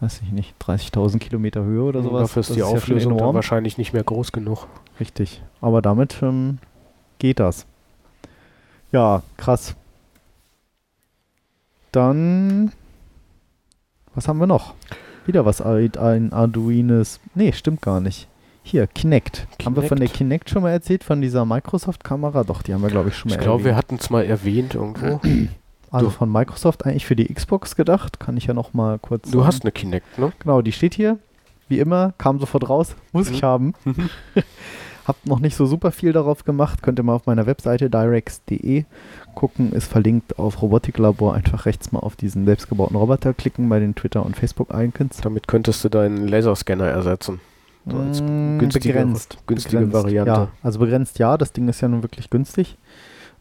weiß ich nicht, 30.000 Kilometer Höhe oder sowas. Dafür ist Das die ja schon Auflösung dann enorm. wahrscheinlich nicht mehr groß genug. Richtig. Aber damit ähm, geht das. Ja, krass. Dann, was haben wir noch? Wieder was, ein ein Arduines. Nee, stimmt gar nicht. Hier, Kinect. Haben wir von der Kinect? Kinect schon mal erzählt, von dieser Microsoft-Kamera? Doch, die haben wir, glaube ich, schon mal Ich glaube, wir erwähnt. hatten es mal erwähnt irgendwo. Also von Microsoft eigentlich für die Xbox gedacht. Kann ich ja noch mal kurz Du sagen. hast eine Kinect, ne? Genau, die steht hier. Wie immer, kam sofort raus. Muss ich Mhm. haben. Hab noch nicht so super viel darauf gemacht. Könnt ihr mal auf meiner Webseite directs.de gucken. Ist verlinkt auf Robotiklabor. Einfach rechts mal auf diesen selbstgebauten Roboter klicken bei den Twitter- und Facebook-Icons. Damit könntest du deinen Laserscanner ersetzen. So als Mm, günstige- begrenzt. günstige begrenzt. Variante. Ja, also begrenzt ja. Das Ding ist ja nun wirklich günstig.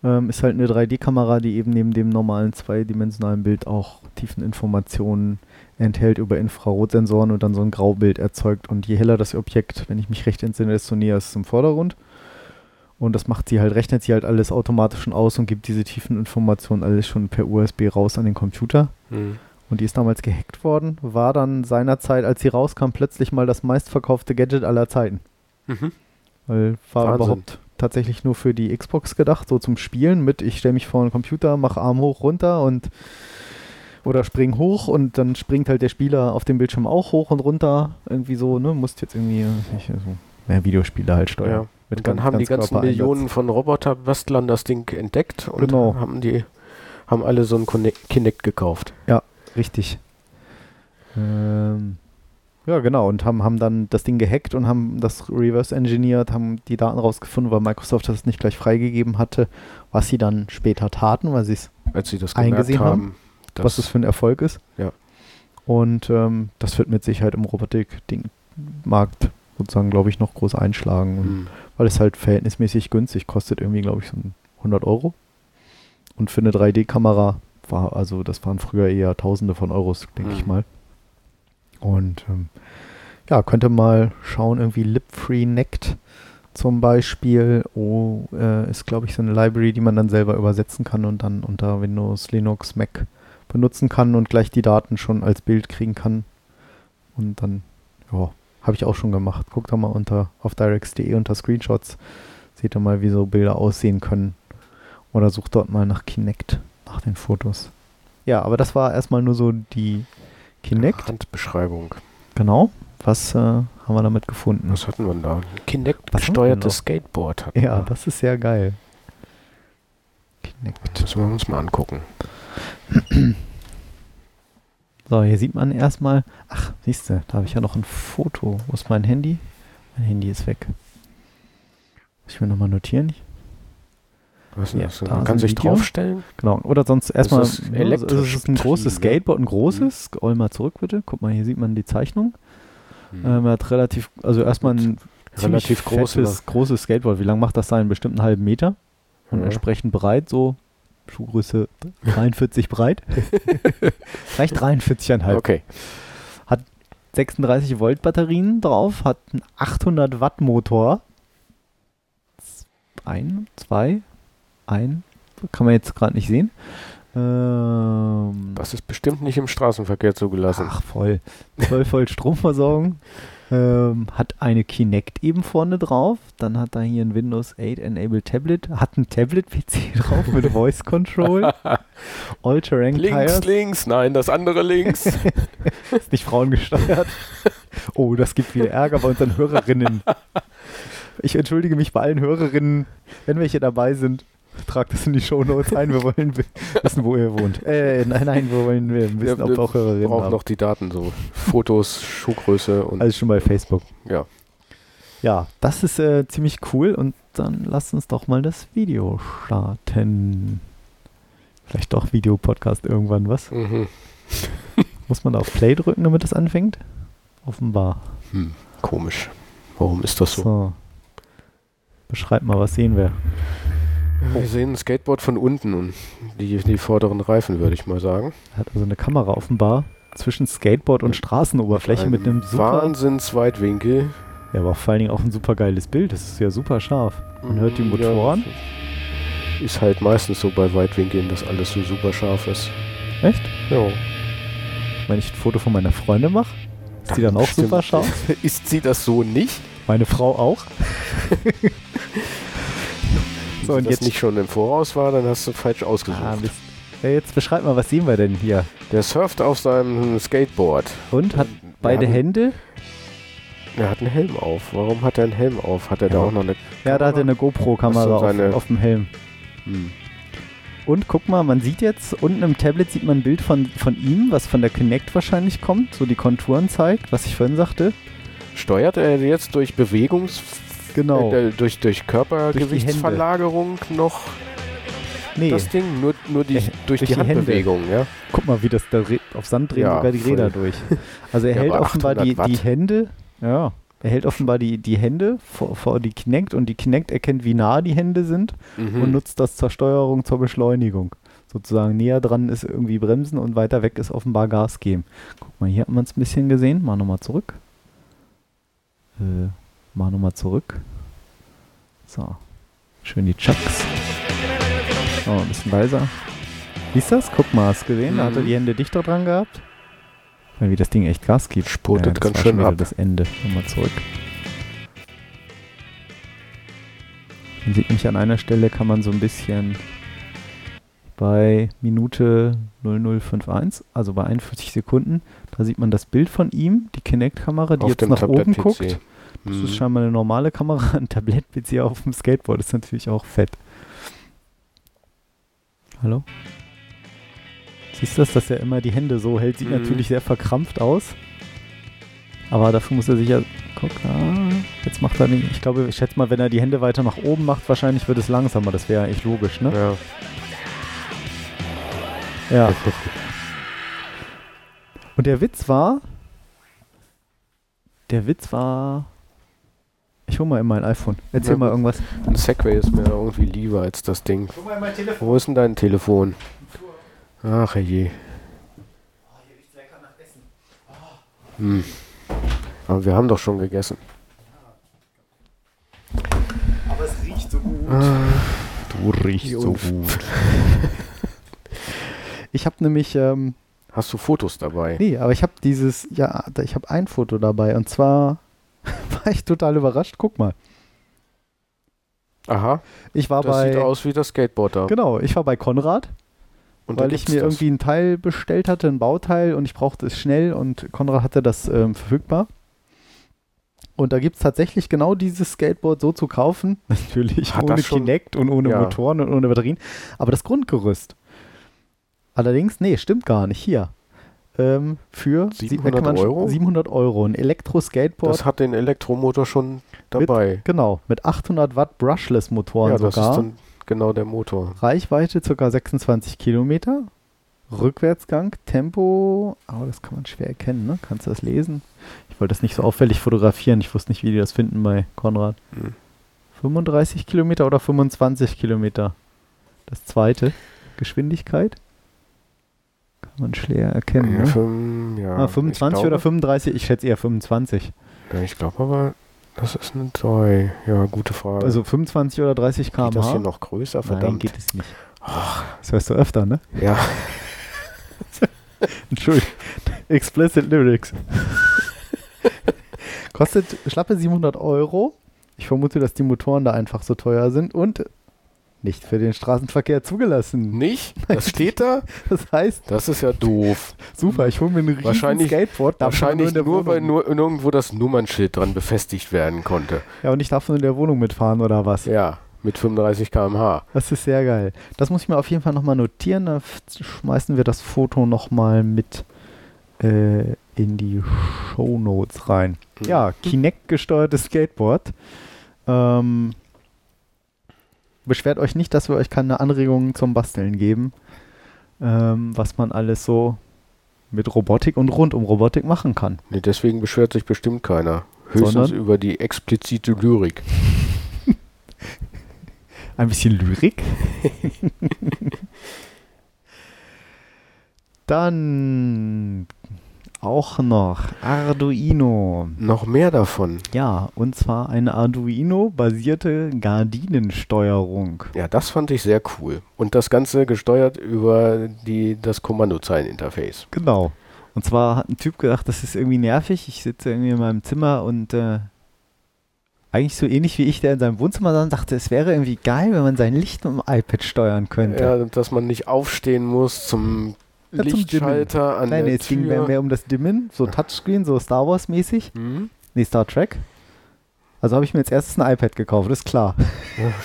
Ähm, ist halt eine 3D-Kamera, die eben neben dem normalen zweidimensionalen Bild auch Tiefeninformationen enthält über Infrarotsensoren und dann so ein Graubild erzeugt. Und je heller das Objekt, wenn ich mich recht entsinne, desto näher ist es zum Vordergrund. Und das macht sie halt, rechnet sie halt alles automatisch schon aus und gibt diese tiefen Informationen alles schon per USB raus an den Computer. Hm. Und die ist damals gehackt worden, war dann seinerzeit, als sie rauskam, plötzlich mal das meistverkaufte Gadget aller Zeiten. Mhm. Weil war Wahnsinn. überhaupt tatsächlich nur für die Xbox gedacht, so zum Spielen mit, ich stelle mich vor den Computer, mache Arm hoch, runter und oder spring hoch und dann springt halt der Spieler auf dem Bildschirm auch hoch und runter. Irgendwie so, ne? Musst jetzt irgendwie nicht, so mehr Videospiele halt steuern. Ja. Mit Und dann ganz- haben die ganz ganzen Körpereinsatz. Millionen von Roboterbastlern das Ding entdeckt und Genau. haben die haben alle so ein Connect- Kinect gekauft. Richtig. Ähm, ja, genau. Und haben, haben dann das Ding gehackt und haben das reverse engineert, haben die Daten rausgefunden, weil Microsoft das nicht gleich freigegeben hatte, was sie dann später taten, weil sie es, das Eingesehen haben, dass was es für ein Erfolg ist. Ja. Und ähm, das wird mit Sicherheit im Robotik-Markt sozusagen, glaube ich, noch groß einschlagen. Und Hm. weil es halt verhältnismäßig günstig kostet, irgendwie, glaube ich, so ein 100 Euro. Und für eine 3D-Kamera war, also das waren früher eher Tausende von Euros, denke ich Mhm. mal. Und ähm, ja, könnte mal schauen, irgendwie Lip-Free Nect zum Beispiel. Oh, äh, ist, glaube ich, so eine Library, die man dann selber übersetzen kann und dann unter Windows, Linux, Mac benutzen kann und gleich die Daten schon als Bild kriegen kann. Und dann, ja, habe ich auch schon gemacht. Guckt doch mal unter auf directs.de unter Screenshots. Seht ihr mal, wie so Bilder aussehen können. Oder sucht dort mal nach Kinect, nach den Fotos. Ja, aber das war erstmal nur so die Kinect. Handbeschreibung. Genau. Was äh, haben wir damit gefunden? Was hatten wir denn da? Ein Kinect Was haben wir denn gesteuertes noch? Skateboard Ja, wir. das ist sehr geil. Kinect. Das müssen wir uns mal angucken. So, hier sieht man erstmal. Ach, siehst du, da habe ich ja noch ein Foto. Wo ist mein Handy? Mein Handy ist weg. Muss ich mir nochmal notieren? Was ist Ja, das? da Man ist kann sich Video. draufstellen. Genau. Oder sonst erstmal. es ja, elektrisch es ist ein großes ne? Skateboard, ein großes. Scroll mal zurück bitte. Guck mal, hier sieht man die Zeichnung. Ähm, er hat relativ, also erstmal ein Relativ ziemlich groß, fettes, großes Skateboard. Wie lang macht das sein? Bestimmt einen halben Meter. Und Ja. entsprechend breit, so Schuhgröße 43 breit. Vielleicht 43,5. Okay. 36 Volt Batterien drauf, hat einen 800 Watt Motor. Ein, zwei, ein, kann man jetzt gerade nicht sehen. Ähm, Das ist bestimmt nicht im Straßenverkehr zugelassen. ach voll. 12 Volt Stromversorgung. Ähm, hat eine Kinect eben vorne drauf. Dann hat er hier ein Windows 8 Enabled Tablet. Hat ein Tablet-PC drauf mit Voice Control. All-Terrain links, Tires. links, nein, das andere links. Ist nicht frauengesteuert. Oh, das gibt wieder Ärger bei unseren Hörerinnen. Ich entschuldige mich bei allen Hörerinnen, wenn welche dabei sind. Tragt das in die Shownotes ein. Wir wollen wi- wissen, wo ihr wohnt. Äh, nein, nein, wir wollen wissen, Wir- ob wir wir auch Hörerinnen brauchen haben. noch die Daten, so Fotos, Schuhgröße und Alles schon bei Facebook. ja. Ja, das ist äh, ziemlich cool. Und dann lasst uns doch mal das Video starten. Vielleicht doch Videopodcast irgendwann, was? Mhm. Muss man da auf Play drücken, damit es anfängt? Offenbar. Hm. Komisch. Warum ist das so? So. Beschreib mal, was sehen wir? Wir sehen ein Skateboard von unten und die, die vorderen Reifen, würde ich mal sagen. Hat also eine Kamera offenbar zwischen Skateboard und Straßenoberfläche mit einem super. Wahnsinns-Weitwinkel. Ja, aber vor allen Dingen auch ein super geiles Bild. Das ist ja super scharf. Man hört die Ja, Motoren. Ist halt meistens so bei Weitwinkeln, dass alles so super scharf ist. Echt? Ja. Wenn ich ein Foto von meiner Freundin mache, ist die dann auch Stimmt. super scharf. Ist sie das so nicht? Meine Frau auch. so, Wenn und das jetzt. nicht schon im Voraus war, dann hast du falsch ausgesucht. Ah, ja, jetzt beschreib mal, was sehen wir denn hier? Der surft auf seinem Skateboard. Und hat beide hat, Hände. Er hat einen Helm auf. Warum hat er einen Helm auf? Hat er da Ja. auch noch eine... Ja, da hat er eine GoPro-Kamera auf, auf dem Helm. Hm. Und guck mal, man sieht jetzt, unten im Tablet sieht man ein Bild von, von ihm, was von der Kinect wahrscheinlich kommt, so die Konturen zeigt, was ich vorhin sagte. Steuert er jetzt durch Bewegungs... Genau. Äh, durch, durch Körpergewichtsverlagerung noch Nee, das Ding? Nur, nur die, Äh, durch, durch die, die Hände. Handbewegung, ja? guck mal, wie das da auf Sand drehen Ja, sogar die voll. Räder durch. Also er Ja, hält offenbar die, 800 die. Hände, ja, Er hält offenbar die, die Hände vor, vor die Kinect und die Kinect erkennt, wie nah die Hände sind Mhm. und nutzt das zur Steuerung, zur Beschleunigung. Sozusagen näher dran ist irgendwie bremsen und weiter weg ist offenbar Gas geben. Guck mal, hier hat man es ein bisschen gesehen. Mal nochmal zurück. Äh, mal nochmal zurück. So. Schön die Chucks. Oh, ein bisschen leiser. Siehst du das? Guck mal, hast du gesehen? Da hat er Mhm. die Hände dichter dran gehabt. Weil wie das Ding echt Gas gibt. Spurtet das ganz schön ab. das Ende. Nochmal zurück. Man sieht nämlich an einer Stelle kann man so ein bisschen bei Minute 0051, also bei 41 Sekunden, da sieht man das Bild von ihm, die Kinect-Kamera, die Auf jetzt nach oben guckt. Das Mhm. ist scheinbar eine normale Kamera, ein Tablett-PC auf dem Skateboard. Ist natürlich auch fett. Hallo? Siehst du das, dass er immer die Hände so hält? Sieht Mhm. natürlich sehr verkrampft aus. Aber dafür muss er sich ja. Guck, ah, jetzt macht er nicht. Ich glaube, ich schätze mal, wenn er die Hände weiter nach oben macht, wahrscheinlich wird es langsamer. Das wäre eigentlich logisch, ne? Ja. Ja. Und der Witz war. Der Witz war. Ich hol mal in mein iPhone. Erzähl Ja, mal gut. irgendwas. Ein Segway ist mir irgendwie lieber als das Ding. Hol mal in mein Telefon. Wo ist denn dein Telefon? Ach je. Hm. Aber wir haben doch schon gegessen. Aber es riecht so gut. Du riechst so Ich habe nämlich, ähm, Hast du Fotos dabei? nee, aber ich habe dieses, ja, ich habe ein Foto dabei und zwar war ich total überrascht. Guck mal, Aha, ich war das sieht bei, aus wie das Skateboard da. genau, ich war bei Konrad, Und weil ich mir das. irgendwie ein Teil bestellt hatte, ein Bauteil und ich brauchte es schnell und Konrad hatte das ähm, verfügbar. Und da gibt es tatsächlich genau dieses Skateboard so zu kaufen. Natürlich Hat ohne Kinect und ohne Ja. Motoren und ohne Batterien. Aber das Grundgerüst. Allerdings, nee, stimmt gar nicht. Hier. Ähm, für sie- 700 da kann man sch- Euro? 700 Euro. Ein Elektro-Skateboard. Das hat den Elektromotor schon dabei. Genau, mit 800 Watt Brushless-Motoren ja, das sogar. ist dann genau der Motor. Reichweite ca. 26 Kilometer. Rückwärtsgang, Tempo, aber das kann man schwer erkennen, ne? Kannst du das lesen? Ich wollte das nicht so auffällig fotografieren. Ich wusste nicht, wie die das finden bei Konrad. Hm. 35 Kilometer oder 25 Kilometer? Das zweite. Geschwindigkeit? Kann man schwer erkennen, Ja, ne? fünf, ja, ah, 25 ich oder glaube, 35? Ich schätze eher 25. Ja, ich glaube aber, das ist eine 3. Ja, gute Frage. Also 25 oder 30 Geht das hier km/h? noch größer? Nein, Verdammt. geht es nicht. Das hörst du öfter, ne? ja, Entschuldigung. Explicit Lyrics. Kostet schlappe 700 Euro. Ich vermute, dass die Motoren da einfach so teuer sind und nicht für den Straßenverkehr zugelassen. nicht? Das steht da? Das heißt, Das ist ja doof. super, ich hole mir ein riesen Wahrscheinlich- Skateboard. Wahrscheinlich in der nur, weil nur irgendwo das Nummernschild dran befestigt werden konnte. Ja, und ich darf nur in der Wohnung mitfahren oder was? Ja, mit 35 km/h. Das ist sehr geil. Das muss ich mir auf jeden Fall nochmal notieren. Da f- schmeißen wir das Foto nochmal mit äh, in die Shownotes rein. Hm. Ja, Kinect-gesteuertes Skateboard. Ähm, beschwert euch nicht, dass wir euch keine Anregungen zum Basteln geben, ähm, was man alles so mit Robotik und rund um Robotik machen kann. Nee, deswegen beschwert sich bestimmt keiner. Höchstens Sondern? über die explizite Lyrik. Ein bisschen Lyrik. Dann auch noch Arduino. Noch mehr davon. Ja, und zwar eine Arduino-basierte Gardinensteuerung. Ja, das fand ich sehr cool. Und das Ganze gesteuert über die, das Kommandozeileninterface. Genau. Und zwar hat ein Typ gedacht, das ist irgendwie nervig. Ich sitze irgendwie in meinem Zimmer und äh, eigentlich so ähnlich wie ich, der in seinem Wohnzimmer dann dachte, es wäre irgendwie geil, wenn man sein Licht mit dem iPad steuern könnte. Ja, dass man nicht aufstehen muss zum Ja, zum Lichtschalter an Nein, nee, der es ging mehr, um das Dimmen, so Touchscreen, so Star Wars mäßig. Hm? Nee, Star Trek. Also habe ich mir als erstes ein iPad gekauft, ist klar.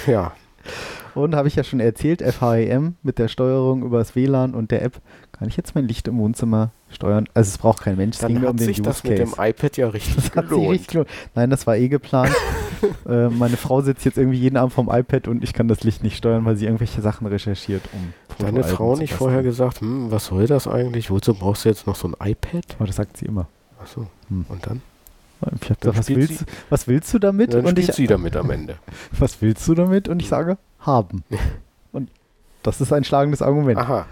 Ja, Und habe ich ja schon erzählt, FHEM mit der Steuerung über das WLAN und der App kann ich jetzt mein Licht im Wohnzimmer steuern. Also es braucht kein Mensch, es dann mir hat um sich das mit dem iPad ja richtig gelohnt. richtig gelohnt. Nein, das war eh geplant. äh, meine Frau sitzt jetzt irgendwie jeden Abend vom iPad und ich kann das Licht nicht steuern, weil sie irgendwelche Sachen recherchiert, um Deine Frau nicht vorher gesagt, hm, was soll das eigentlich? Wozu brauchst du jetzt noch so ein iPad? Aber das sagt sie immer. Achso, Hm. und dann? Ich hab gesagt, was willst, was willst du damit? Dann und ich, sie damit am Ende. was willst du damit? Und ich sage, haben. Und das ist ein schlagendes Argument. Aha,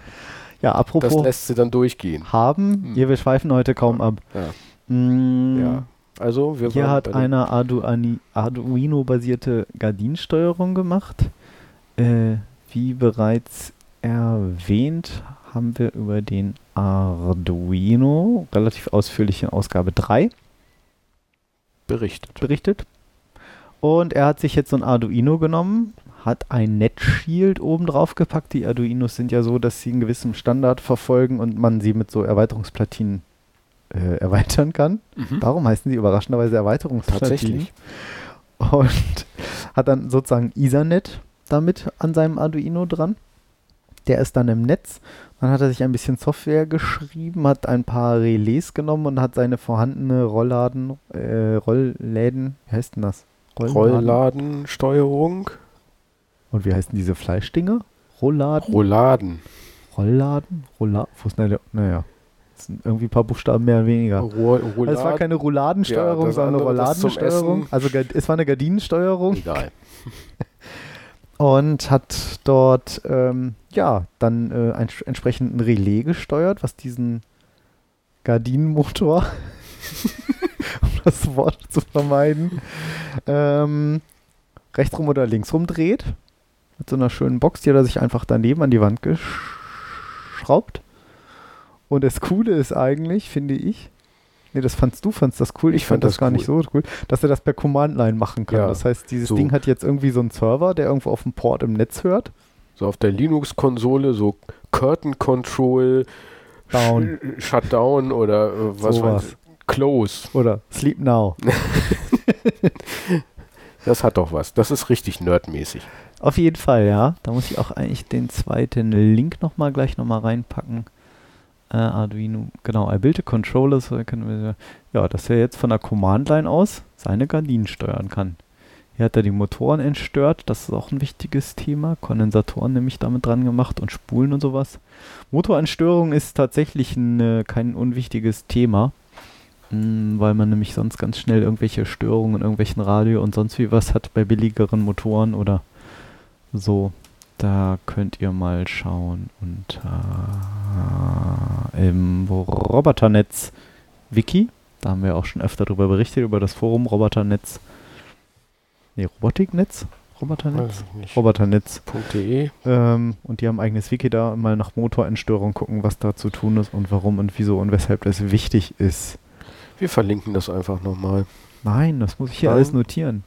Ja, das apropos lässt sie dann durchgehen. haben, Hm. hier, wir schweifen heute kaum ab. Ja. Mm, Ja. Also, wir Hier hat bei den- eine Arduani- Arduino-basierte Gardinensteuerung gemacht. Äh, wie bereits erwähnt, haben wir über den Arduino relativ ausführlich in Ausgabe 3 berichtet. berichtet. Und er hat sich jetzt so ein Arduino genommen, hat ein Netshield oben drauf gepackt. Die Arduinos sind ja so, dass sie einen gewissen Standard verfolgen und man sie mit so Erweiterungsplatinen äh, erweitern kann. Darum heißen sie überraschenderweise Erweiterungsplatinen. Tatsächlich. Und hat dann sozusagen Ethernet damit an seinem Arduino dran. Der ist dann im Netz. Dann hat er sich ein bisschen Software geschrieben, hat ein paar Relais genommen und hat seine vorhandene Rollladen, äh, Rollläden, wie heißt denn das? Rollladensteuerung. Und wie heißen diese Fleischdinger? Rolladen. Rollladen? Rolla Wo ist denn der? Naja. Das sind irgendwie ein paar Buchstaben mehr oder weniger. Ro Also es war Rolladen. keine Rouladensteuerung, Ja, sondern eine Rolladensteuerung. Also es war eine Gardinensteuerung. Egal. und hat dort ähm, ja dann äh, ein entsprechenden Relais gesteuert, was diesen Gardinenmotor, um das Wort zu vermeiden, ähm, rechts rum oder links rum dreht. Mit so einer schönen Box, die hat er sich einfach daneben an die Wand geschraubt. Und das Coole ist eigentlich, finde ich, nee, das fandst du, fandst das cool, ich, Ich fand fand das das gar nicht so cool, dass er das per Command-Line machen kann. Ja, das heißt, dieses so. Ding hat jetzt irgendwie so einen Server, der irgendwo auf dem Port im Netz hört. So auf der Linux-Konsole, so Curtain Control, Down. Sh Shutdown oder äh, was Sowas. weiß Close. Oder Sleep Now. Das hat doch was. Das ist richtig nerdmäßig. Auf jeden Fall, ja. Da muss ich auch eigentlich den zweiten Link nochmal gleich nochmal reinpacken. Äh, Arduino, genau, I built controller, so können wir, ja, dass er jetzt von der Command-Line aus seine Gardinen steuern kann. Hier hat er die Motoren entstört, das ist auch ein wichtiges Thema. Kondensatoren nämlich damit dran gemacht und Spulen und sowas. Motorentstörung ist tatsächlich ein, äh, kein unwichtiges Thema, weil man nämlich sonst ganz schnell irgendwelche Störungen in irgendwelchen Radio und sonst wie was hat bei billigeren Motoren oder so. Da könnt ihr mal schauen unter im Roboternetz Wiki. Da haben wir auch schon öfter darüber berichtet, über das Forum Roboternetz. Nee, Robotiknetz? Roboternetz? Weiß ich nicht. Roboternetz. .de. Ähm, und die haben ein eigenes Wiki da mal nach Motorentstörung gucken, was da zu tun ist und warum und wieso und weshalb das wichtig ist. Wir verlinken das einfach nochmal. Nein, das muss ich hier Nein. alles notieren.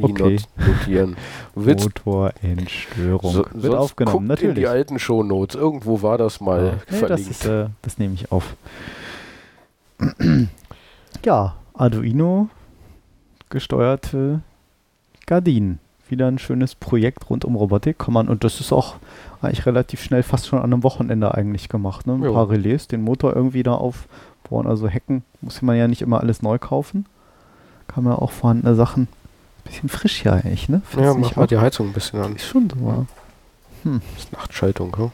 Okay. Not notieren. Willst, Motorentstörung. so, Wird aufgenommen, natürlich. die alten Shownotes. Irgendwo war das mal Ja. Nee, das, ist, äh, das nehme ich auf. ja, Arduino gesteuerte Gardinen. Wieder ein schönes Projekt rund um Robotik. Kann man, und das ist auch eigentlich relativ schnell, fast schon an einem Wochenende eigentlich gemacht. Ne? Ein Jo. paar Relais, den Motor irgendwie da aufbauen, also hacken. Muss man ja nicht immer alles neu kaufen. Kann man auch vorhandene Sachen. Bisschen frisch hier eigentlich, ne? ja, Findest du mach mal die Heizung ein bisschen an. Ist schon so. Ja. Das ist Nachtschaltung, hm?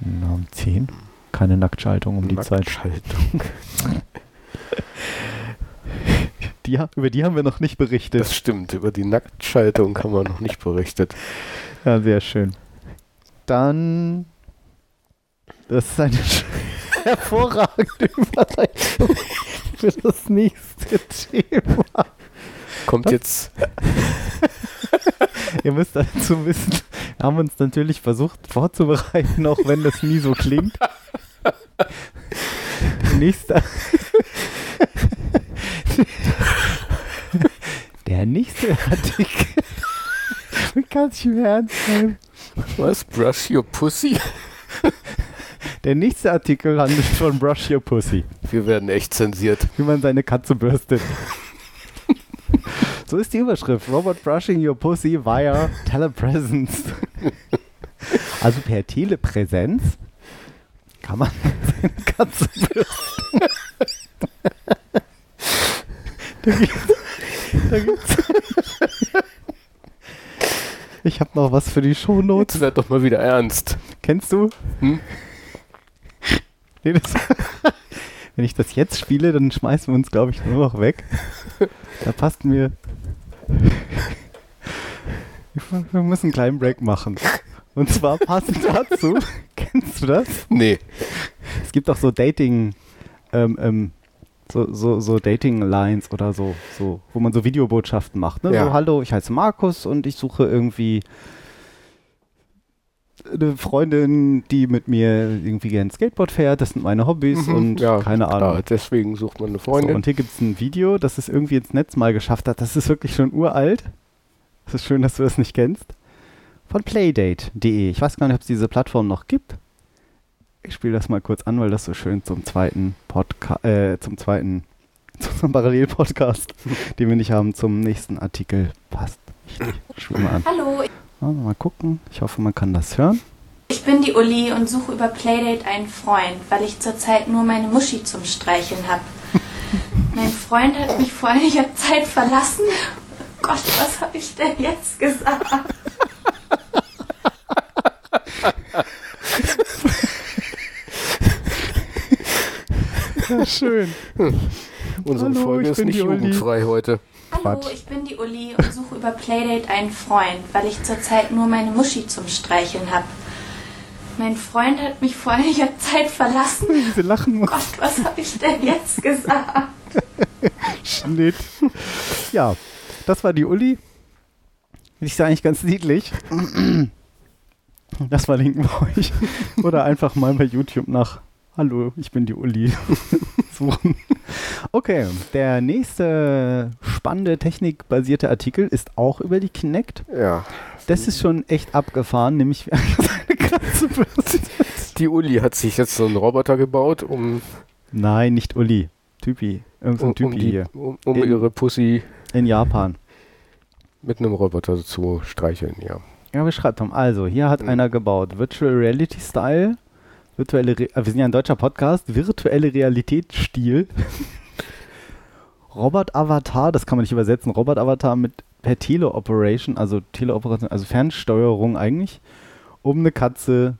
Na, um 10. Keine Nacktschaltung um die Zeit. Nachtschaltung. Die, über die haben wir noch nicht berichtet. Das stimmt. Über die Nacktschaltung haben wir noch nicht berichtet. Ja, sehr schön. Dann. Das ist eine hervorragende Überleitung für das nächste Thema. Kommt jetzt. Ihr müsst dazu wissen, wir haben uns natürlich versucht vorzubereiten, auch wenn das nie so klingt. Nächster. Der nächste Artikel. Wie kannst du im Ernst nehmen? Was? Brush your pussy? Der nächste Artikel handelt von Brush Your Pussy. Wir werden echt zensiert. wie man seine Katze bürstet. So ist die Überschrift. Robot brushing your pussy via telepresence. also per Telepräsenz kann man seine Katze bürsten. da gibt's, da gibt's ich habe noch was für die Shownotes. Jetzt werd doch mal wieder ernst. Kennst du? Hm? Nee, das Wenn ich das jetzt spiele, dann schmeißen wir uns, glaube ich, nur noch weg. Da passt mir. Wir müssen einen kleinen Break machen. Und zwar passend dazu, kennst du das? Nee. Es gibt auch so Dating, ähm, ähm, so, so, so Dating-Lines oder so, so, wo man so Videobotschaften macht. Ne? Ja. So, hallo, ich heiße Markus und ich suche irgendwie eine Freundin, die mit mir irgendwie gern Skateboard fährt. Das sind meine Hobbys und Mhm. ja, keine Ahnung. klar, deswegen sucht man eine So, Freundin. und hier gibt es ein Video, das es irgendwie ins Netz mal geschafft hat. Das ist wirklich schon uralt. Es ist schön, dass du das nicht kennst. Von playdate.de. Ich weiß gar nicht, ob es diese Plattform noch gibt. Ich spiele das mal kurz an, weil das so schön zum zweiten Podcast, äh, zum zweiten, zu unserem Parallel-Podcast, den wir nicht haben, zum nächsten Artikel passt. Ich spiele mal an. Hallo, Ja, mal gucken. Ich hoffe, man kann das hören. ich bin die Uli und suche über Playdate einen Freund, weil ich zurzeit nur meine Muschi zum Streicheln habe. mein Freund hat mich vor einiger Zeit verlassen. Gott, was habe ich denn jetzt gesagt? Ja, schön. Unsere Hallo, Folge ist nicht Uli. jugendfrei heute. Hallo, ich bin die Uli und suche über Playdate einen Freund, weil ich zurzeit nur meine Muschi zum Streicheln habe. Mein Freund hat mich vor einiger Zeit verlassen. Sie lachen muss. Gott, was habe ich denn jetzt gesagt? Schnitt. Ja, das war die Uli. Ich sah eigentlich ganz niedlich. Das verlinken wir euch. Oder einfach mal bei YouTube nach Hallo, ich bin die Uli suchen. Okay, der nächste spannende technikbasierte Artikel ist auch über die Kinect. Ja. Das ist schon echt abgefahren, nämlich. Die Uli hat sich jetzt so einen Roboter gebaut, um, Nein, nicht Uli. Typi. Irgend so um, ein Typi um, die, hier. um, um In- ihre Pussy In Japan. mit einem Roboter zu streicheln, ja. Ja, beschreibt haben. Also, hier hat Mhm. einer gebaut. Virtual Reality Style. Virtuelle Re äh, wir sind ja ein deutscher Podcast. Virtuelle Realität Stil. Robot Avatar, das kann man nicht übersetzen. Robot Avatar mit per Teleoperation, also Teleoperation, also Fernsteuerung eigentlich, um eine Katze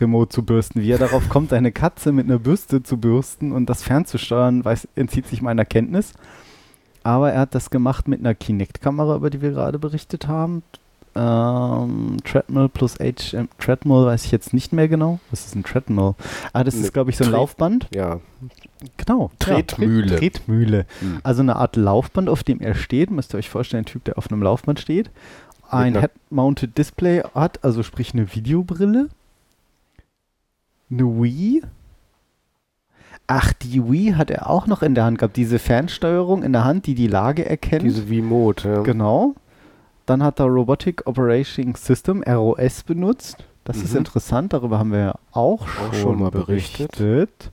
remote zu bürsten. Wie er darauf kommt, eine Katze mit einer Bürste zu bürsten und das fernzusteuern, weiß, entzieht sich meiner Kenntnis. Aber er hat das gemacht mit einer Kinect-Kamera, über die wir gerade berichtet haben. Ähm, Treadmill plus HM. Treadmill weiß ich jetzt nicht mehr genau. Was ist ein Treadmill? Ah, das Eine ist, glaube ich, so ein Tret- Laufband. Ja, Genau. Tretmühle. Ja, Tret Tretmühle. Hm. Also eine Art Laufband, auf dem er steht. Müsst ihr euch vorstellen, ein Typ, der auf einem Laufband steht. Ein Head-Mounted Display hat, also sprich eine Videobrille. Eine Wii. Ach, die Wii hat er auch noch in der Hand gehabt. Diese Fernsteuerung in der Hand, die die Lage erkennt. diese V-Mode, ja. Genau. Dann hat er Robotic Operating System, ROS, benutzt. Das ist Mhm. interessant, darüber haben wir ja auch, Auch schon, schon mal berichtet. berichtet.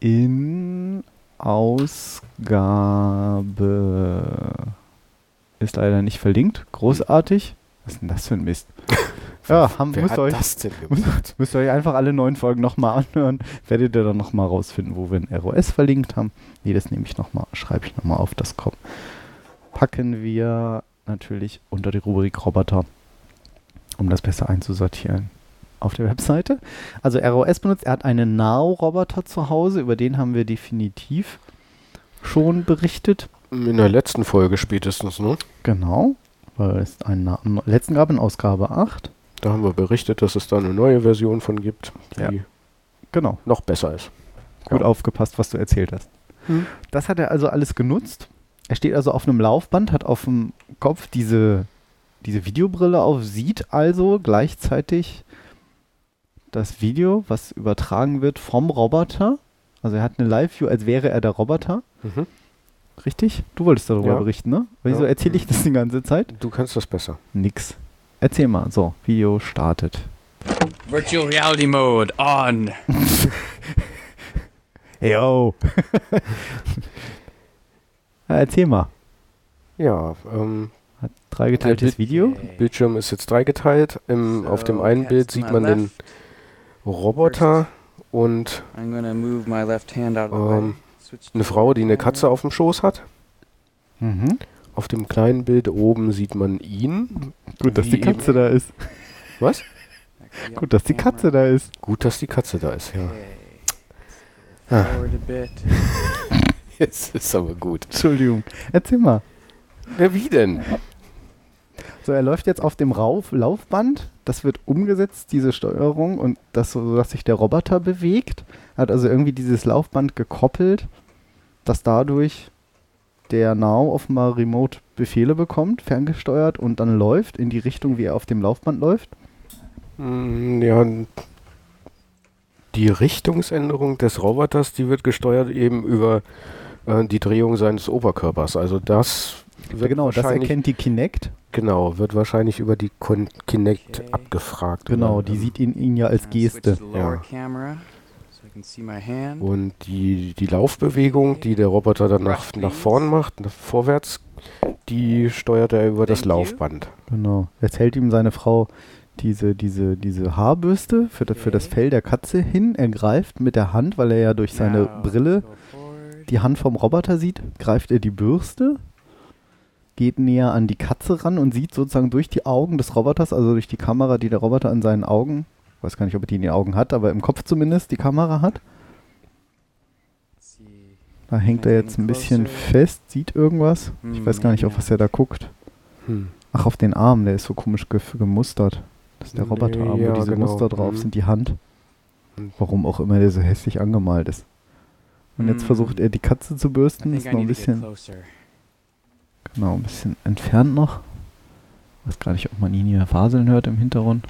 In Ausgabe ist leider nicht verlinkt. Großartig. Was ist denn das für ein Mist? ja, haben, Wer müsst, euch, müsst ihr euch einfach alle neun Folgen nochmal anhören. Werdet ihr dann nochmal rausfinden, wo wir ein ROS verlinkt haben. Nee, das nehme ich nochmal, schreibe ich nochmal auf das kommt. Packen wir natürlich unter die Rubrik Roboter, um das besser einzusortieren auf der Webseite. Also ROS benutzt, er hat einen Nao-Roboter zu Hause, über den haben wir definitiv schon berichtet. In der letzten Folge spätestens, ne? Genau, weil es einen Na letzten gab in Ausgabe 8. Da haben wir berichtet, dass es da eine neue Version von gibt, die Ja. Genau, noch besser ist. gut Ja. aufgepasst, was du erzählt hast. Hm. Das hat er also alles genutzt. Er steht also auf einem Laufband, hat auf dem Kopf diese, diese Videobrille auf, sieht also gleichzeitig das Video, was übertragen wird vom Roboter. Also er hat eine Live-View, als wäre er der Roboter. Mhm. Richtig? Du wolltest darüber Ja. berichten, ne? Wieso Ja. erzähle ich das die ganze Zeit? Du kannst das besser. Nix. Erzähl mal. So, Video startet. Virtual reality mode on. Yo. ja, erzähl mal. Ja, ähm, Hat dreigeteiltes Bild- Video. Bildschirm ist jetzt dreigeteilt. Im, So, auf dem einen Bild sieht man den. Roboter und ähm, eine Frau, die eine Katze auf dem Schoß hat. Mhm. Auf dem kleinen Bild oben sieht man ihn. Gut, dass die Katze da ist. Was? Gut, dass die Katze da ist. Gut, dass die Katze da ist, ja. Okay. Jetzt ist aber gut. Entschuldigung. Erzähl mal. Na, wie denn? So, er läuft jetzt auf dem Rauf Laufband. Das wird umgesetzt, diese Steuerung, und das so, dass sich der Roboter bewegt. Hat also irgendwie dieses Laufband gekoppelt, dass dadurch der Now offenbar remote Befehle bekommt, ferngesteuert und dann läuft in die Richtung, wie er auf dem Laufband läuft. Mm, Ja, die Richtungsänderung des Roboters, die wird gesteuert eben über äh, die Drehung seines Oberkörpers. Also das wird genau, das erkennt die Kinect. genau, wird wahrscheinlich über die Kon Kinect Okay. abgefragt. Genau, oder, die ähm, sieht ihn, ihn ja als Geste. Ja. Und die, die Laufbewegung, die der Roboter dann nach, nach vorn macht, nach vorwärts, die steuert er über das. Laufband. Genau. Jetzt hält ihm seine Frau diese, diese, diese Haarbürste für, das- für das. Fell der Katze hin. Er greift mit der Hand, weil er ja durch seine Now, Brille. Die Hand vom Roboter sieht, greift er die Bürste, geht näher an die Katze ran und sieht sozusagen durch die Augen des Roboters, also durch die Kamera, die der Roboter an seinen Augen, ich weiß gar nicht, ob er die in den Augen hat, aber im Kopf zumindest die Kamera hat. Da hängt er jetzt ein bisschen fest, sieht irgendwas. Ich weiß gar nicht, auf was er da guckt. Hm. Ach, auf den Arm, der ist so komisch ge gemustert. Das ist der Roboterarm, ja, wo diese genau. Muster drauf Mhm. sind, die Hand. Warum auch immer der so hässlich angemalt ist. Und jetzt Mhm. versucht er die Katze zu bürsten, ist noch ein bisschen, genau, ein bisschen entfernt noch. weiß gar nicht, ob man ihn hier faseln hört im Hintergrund.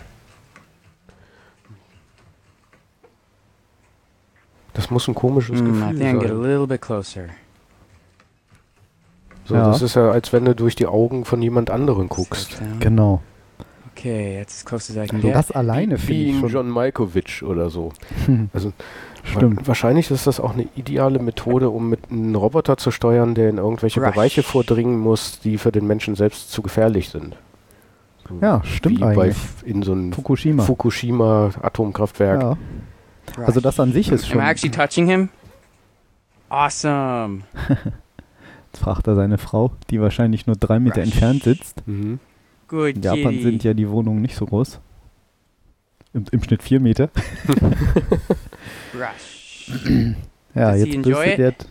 Das muss ein komisches Mm, Gefühl sein. So, Ja. Das ist ja, als wenn du durch die Augen von jemand anderen guckst. Genau. Okay, close as I can Also das alleine Wie finde ich in schon. John Malkovich oder so. Also Stimmt. wa- wahrscheinlich ist das auch eine ideale Methode, um mit einem Roboter zu steuern, der in irgendwelche Rush. Bereiche vordringen muss, die für den Menschen selbst zu gefährlich sind. So Ja, stimmt wie bei eigentlich. F- in so einem Fukushima. Fukushima Atomkraftwerk. ja. Also das an sich ist Am schon. I actually touching him? Awesome. Jetzt fragt er seine Frau, die wahrscheinlich nur drei Meter Rush. entfernt sitzt. Mhm. Good In Japan kitty. sind ja die Wohnungen nicht so groß. Im, im Schnitt vier Meter. Rush. Ja, Does jetzt enjoy bürstet it?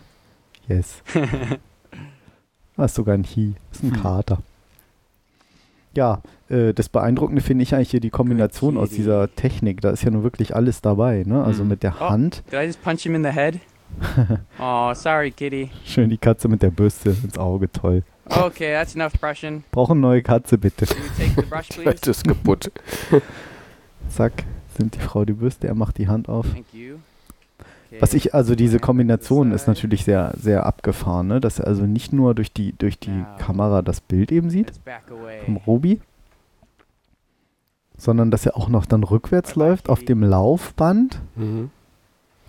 er. Yes. Das ist sogar ein Hi. Das ist ein Hm. Kater. Ja, äh, das Beeindruckende finde ich eigentlich hier die Kombination aus kitty. dieser Technik. Da ist ja nun wirklich alles dabei. Ne? Also Hm. mit der Oh. Hand. Did I just punch him in the head? oh, sorry, kitty. Schön die Katze mit der Bürste ins Auge. Toll. Okay, that's enough brushing. Brauchen eine neue Katze bitte. Brush? Das ist kaputt. Zack, nimmt die Frau die Bürste, er macht die Hand auf. Thank you. Okay, Was ich, also diese Kombination ist natürlich sehr, sehr abgefahren, ne? dass er also nicht nur durch die, durch die. Kamera das Bild eben sieht, vom Robi, sondern dass er auch noch dann rückwärts läuft auf dem Laufband Mhm.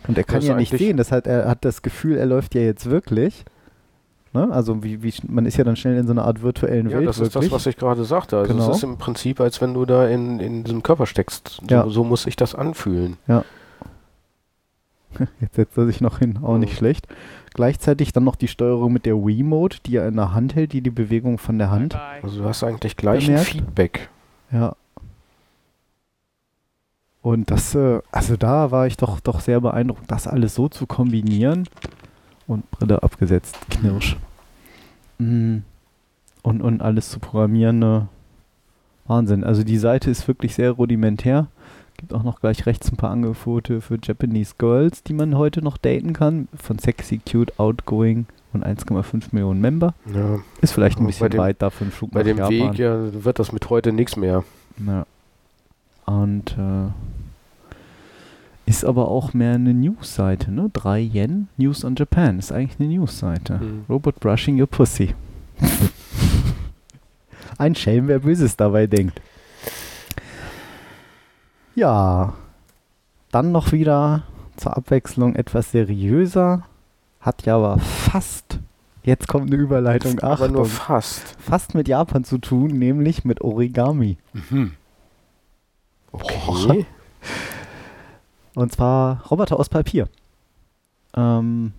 und er kann ja nicht sehen, das hat, er hat das Gefühl, er läuft ja jetzt wirklich. Ne? Also wie, wie, man ist ja dann schnell in so einer Art virtuellen Ja, Welt das ist wirklich. das, was ich gerade sagte. Also Genau. es ist im Prinzip, als wenn du da in, in diesem Körper steckst. So, Ja. so muss sich das anfühlen. Jetzt setzt er sich noch hin, auch nicht Mhm. schlecht. Gleichzeitig dann noch die Steuerung mit der Wiimote, die er in der Hand hält, die die Bewegung von der Hand. Also du hast eigentlich gleich ein? Feedback. Ja. Und das, äh, also da war ich doch, doch sehr beeindruckt, das alles so zu kombinieren. Und Brille abgesetzt, Knirsch. Mm. Und, und alles zu programmieren, ne? Wahnsinn. Also die Seite ist wirklich sehr rudimentär. Gibt auch noch gleich rechts ein paar Angebote für Japanese Girls, die man heute noch daten kann. Von sexy, cute, outgoing und 1,5 Millionen Member. Ja. Ist vielleicht ein Aber bisschen dem- weit da für einen Flug Bei nach dem Japan. Weg ja, wird das mit heute nichts mehr. Ja. Und äh, ist aber auch mehr eine News-Seite, ne? 3 Yen, News on Japan. Ist eigentlich eine News-Seite. Mhm. Robot brushing your pussy. Ein Schelm, wer Böses dabei denkt. Ja. Dann noch wieder zur Abwechslung etwas seriöser. Hat ja aber fast, jetzt kommt eine Überleitung, Aber Achtung, nur fast. fast mit Japan zu tun, nämlich mit Origami. Okay. Und zwar Roboter aus Papier. Ähm,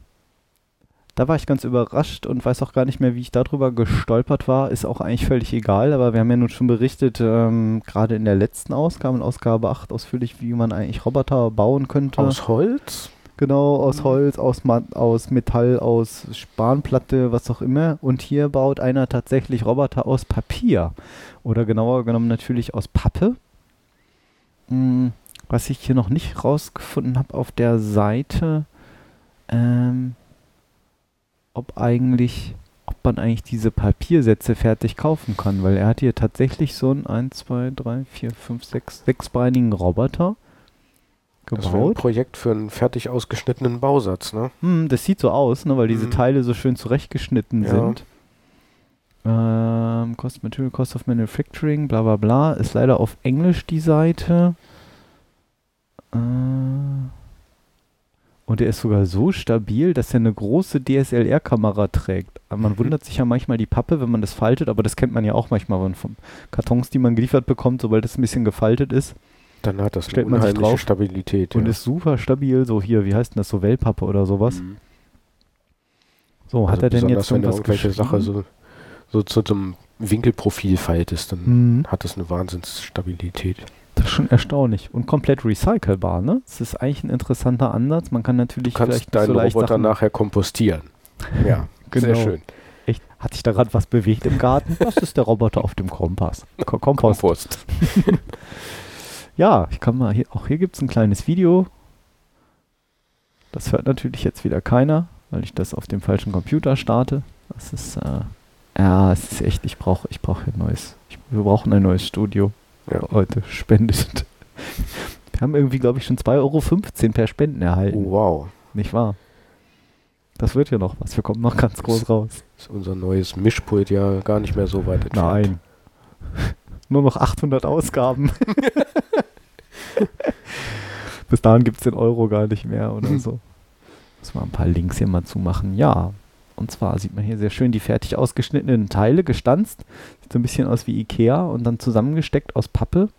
da war ich ganz überrascht und weiß auch gar nicht mehr, wie ich darüber gestolpert war. Ist auch eigentlich völlig egal, aber wir haben ja nun schon berichtet, ähm, gerade in der letzten Ausgabe, in Ausgabe 8, ausführlich, wie man eigentlich Roboter bauen könnte. Aus Holz? Genau, aus Holz, aus, Ma aus Metall, aus Spanplatte, was auch immer. Und hier baut einer tatsächlich Roboter aus Papier. Oder genauer genommen natürlich aus Pappe. Hm, was ich hier noch nicht rausgefunden habe auf der Seite, ähm, ob eigentlich, ob man eigentlich diese Papiersätze fertig kaufen kann, weil er hat hier tatsächlich so einen 1, 2, 3, 4, 5, 6, sechsbeinigen Roboter Das wäre ein gebaut. Projekt für einen fertig ausgeschnittenen Bausatz, ne? Hm, das sieht so aus, ne, weil diese Mhm. Teile so schön zurechtgeschnitten Ja. sind. Ähm, Cost Material, Cost of Manufacturing, bla bla bla. Ist leider auf Englisch die Seite. Äh, und er ist sogar so stabil, dass er eine große DSLR-Kamera trägt. Man Mhm. wundert sich ja manchmal die Pappe, wenn man das faltet, aber das kennt man ja auch manchmal von- Kartons, die man geliefert bekommt, sobald es ein bisschen gefaltet ist. Dann hat das Stellt eine man sich drauf Stabilität. Und ja. ist super stabil, so hier, wie heißt denn das, so Wellpappe oder sowas. Mhm. So, hat Also er denn jetzt irgendwas irgendwelche Sache so, so zu einem Winkelprofil faltest, dann Mhm. hat das eine Wahnsinnsstabilität. Schon erstaunlich. Und komplett recycelbar, ne? Das ist eigentlich ein interessanter Ansatz. Man kann Du natürlich kannst vielleicht deinen so Roboter Sachen, nachher kompostieren. Ja, sehr Genau. schön. Echt, hat sich da gerade was bewegt im Garten? Das ist der Roboter auf dem Kompass. Ko Kompost. Kompost. Ja, ich kann mal hier, auch hier gibt es ein kleines Video. Das hört natürlich jetzt wieder keiner, weil ich das auf dem falschen Computer starte. Das ist, äh, ja, es ist echt, ich brauche ich brauche ein neues, ich, wir brauchen ein neues Studio. Ja. Leute, spendet. Wir haben irgendwie, glaube ich, schon 2,15 Euro per Spenden erhalten. Oh, wow. Nicht wahr? Das wird ja noch was. Wir kommen noch ganz groß raus. Ist unser neues Mischpult ja gar nicht mehr so weit entfernt. Nein. Nur noch 800 Ausgaben. Bis dahin gibt es den Euro gar nicht mehr oder so. Muss mal ein paar Links hier mal zumachen. Ja. Und zwar sieht man hier sehr schön die fertig ausgeschnittenen Teile gestanzt. Sieht so ein bisschen aus wie Ikea und dann zusammengesteckt aus Pappe.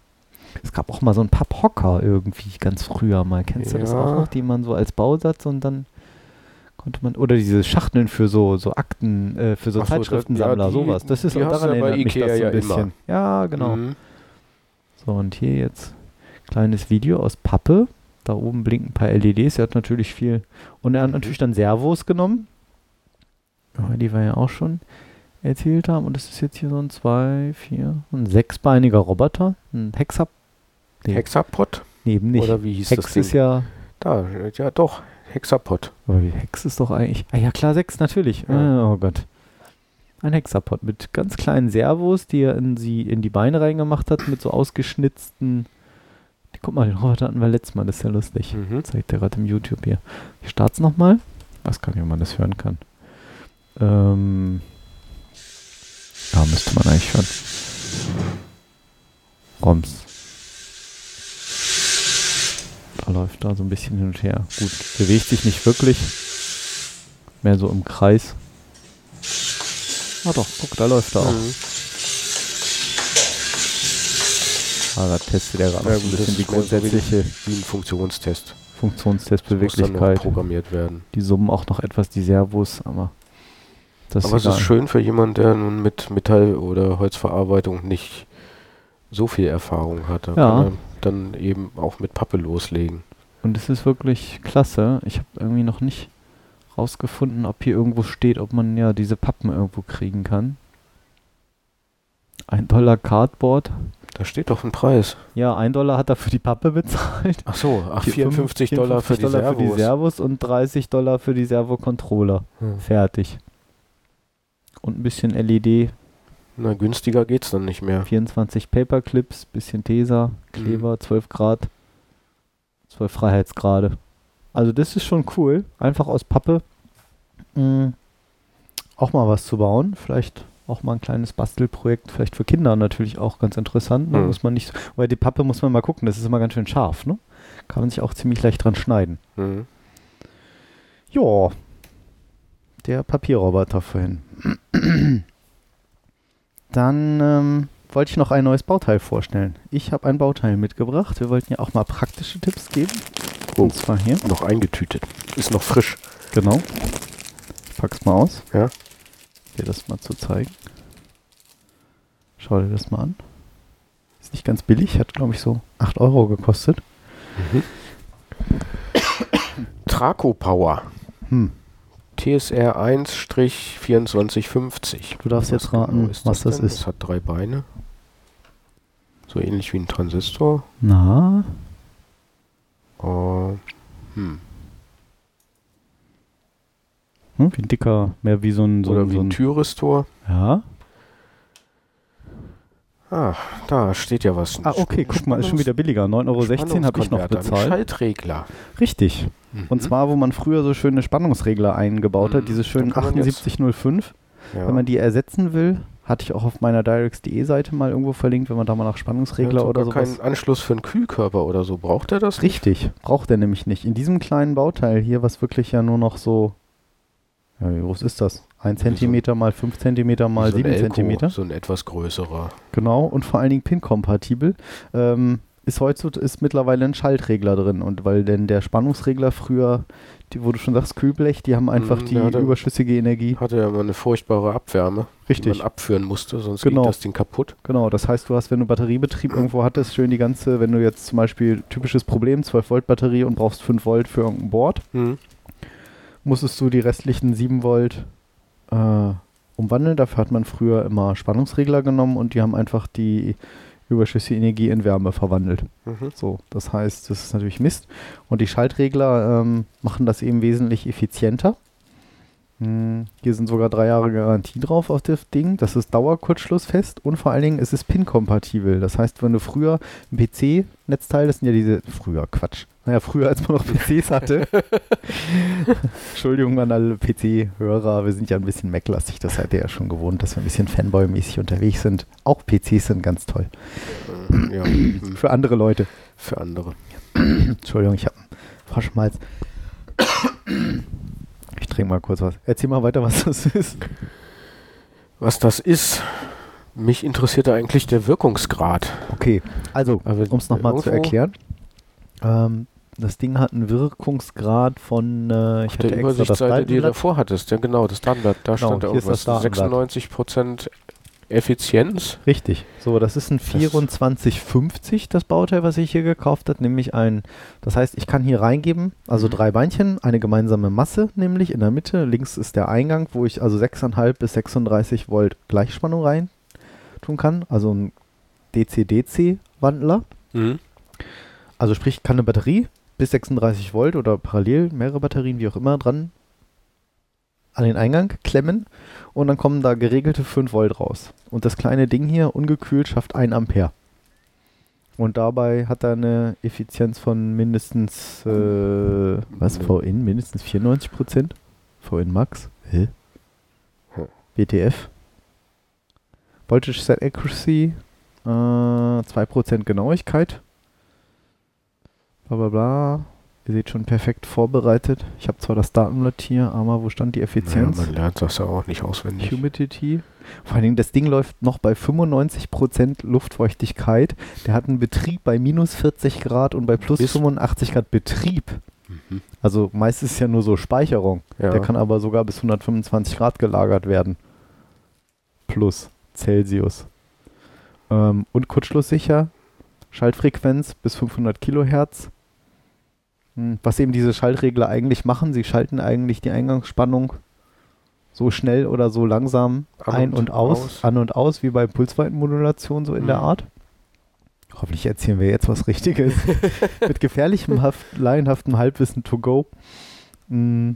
Es gab auch mal so einen Papphocker irgendwie ganz früher mal. Kennst du das Ja. auch noch? Die man so als Bausatz und dann konnte man. Oder diese Schachteln für so, so Akten, äh, für so so, Zeitschriftensammler, ja, sowas. Das ist hast daran ja erinnert mich das so ja ein immer. bisschen. Ja, genau. Mhm. So, und hier jetzt kleines Video aus Pappe. Da oben blinken ein paar LEDs. Er hat natürlich viel. Und er hat natürlich dann Servos genommen. Die wir ja auch schon erzählt haben. Und das ist jetzt hier so ein zwei, vier, ein sechsbeiniger Roboter. Ein Hexap. Nee, Hexapod? neben nicht. Oder wie hieß Hex das Ding? ist ja. Da, ja doch, Hexapod. Aber wie Hex ist doch eigentlich. Ah ja, klar, sechs natürlich. Ja. Ah, oh Gott. Ein Hexapod mit ganz kleinen Servos, die er in, sie, in die Beine reingemacht hat, mit so ausgeschnitzten. Guck mal, den Roboter hatten wir letztes Mal, das ist ja lustig. Mhm. Zeigt er gerade im YouTube hier. Ich start's nochmal. Weiß gar nicht, ob man das hören kann. Ähm. Ja, müsste man eigentlich hören. Roms. Da läuft da so ein bisschen hin und her. Gut, bewegt sich nicht wirklich. Mehr so im Kreis. Ah doch, guck, da läuft er auch. Mhm. Ah, da testet er gerade Ja, so ein bisschen die so wie- grundsätzliche Wie ein Funktionstest. Funktionstest, Beweglichkeit. programmiert werden. Die summen auch noch etwas die Servos, aber das Aber es ist schön für jemanden, der nun mit Metall- oder Holzverarbeitung nicht so viel Erfahrung hat. Da Ja. kann er dann eben auch mit Pappe loslegen. Und es ist wirklich klasse. Ich habe irgendwie noch nicht rausgefunden, ob hier irgendwo steht, ob man ja diese Pappen irgendwo kriegen kann. Ein Dollar Cardboard. Da steht doch ein Preis. Ja, ein Dollar hat er für die Pappe bezahlt. Ach so, ach, Vier- 54 Dollar für die 54 Dollar für die Servos. Servos und 30 Dollar für die Servo-Controller. Hm. Fertig. Und ein bisschen LED, Na, günstiger geht's dann nicht mehr. 24 Paperclips, bisschen Tesa, Kleber, 12 Grad, 12 Freiheitsgrade. Also das ist schon cool. Einfach aus Pappe mh, auch mal was zu bauen. Vielleicht auch mal ein kleines Bastelprojekt, vielleicht für Kinder natürlich auch ganz interessant. Ne? Mhm. Muss man nicht, weil die Pappe muss man mal gucken, das ist immer ganz schön scharf. Ne? Kann man sich auch ziemlich leicht dran schneiden. Mhm. Ja, der Papierroboter vorhin. Dann ähm, wollte ich noch ein neues Bauteil vorstellen. Ich habe ein Bauteil mitgebracht. Wir wollten ja auch mal praktische Tipps geben. Oh. Und zwar hier. Noch eingetütet. Ist noch frisch. Genau. Ich pack's mal aus. Ja. Dir das mal zu zeigen. Schau dir das mal an. Ist nicht ganz billig. Hat, glaube ich, so 8 Euro gekostet. Traco Power. Hm. TSR 1-2450. Du darfst jetzt raten, was das denn? ist. Es hat drei Beine. So ähnlich wie ein Transistor. Na, Oh, hm. hm, wie ein dicker, mehr wie so ein, so, Oder wie so ein ein Tyristor. Ja. Ah, da steht ja was. Ah, okay, guck mal, ist schon wieder billiger. 9,16 Euro habe ich noch bezahlt. Schaltregler. Richtig. Und Mhm. zwar, wo man früher so schöne Spannungsregler eingebaut hat, Mhm. diese schönen Da kann man jetzt- 7805. ja. Wenn man die ersetzen will, hatte ich auch auf meiner directs.de Seite mal irgendwo verlinkt, wenn man da mal nach Spannungsregler oder sowas. keinen Anschluss für einen Kühlkörper oder so. Braucht er das? nicht? Richtig, braucht er nämlich nicht. In diesem kleinen Bauteil hier, was wirklich ja nur noch so, ja, wie groß ist das? 1 Wie so ein- Zentimeter mal 5 Zentimeter mal So ein 7 Elko, Zentimeter. So ein etwas größerer. Genau, und vor allen Dingen PIN-kompatibel. Ähm, ist heutzutage ist mittlerweile ein Schaltregler drin. Und weil denn der Spannungsregler früher, die, wo du schon sagst, Kühlblech, die haben einfach Mhm, die hatte- überschüssige Energie. Hatte ja mal eine furchtbare Abwärme, die Richtig. man abführen musste, sonst Genau. geht das Ding kaputt. Genau, das heißt, du hast, wenn du Batteriebetrieb irgendwo hattest, schön die ganze, wenn du jetzt zum Beispiel typisches Problem, 12 Volt Batterie und brauchst 5 Volt für irgendein Board, Mhm. musstest du die restlichen 7 Volt äh, umwandeln. Dafür hat man früher immer Spannungsregler genommen und die haben einfach die überschüssige Energie in Wärme verwandelt. Mhm. So, das heißt, das ist natürlich Mist. Und die Schaltregler ähm, machen das eben wesentlich effizienter. Hm, hier sind sogar drei Jahre Garantie drauf auf das Ding. Das ist dauerkurzschlussfest und vor allen Dingen ist es PIN-kompatibel. Das heißt, wenn du früher ein PC-Netzteil, das sind ja diese, früher, Quatsch. Naja, früher, als man noch PCs hatte. Entschuldigung an alle PC-Hörer, wir sind ja ein bisschen Mac-lastig, das seid ihr ja schon gewohnt, dass wir ein bisschen Fanboy-mäßig unterwegs sind. Auch PCs sind ganz toll. Äh, ja. Für andere Leute. für andere. Entschuldigung, ich habe einen Frosch im Hals. Ich trinke mal kurz was. Erzähl mal weiter, was das ist. Was das ist, mich interessierte eigentlich der Wirkungsgrad. Okay, also, um es nochmal zu erklären. Ähm, das Ding hat einen Wirkungsgrad von, äh, ich Auf der hatte extra das Übersichtsseite, die du davor hattest, ja genau, das Datenblatt, da Genau, stand da irgendwas. das Datenblatt. 96% Effizienz. Richtig. So, das ist ein 2450, das Bauteil, was ich hier gekauft habe, nämlich ein, das heißt, ich kann hier reingeben, also Mhm. drei Beinchen, eine gemeinsame Masse, nämlich in der Mitte, links ist der Eingang, wo ich also 6,5 bis 36 Volt Gleichspannung rein tun kann, also ein DC-DC-Wandler. Mhm. Also sprich, kann eine Batterie bis 36 Volt oder parallel mehrere Batterien, wie auch immer, dran an den Eingang klemmen und dann kommen da geregelte 5 Volt raus. Und das kleine Ding hier, ungekühlt, schafft 1 Ampere. Und dabei hat er eine Effizienz von mindestens, äh, was, VIN? Mindestens 94 Prozent? VIN Max? Hä? WTF? Voltage Set Accuracy, äh, 2% Genauigkeit. Bla bla bla. Ihr seht schon perfekt vorbereitet. Ich habe zwar das Datenblatt hier, aber wo stand die Effizienz? man lernt das ja auch nicht auswendig. Humidity. Vor allen Dingen, das Ding läuft noch bei 95% Luftfeuchtigkeit. Der hat einen Betrieb bei minus 40 Grad und bei plus Bis- 85 Grad Betrieb. Mhm. Also meist ist ja nur so Speicherung. Ja. Der kann aber sogar bis 125 Grad gelagert werden. Plus Celsius. Ähm, und kurzschlusssicher. Schaltfrequenz bis 500 Kilohertz. Hm, Was eben diese Schaltregler eigentlich machen, sie schalten eigentlich die Eingangsspannung so schnell oder so langsam An ein und und aus, aus. an und aus, wie bei Pulsweitenmodulation so in der Mhm. Art. Hoffentlich erzählen wir jetzt was Richtiges. Mit gefährlichem, haft, laienhaftem Halbwissen to go. Mm,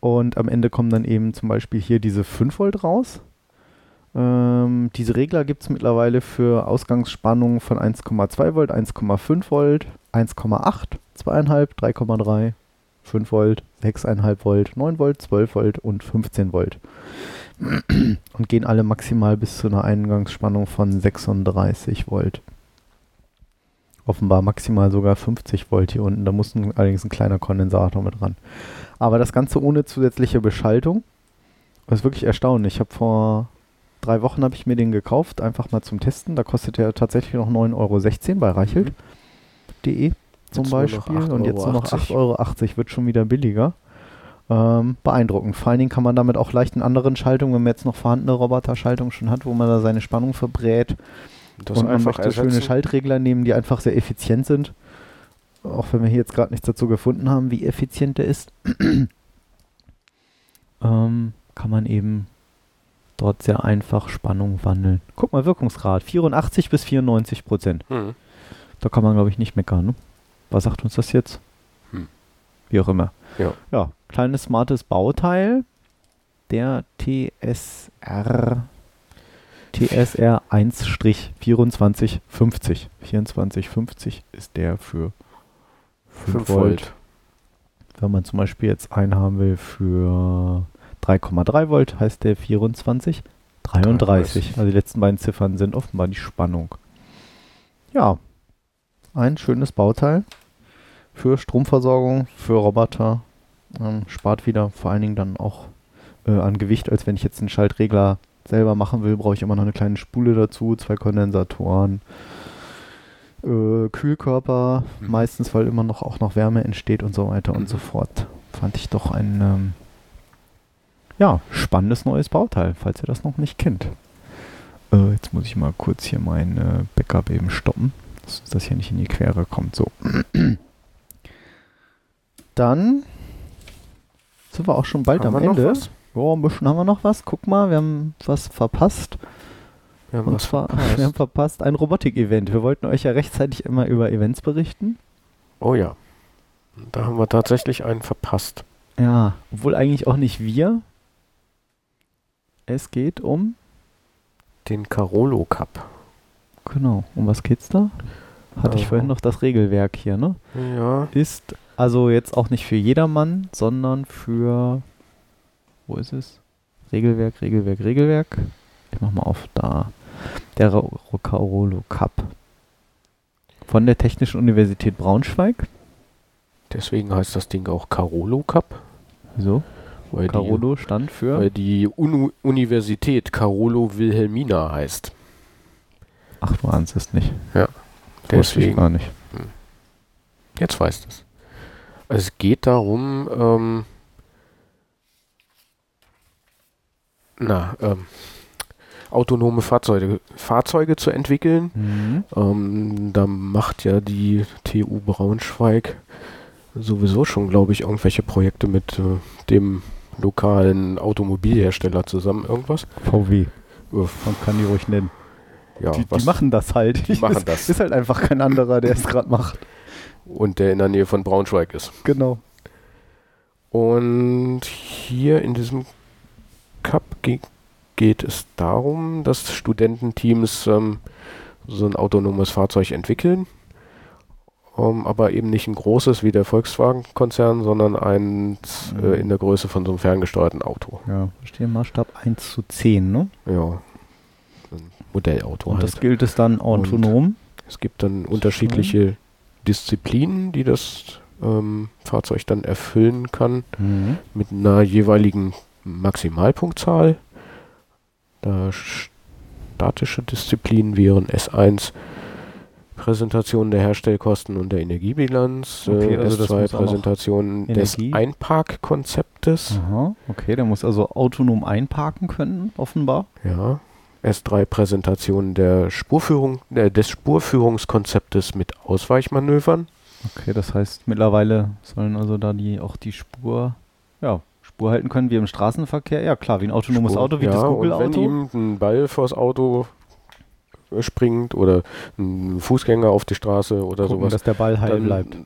Und am Ende kommen dann eben zum Beispiel hier diese 5 Volt raus. Ähm, diese Regler gibt es mittlerweile für Ausgangsspannungen von 1,2 Volt, 1,5 Volt, 1,8, 2,5, 3,3, 5 Volt, 6,5 Volt, 9 Volt, 12 Volt und 15 Volt. Und gehen alle maximal bis zu einer Eingangsspannung von 36 Volt. Offenbar maximal sogar 50 Volt hier unten. Da muss allerdings ein kleiner Kondensator mit ran. Aber das Ganze ohne zusätzliche Beschaltung. Das ist wirklich erstaunlich. Ich habe vor drei Wochen habe ich mir den gekauft, einfach mal zum Testen. Da kostet er tatsächlich noch 9,16 Euro bei reichelt.de zum Jetzt nur noch Beispiel. Und jetzt nur noch 8,80 8,80 Euro, wird schon wieder billiger. Ähm, beeindruckend. Vor allen Dingen kann man damit auch leicht in anderen Schaltungen, wenn man jetzt noch vorhandene Roboterschaltungen schon hat, wo man da seine Spannung verbrät Das und man einfach möchte schöne. Schaltregler nehmen, die einfach sehr effizient sind. auch wenn wir hier jetzt gerade nichts dazu gefunden haben, wie effizient der ist, ähm, kann man eben dort sehr einfach Spannung wandeln. Guck mal, Wirkungsgrad 84 bis 94 Prozent. Hm. Da kann man, glaube ich, nicht meckern. Ne? Was sagt uns das jetzt? Hm. Wie auch immer. Ja. Ja, kleines smartes Bauteil. Der TSR TSR 1-2450. 2450 ist der für 5 5 Volt. Volt. Wenn man zum Beispiel jetzt einen haben will für 3,3 Volt, heißt der 24 33. Also die letzten beiden Ziffern sind offenbar die Spannung. Ja, ein schönes Bauteil für Stromversorgung, für Roboter. Ähm, spart wieder vor allen Dingen dann auch äh, an Gewicht, als wenn ich jetzt einen Schaltregler selber machen will, brauche ich immer noch eine kleine Spule dazu, zwei Kondensatoren, äh, Kühlkörper, Mhm. meistens, weil immer noch auch noch Wärme entsteht und so weiter Mhm. und so fort. Fand ich doch ein ähm, ja, spannendes neues Bauteil, falls ihr das noch nicht kennt. Äh, jetzt muss ich mal kurz hier mein äh, Backup eben stoppen, dass das hier nicht in die Quere kommt. So. Dann sind wir auch schon bald Haben am Ende. was? Ja, ein bisschen haben wir noch was. Guck mal, wir haben was verpasst. Wir haben Und was zwar, verpasst. wir haben verpasst ein Robotik-Event. Wir wollten euch ja rechtzeitig immer über Events berichten. Oh ja. Da haben wir tatsächlich einen verpasst. Ja, obwohl eigentlich auch nicht wir. Es geht um, Den Carolo Cup. genau, um was geht's da? Hatte ich Äh, vorhin noch das Regelwerk hier, ne? Ja. Ist also jetzt auch nicht für jedermann, sondern für, wo ist es? Regelwerk, Regelwerk, Regelwerk. Ich mach mal auf da. Der Ro- Carolo Cup. Von der Technischen Universität Braunschweig. Deswegen heißt das Ding auch Carolo Cup. So, Weil Carolo stand die, für. weil die Unu Universität Carolo Wilhelmina heißt. Ach, du ahnst es nicht. Wusste ich Deswegen. gar nicht. Jetzt weißt du es. Es geht darum, ähm, na, ähm, autonome Fahrzeuge, Fahrzeuge zu entwickeln. Mhm. Ähm, da macht ja die TU Braunschweig sowieso schon, glaube ich, irgendwelche Projekte mit äh, dem lokalen Automobilhersteller zusammen. Irgendwas. VW. Äh, Man kann die ruhig nennen. ja, die, was, die machen das halt. die machen ist, das. Ist halt einfach kein anderer, der es gerade macht. Und der in der Nähe von Braunschweig ist. Genau. Und hier in diesem Cup ge geht es darum, dass Studententeams ähm, so ein autonomes Fahrzeug entwickeln, ähm, aber eben nicht ein großes wie der Volkswagen-Konzern, sondern eins Mhm. äh, in der Größe von so einem ferngesteuerten Auto. Ja, steht Maßstab 1 zu 10, ne? Ja, ein Modellauto. Und halt. das gilt es dann autonom. Es gibt dann unterschiedliche Disziplinen, die das ähm, Fahrzeug dann erfüllen kann. Mhm. mit einer jeweiligen Maximalpunktzahl. Da statische Disziplinen wären S1 Präsentation der Herstellkosten und der Energiebilanz, Okay, äh, also das S2 muss auch noch Präsentation des Einparkkonzeptes, Aha, okay, der muss also autonom einparken können, offenbar. ja. S3 Präsentation der Spurführung, äh, des Spurführungskonzeptes mit Ausweichmanövern. Okay, das heißt, mittlerweile sollen also da die auch die Spur, ja, Spur halten können wie im Straßenverkehr. Ja, klar, wie ein autonomes Spur- Auto, wie ja, das Und wenn Google-Auto. ihm ein Ball vors Auto äh, springt oder ein Fußgänger auf die Straße oder Gucken, sowas, dass der Ball heil dann- bleibt.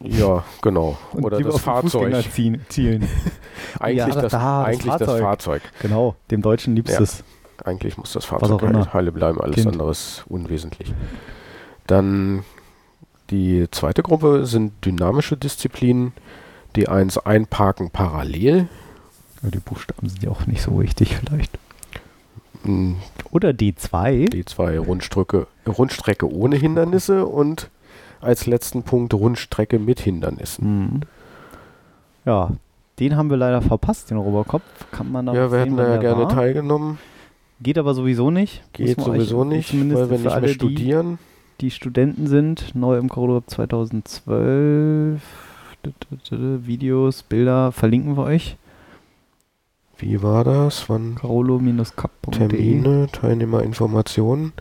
Ja, genau. Und oder das Fahrzeug. ziehen, zielen. Eigentlich, Ja, das, da, das eigentlich das Fahrzeug. Fahrzeug. genau, dem Deutschen liebstes. Eigentlich muss das Fahrzeug halt heile bleiben, alles Kind. andere ist unwesentlich. Dann die zweite Gruppe sind dynamische Disziplinen. Die eins einparken parallel. Ja, die Buchstaben sind ja auch nicht so wichtig vielleicht. Oder D2. Die zwei Rundstrecke, Rundstrecke ohne Hindernisse und als letzten Punkt Rundstrecke mit Hindernissen. Mhm. Ja, den haben wir leider verpasst, den Robocop. Kann man da Ja, wir sehen, hätten da ja gerne war. teilgenommen. Geht aber sowieso nicht. Geht sowieso nicht, weil wir nicht alle, mehr die- studieren. die Studenten sind, neu im Corridor 2012. D- d- d- Videos, Bilder verlinken wir euch. Wie war das? Wann Carolo-cup.de. Termine, Teilnehmerinformationen?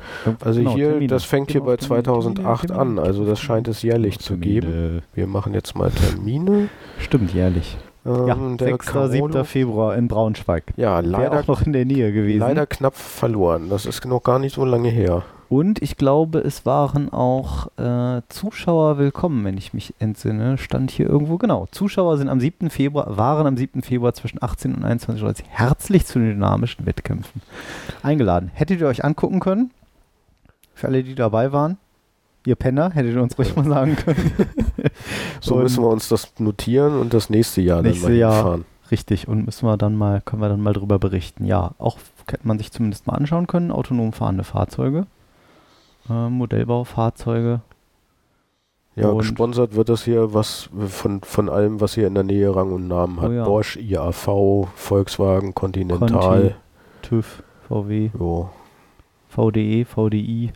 Also Genau, hier, Termine. das fängt hier Gehen bei auf Termine, 2008 Termine, an, Termine. also das scheint es jährlich zu geben. Wir machen jetzt mal Termine. Stimmt, jährlich. Ähm, Ja, der 6. Carolo- 7. Februar in Braunschweig. Ja, leider, auch noch in der Nähe gewesen. leider knapp verloren. Das ist noch gar nicht so lange her. Und ich glaube, es waren auch äh, Zuschauer willkommen, wenn ich mich entsinne. Stand hier irgendwo, genau. Zuschauer sind am 7. Februar, waren am 7. Februar zwischen 18 und 21 Uhr herzlich zu den dynamischen Wettkämpfen eingeladen. Hättet ihr euch angucken können? Für alle, die dabei waren? Ihr Penner, hättet ihr uns ruhig mal sagen können. So müssen wir uns das notieren und das nächste Jahr Nächste dann mal Jahr. hinfahren. Richtig, und müssen wir dann mal, können wir dann mal drüber berichten. Ja, auch hätte man sich zumindest mal anschauen können, autonom fahrende Fahrzeuge, äh, Modellbaufahrzeuge. Ja, Und- gesponsert wird das hier was von, von allem, was hier in der Nähe Rang und Namen hat. Oh ja. Bosch, IAV, Volkswagen, Continental. Conti. TÜV, VW, Jo. VDE, VDI,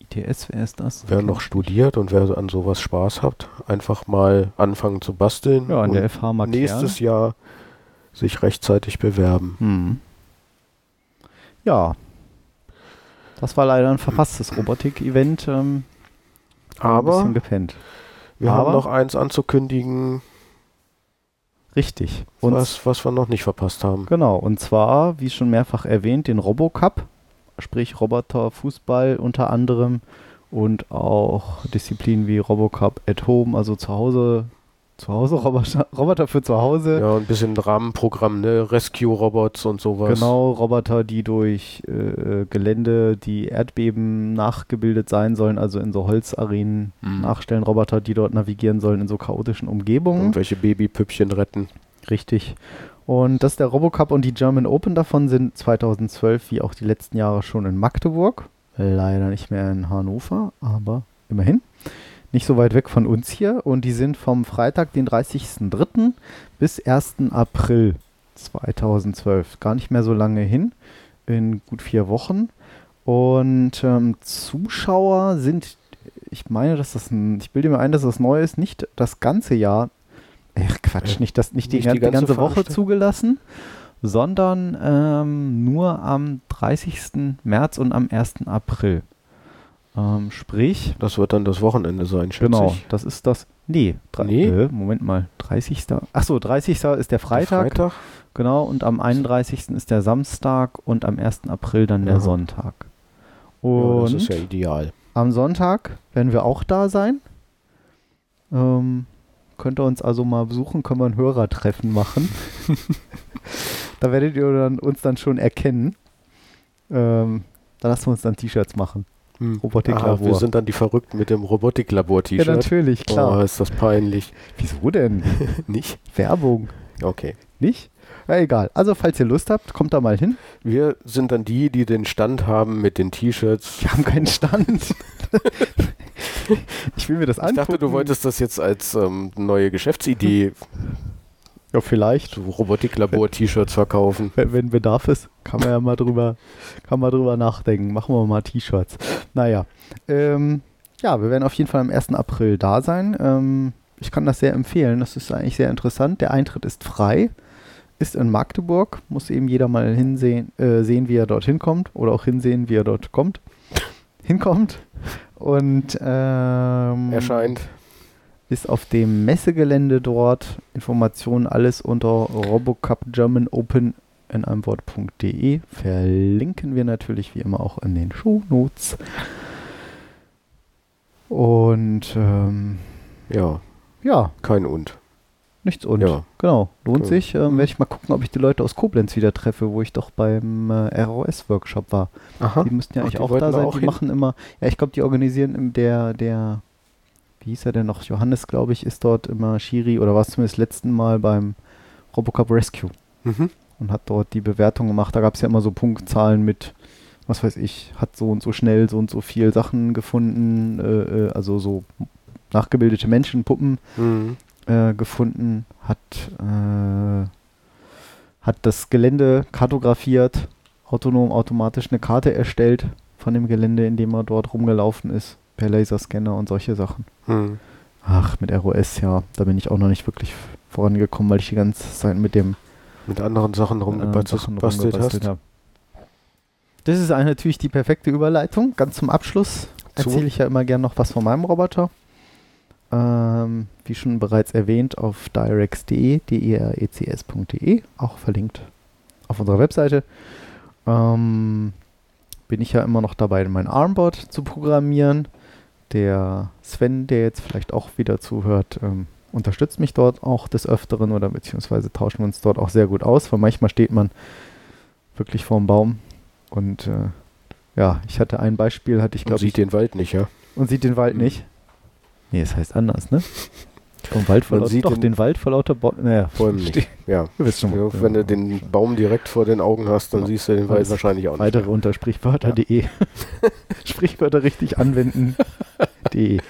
ITS, wer ist das? Wer noch studiert und wer an sowas Spaß hat, einfach mal anfangen zu basteln Ja, an und der FH Markern. nächstes Jahr sich rechtzeitig bewerben. Hm. Ja. Das war leider ein verpasstes Robotik-Event. Ähm, ein Aber bisschen gepennt. wir aber- haben noch eins anzukündigen, Richtig. Und was, was wir noch nicht verpasst haben. Genau, und zwar, wie schon mehrfach erwähnt, den Robocup, sprich Roboter-Fußball unter anderem und auch Disziplinen wie Robocup at Home, also zu Hause, zu Hause Roboter, Roboter für zu Hause. Ja, ein bisschen Rahmenprogramm, ne? Rescue-Robots und sowas. Genau, Roboter, die durch äh, Gelände, die Erdbeben nachgebildet sein sollen, also in so Holzarenen Mhm. nachstellen, Roboter, die dort navigieren sollen in so chaotischen Umgebungen. Irgendwelche Babypüppchen retten. Richtig. Und das ist der Robocup und die German Open davon sind 2012 wie auch die letzten Jahre schon in Magdeburg. Leider nicht mehr in Hannover, aber immerhin. Nicht so weit weg von uns hier. Und die sind vom Freitag, den 30.03. bis 1. April 2012. Gar nicht mehr so lange hin. In gut vier Wochen. Und ähm, Zuschauer sind, ich meine, dass das ein, ich bilde mir ein, dass das neu ist, nicht das ganze Jahr. Ach Quatsch, Äh, nicht, das, nicht, die, nicht die die ganze, ganze Woche zugelassen, sondern ähm, nur am 30. März und am 1. April. Ähm, sprich, Das wird dann das Wochenende sein, schätze genau, ich. das ist das. Nee, drei, Nee? Äh, Moment mal, 30. Achso, 30. ist der Freitag. Freitag? Genau, und am 31. ist der Samstag und am 1. April dann der Aha. Sonntag. Ja, Und das ist ja ideal. am Sonntag werden wir auch da sein. Ähm, könnt ihr uns also mal besuchen, können wir ein Hörertreffen machen. da werdet ihr dann, uns dann schon erkennen. Ähm, da lassen wir uns dann T-Shirts machen. Hm. Robotiklabor. Ah, wir sind dann die Verrückten mit dem Robotiklabor-T-Shirt. Ja, natürlich, klar. Oh, ist das peinlich. Wieso denn? Nicht? Werbung, Okay. nicht? Ja, egal. Also, falls ihr Lust habt, kommt da mal hin. Wir sind dann die, die den Stand haben mit den T-Shirts. Wir haben keinen Stand. ich will mir das Ich angucken. dachte, du wolltest das jetzt als ähm, neue Geschäftsidee, Ja, vielleicht. so Robotiklabor-T-Shirts verkaufen. Wenn, wenn Bedarf ist, kann man ja mal drüber, kann man drüber nachdenken. Machen wir mal T-Shirts. Naja. Ähm, ja, wir werden auf jeden Fall am 1. April da sein. Ähm, ich kann das sehr empfehlen. Das ist eigentlich sehr interessant. Der Eintritt ist frei. Ist in Magdeburg. Muss eben jeder mal hinsehen, äh, sehen, wie er dort hinkommt. Oder auch hinsehen, wie er dort kommt. Hinkommt. Und ähm, Erscheint. Ist auf dem Messegelände dort. Informationen alles unter Robocup German Open in einem Wort.de. Verlinken wir natürlich wie immer auch in den Shownotes. Und ähm, Ja, ja, kein Und. nichts und. Ja. Genau, lohnt Cool. sich. Ähm, Werde ich mal gucken, ob ich die Leute aus Koblenz wieder treffe, wo ich doch beim äh, ROS-Workshop war. Aha. Die müssten ja Ach, eigentlich auch da sein. auch die hin? machen immer, ja, ich glaube, die organisieren im der, der, wie hieß er denn noch? Johannes, glaube ich, ist dort immer Schiri oder war es zumindest letzten Mal beim Robocup Rescue Mhm. und hat dort die Bewertung gemacht. Da gab es ja immer so Punktzahlen mit, was weiß ich, hat so und so schnell so und so viel Sachen gefunden, äh, äh, also so nachgebildete Menschenpuppen Mhm. äh, gefunden, hat, äh, hat das Gelände kartografiert, autonom automatisch eine Karte erstellt von dem Gelände, in dem er dort rumgelaufen ist, per Laserscanner und solche Sachen. Mhm. Ach, mit ROS, ja, da bin ich auch noch nicht wirklich vorangekommen, weil ich die ganze Zeit mit dem mit anderen Sachen ähm, rumgebastelt hast. habe. Das ist natürlich die perfekte Überleitung. Ganz zum Abschluss Zu? erzähle ich ja immer gern noch was von meinem Roboter. Ähm, wie schon bereits erwähnt, auf direx.de, d-e-r-e-c-s.de, auch verlinkt auf unserer Webseite. Ähm, bin ich ja immer noch dabei, mein Armbot zu programmieren. Der Sven, der jetzt vielleicht auch wieder zuhört, ähm, unterstützt mich dort auch des Öfteren oder beziehungsweise tauschen wir uns dort auch sehr gut aus, weil manchmal steht man wirklich vorm Baum und äh, ja, ich hatte ein Beispiel, hatte ich Und glaube ich, sieht den Wald nicht, ja? und sieht den Wald Mhm. nicht. Nee, es heißt anders, ne? Vom Wald vor lauter, sieht doch, den- den Wald vor lauter Bäumen. Naja, Bäumen nicht. Ja. Du schon. Ja, Wenn du den Baum direkt vor den Augen hast, dann Genau. siehst du den Wald wahrscheinlich auch nicht. Weitere unter sprichwörter.de. Sprichwörter richtig anwenden. de.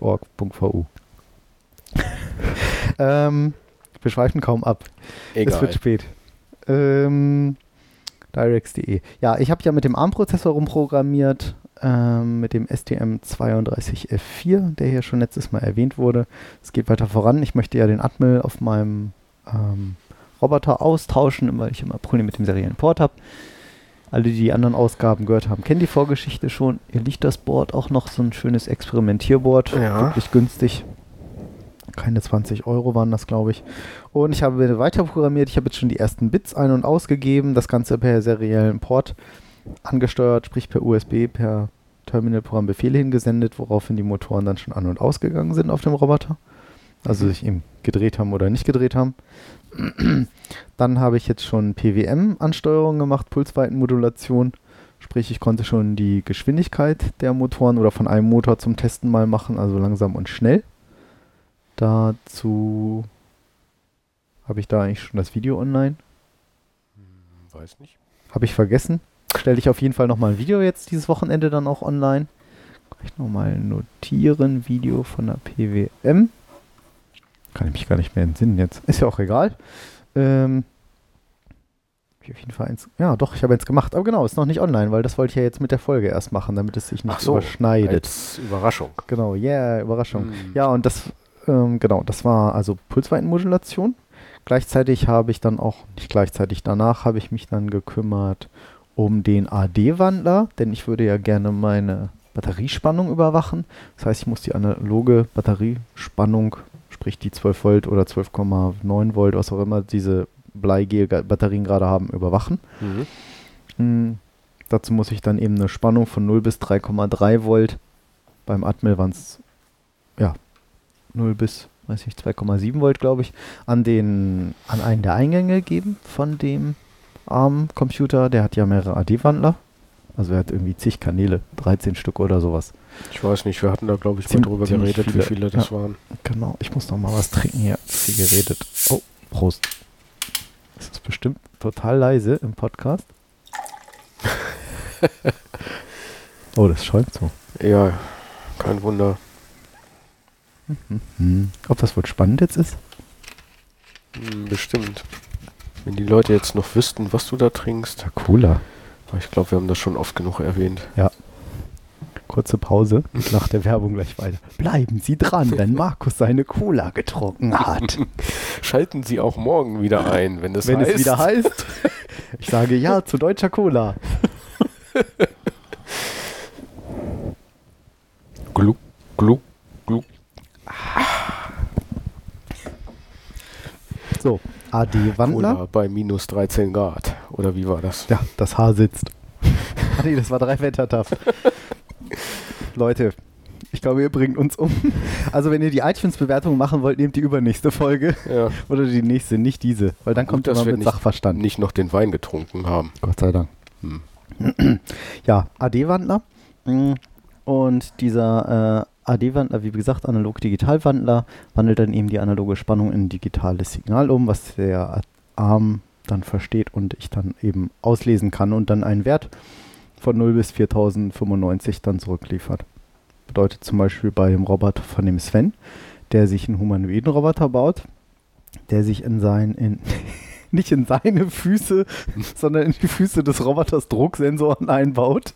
.org.vu. ähm, wir schweifen kaum ab. Es Egal. wird spät. Ähm, Direx.de. Ja, ich habe ja mit dem ARM-Prozessor rumprogrammiert, ähm, mit dem STM32F4, der hier schon letztes Mal erwähnt wurde. Es geht weiter voran. Ich möchte ja den Atmel auf meinem ähm, Roboter austauschen, weil ich immer Probleme mit dem seriellen Port habe. Alle, die die anderen Ausgaben gehört haben, kennen die Vorgeschichte schon. Hier liegt das Board auch noch, so ein schönes Experimentierboard. Ja. Wirklich günstig. Keine 20 Euro waren das, glaube ich. Und ich habe weiter programmiert. Ich habe jetzt schon die ersten Bits ein- und ausgegeben. Das Ganze per seriellen Port angesteuert, sprich per USB, per Terminalprogramm Befehle hingesendet, woraufhin die Motoren dann schon an- und ausgegangen sind auf dem Roboter. Also sich eben gedreht haben oder nicht gedreht haben. Dann habe ich jetzt schon PWM-Ansteuerung gemacht, Pulsweitenmodulation. Sprich, ich konnte schon die Geschwindigkeit der Motoren oder von einem Motor zum Testen mal machen, also langsam und schnell. Dazu habe ich da eigentlich schon das Video online. Weiß nicht. Habe ich vergessen. Stelle ich auf jeden Fall nochmal ein Video jetzt dieses Wochenende dann auch online. Kann ich nochmal notieren, Video von der PWM. Kann ich mich gar nicht mehr entsinnen jetzt. Ist ja auch egal. Ähm, ich auf jeden Fall eins. Ja, doch, ich habe eins gemacht. Aber genau, ist noch nicht online, weil das wollte ich ja jetzt mit der Folge erst machen, damit es sich nicht Ach so, überschneidet. Als Überraschung. Genau, yeah, Überraschung. Hm. Ja, und das, ähm, genau, das war also Pulsweitenmodulation. Gleichzeitig habe ich dann auch, nicht gleichzeitig danach, habe ich mich dann gekümmert um den AD-Wandler, denn ich würde ja gerne meine Batteriespannung überwachen. Das heißt, ich muss die analoge Batteriespannung, sprich die 12 Volt oder 12,9 Volt, was auch immer diese Bleigel-Batterien gerade haben, überwachen. Mhm. Mm, dazu muss ich dann eben eine Spannung von 0 bis 3,3 Volt. Beim Atmel waren es ja 0 bis, weiß ich, 2,7 Volt, glaube ich, an den an einen der Eingänge geben von dem ARM-Computer. Der hat ja mehrere AD-Wandler. Also er hat irgendwie zig Kanäle, 13 Stück oder sowas. Ich weiß nicht, wir hatten da, glaube ich, mal Ziem- drüber ziemlich geredet, viele, wie viele das ja. waren. Genau, ich muss noch mal was trinken hier. Viel geredet. Oh, Prost. Das ist bestimmt total leise im Podcast. oh, das schäumt so. Ja, kein Wunder. Hm. Ob das wohl spannend jetzt ist? Hm, bestimmt. Wenn die Leute jetzt noch wüssten, was du da trinkst. Ja, Cola. Ich glaube, wir haben das schon oft genug erwähnt. Kurze Pause und nach der Werbung gleich weiter. Bleiben Sie dran, wenn Markus seine Cola getrunken hat. Schalten Sie auch morgen wieder ein, wenn es wenn heißt. es wieder heißt. Ich sage ja zu deutscher Cola. Gluck, gluck, gluck. So, AD-Wandler. Cola bei minus 13 Grad. Oder wie war das? Ja, das Haar sitzt. Ach nee, das war drei Wettertaft. Leute, ich glaube, ihr bringt uns um. Also, wenn ihr die iTunes-Bewertung machen wollt, nehmt die übernächste Folge. Ja. Oder die nächste, nicht diese. Weil dann Gut, kommt dass immer mit nicht- Sachverstand. Nicht noch den Wein getrunken haben. Gott sei Dank. Hm. Ja, AD-Wandler. Und dieser äh, AD-Wandler, wie gesagt, analog-digital-Wandler, wandelt dann eben die analoge Spannung in ein digitales Signal um, was der Arm dann versteht und ich dann eben auslesen kann und dann einen Wert von 0 bis 4095 dann zurückliefert. Bedeutet zum Beispiel bei dem Roboter von dem Sven, der sich einen humanoiden Roboter baut, der sich in sein, in, nicht in seine Füße, sondern in die Füße des Roboters Drucksensoren einbaut.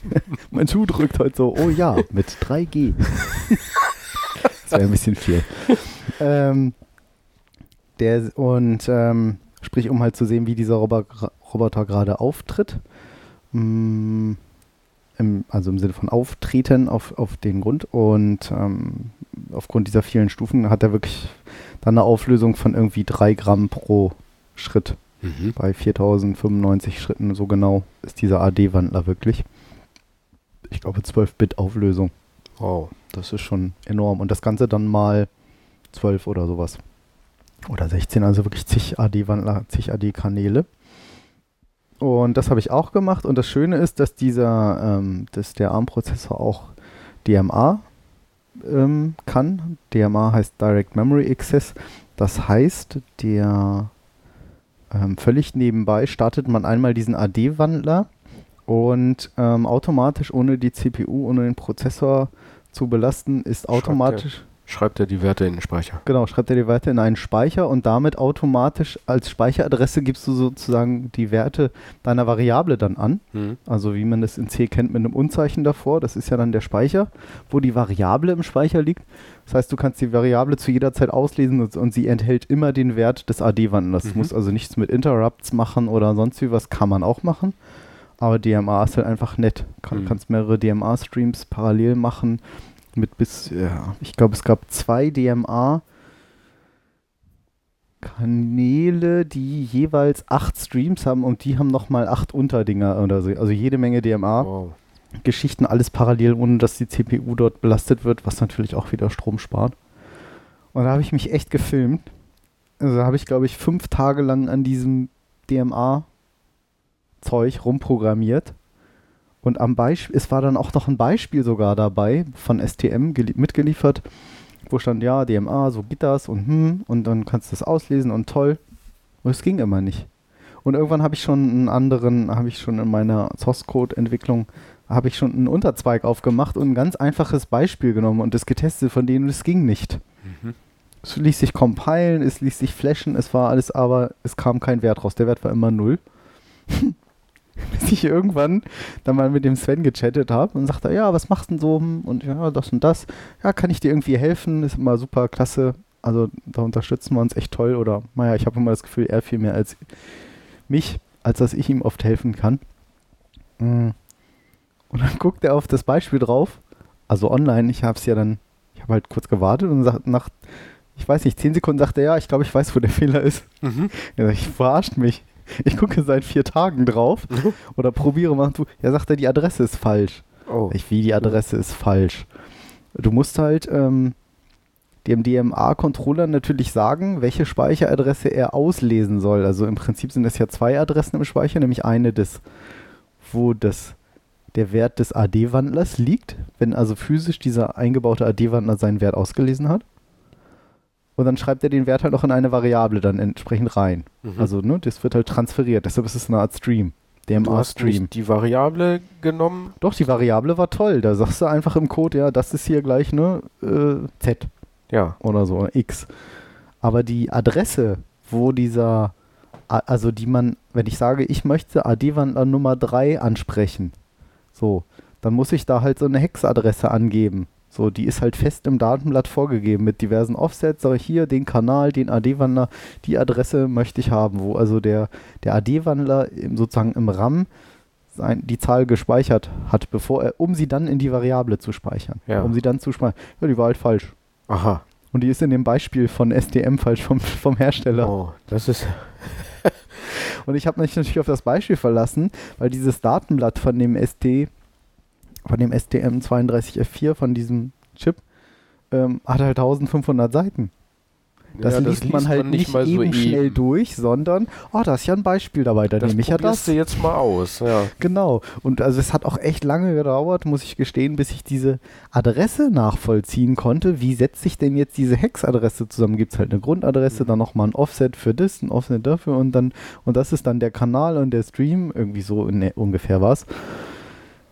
mein Schuh drückt heute so, oh ja, mit 3G. das wäre ein bisschen viel. Ähm, der, und ähm, Sprich, um halt zu sehen, wie dieser Robo Roboter gerade auftritt. Mm, im, also im Sinne von Auftreten auf, auf den Grund. Und ähm, aufgrund dieser vielen Stufen hat er wirklich dann eine Auflösung von irgendwie 3 Gramm pro Schritt. Mhm. Bei 4095 Schritten so genau ist dieser AD-Wandler wirklich. Ich glaube 12-Bit Auflösung. Wow. Das ist schon enorm. Und das Ganze dann mal 12 oder sowas. Oder 16, also wirklich zig AD-Wandler, zig AD-Kanäle. Und das habe ich auch gemacht. Und das Schöne ist, dass dieser, ähm, dass der ARM-Prozessor auch DMA ähm, kann. DMA heißt Direct Memory Access. Das heißt, der ähm, völlig nebenbei startet man einmal diesen AD-Wandler und ähm, automatisch ohne die CPU, ohne den Prozessor zu belasten, ist automatisch Schreibt er die Werte in den Speicher. Genau, schreibt er die Werte in einen Speicher und damit automatisch als Speicheradresse gibst du sozusagen die Werte deiner Variable dann an. Mhm. Also wie man das in C kennt mit einem Unzeichen davor. Das ist ja dann der Speicher, wo die Variable im Speicher liegt. Das heißt, du kannst die Variable zu jeder Zeit auslesen und, und sie enthält immer den Wert des AD-Wandlers. Mhm. Muss also nichts mit Interrupts machen oder sonst wie was, kann man auch machen. Aber DMA ist halt einfach nett. Kann, Mhm. Kannst mehrere DMA-Streams parallel machen mit bis, ja, ich glaube, es gab zwei DMA Kanäle, die jeweils acht Streams haben und die haben nochmal acht Unterdinger oder so. Also jede Menge DMA. Wow. Geschichten alles parallel, ohne dass die CPU dort belastet wird, was natürlich auch wieder Strom spart. Und da habe ich mich echt gefilmt. Also da habe ich, glaube ich, fünf Tage lang an diesem DMA-Zeug rumprogrammiert. Und am Beispiel, es war dann auch noch ein Beispiel sogar dabei von STM gelie- mitgeliefert, wo stand, ja, DMA, so geht das und hm, und dann kannst du das auslesen und toll. Und es ging immer nicht. Und irgendwann habe ich schon einen anderen, habe ich schon in meiner Source-Code-Entwicklung, habe ich schon einen Unterzweig aufgemacht und ein ganz einfaches Beispiel genommen und das getestet, von denen es ging nicht. Mhm. Es ließ sich compilen, es ließ sich flashen, es war alles, aber es kam kein Wert raus. Der Wert war immer null. Bis ich irgendwann dann mal mit dem Sven gechattet habe und sagte, ja, was machst du denn so? Und ja, das und das. Ja, kann ich dir irgendwie helfen? Ist immer super klasse. Also da unterstützen wir uns echt toll. Oder, naja, ich habe immer das Gefühl, er viel mehr als mich, als dass ich ihm oft helfen kann. Mm. Und dann guckt er auf das Beispiel drauf. Also online, ich habe es ja dann, ich habe halt kurz gewartet und sagt, nach, ich weiß nicht, zehn Sekunden sagt er, ja, ich glaube, ich weiß, wo der Fehler ist. Mhm. Ja, ich verarscht mich. Ich gucke seit vier Tagen drauf oder probiere mal. Du, ja, sagt er, die Adresse ist falsch. Oh. Ich, wie die Adresse ist falsch. Du musst halt ähm, dem DMA-Controller natürlich sagen, welche Speicheradresse er auslesen soll. Also im Prinzip sind es ja zwei Adressen im Speicher, nämlich eine des, wo das der Wert des AD-Wandlers liegt, wenn also physisch dieser eingebaute AD-Wandler seinen Wert ausgelesen hat. Und dann schreibt er den Wert halt noch in eine Variable dann entsprechend rein. Mhm. Also, ne, das wird halt transferiert. Deshalb ist es eine Art Stream. du hast DMA-Stream. die Variable genommen. Doch, die Variable war toll. Da sagst du einfach im Code, ja, das ist hier gleich, ne, äh, Z Ja. oder so, oder X. Aber die Adresse, wo dieser, also die man, wenn ich sage, ich möchte AD-Wandler Nummer 3 ansprechen, so, dann muss ich da halt so eine Hexadresse angeben. So, die ist halt fest im Datenblatt vorgegeben mit diversen Offsets. Sage ich hier den Kanal, den AD-Wandler, die Adresse möchte ich haben, wo also der, der AD-Wandler sozusagen im RAM sein, die Zahl gespeichert hat, bevor er, um sie dann in die Variable zu speichern. Ja. Um sie dann zu speichern. Ja, die war halt falsch. Aha. Und die ist in dem Beispiel von STM falsch vom, vom Hersteller. Oh, das ist. Und ich habe mich natürlich auf das Beispiel verlassen, weil dieses Datenblatt von dem ST, von dem STM32F4, von diesem Chip, ähm, hat halt 1500 Seiten. Das ja, liest man halt nicht, mal so eben schnell eben. durch, sondern, oh, da ist ja ein Beispiel dabei, da Das nehme ich ja das. du jetzt mal aus. Ja. Genau. Und also es hat auch echt lange gedauert, muss ich gestehen, bis ich diese Adresse nachvollziehen konnte. Wie setzt sich denn jetzt diese Hexadresse zusammen? Gibt es halt eine Grundadresse, dann nochmal ein Offset für das, ein Offset dafür und dann, und das ist dann der Kanal und der Stream, irgendwie so in, ungefähr was.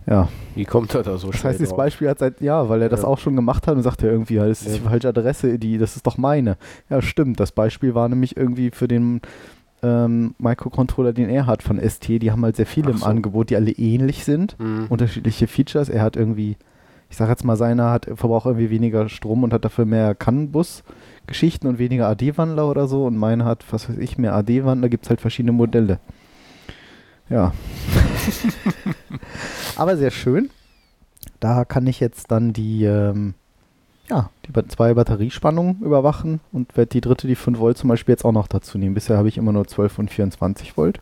Ja, Wie kommt er da so das schnell heißt, das? Beispiel hat seit, ja, weil er das Ja. auch schon gemacht hat und irgendwie, ja, das ist Ja. die falsche Adresse, die, das ist doch meine. Ja, stimmt. Das Beispiel war nämlich irgendwie für den ähm, Microcontroller, den er hat von ST. Die haben halt sehr viele Ach im so. Angebot, die alle ähnlich sind Mhm. unterschiedliche Features. Er hat irgendwie, ich sage jetzt mal, seiner hat verbraucht irgendwie weniger Strom und hat dafür mehr CAN-Bus-Geschichten und weniger AD-Wandler oder so. Und meine hat, was weiß ich, mehr AD-Wandler. Gibt es halt verschiedene Modelle. Ja. Aber sehr schön. Da kann ich jetzt dann die, ähm, ja, die zwei Batteriespannungen überwachen und werde die dritte, die 5 Volt zum Beispiel jetzt auch noch dazu nehmen. Bisher habe ich immer nur 12 und 24 Volt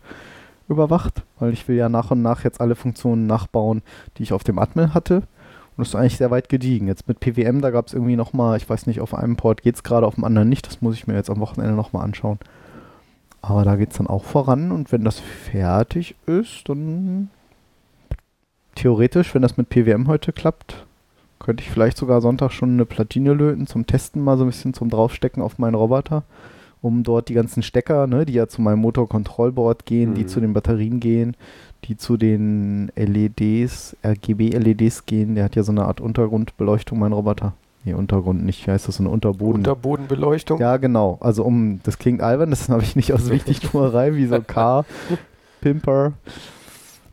überwacht, weil ich will ja nach und nach jetzt alle Funktionen nachbauen, die ich auf dem Atmel hatte. Und das ist eigentlich sehr weit gediegen. Jetzt mit PWM, da gab es irgendwie nochmal, ich weiß nicht, auf einem Port geht es gerade, auf dem anderen nicht. Das muss ich mir jetzt am Wochenende nochmal anschauen. Aber da geht es dann auch voran und wenn das fertig ist, dann theoretisch, wenn das mit PWM heute klappt, könnte ich vielleicht sogar Sonntag schon eine Platine löten zum Testen, mal so ein bisschen zum Draufstecken auf meinen Roboter, um dort die ganzen Stecker, ne, die ja zu meinem Motorkontrollboard gehen, die Mhm. zu den Batterien gehen, die zu den LEDs, RGB-LEDs gehen. Der hat ja so eine Art Untergrundbeleuchtung, mein Roboter. Nee, Untergrund nicht, wie heißt das, eine Unterboden. Unterbodenbeleuchtung. Ja, genau. Also um, das klingt albern, das habe ich nicht aus Wichtigtuerei, wie so Car, Pimper,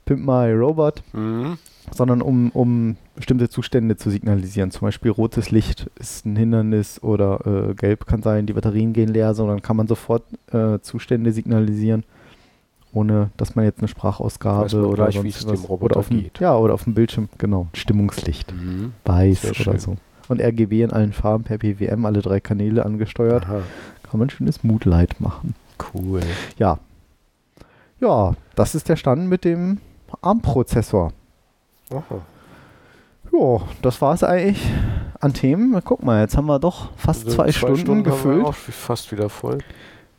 Pimp My Robot, Mhm. sondern um, um bestimmte Zustände zu signalisieren. Zum Beispiel rotes Licht ist ein Hindernis oder äh, gelb kann sein, die Batterien gehen leer, so dann kann man sofort äh, Zustände signalisieren, ohne dass man jetzt eine Sprachausgabe Weiß man oder gleich, sonst was- oder auf dem. Ja, oder auf dem Bildschirm, genau, Stimmungslicht, Mhm. weiß Sehr oder schön. so. Und RGB in allen Farben per PWM, alle drei Kanäle angesteuert Aha, kann man schönes Moodlight machen. cool. Ja. Ja, das ist der Stand mit dem ARM-Prozessor. Aha. Ja, das war es eigentlich an Themen. Guck mal, jetzt haben wir doch fast Also zwei, Stunden, haben wir gefüllt. Auch fast wieder voll.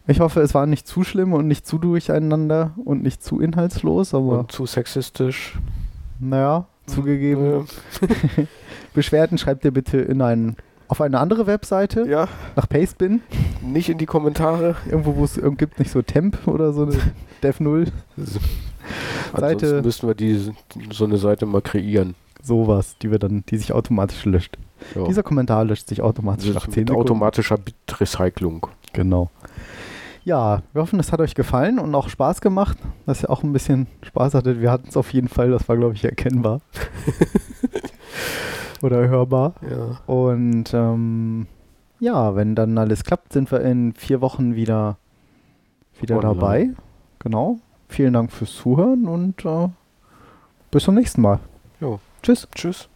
Ich hoffe, es war nicht zu schlimm und nicht zu durcheinander und nicht zu inhaltslos, aber Und zu sexistisch. naja, zugegeben. Äh, Beschwerden schreibt ihr bitte in einen, auf eine andere Webseite, ja, nach Pastebin, nicht in die Kommentare. irgendwo, wo es irgend gibt, nicht so Temp oder so eine Dev 0, Seite- Ansonsten müssten wir die, so eine Seite mal kreieren. sowas, die wir dann, die sich automatisch löscht. Ja. Dieser Kommentar löscht sich automatisch nach ist 10 mit Sekunden. automatischer Bitrecyclung. Genau. Ja, wir hoffen, es hat euch gefallen und auch Spaß gemacht, dass ihr auch ein bisschen Spaß hattet. Wir hatten es auf jeden Fall, das war, glaube ich, erkennbar. Oder hörbar. Ja. Und ähm, ja, wenn dann alles klappt, sind wir in vier Wochen wieder, wieder Online. dabei. Genau. Vielen Dank fürs Zuhören und äh, bis zum nächsten Mal. Jo. Tschüss. Tschüss.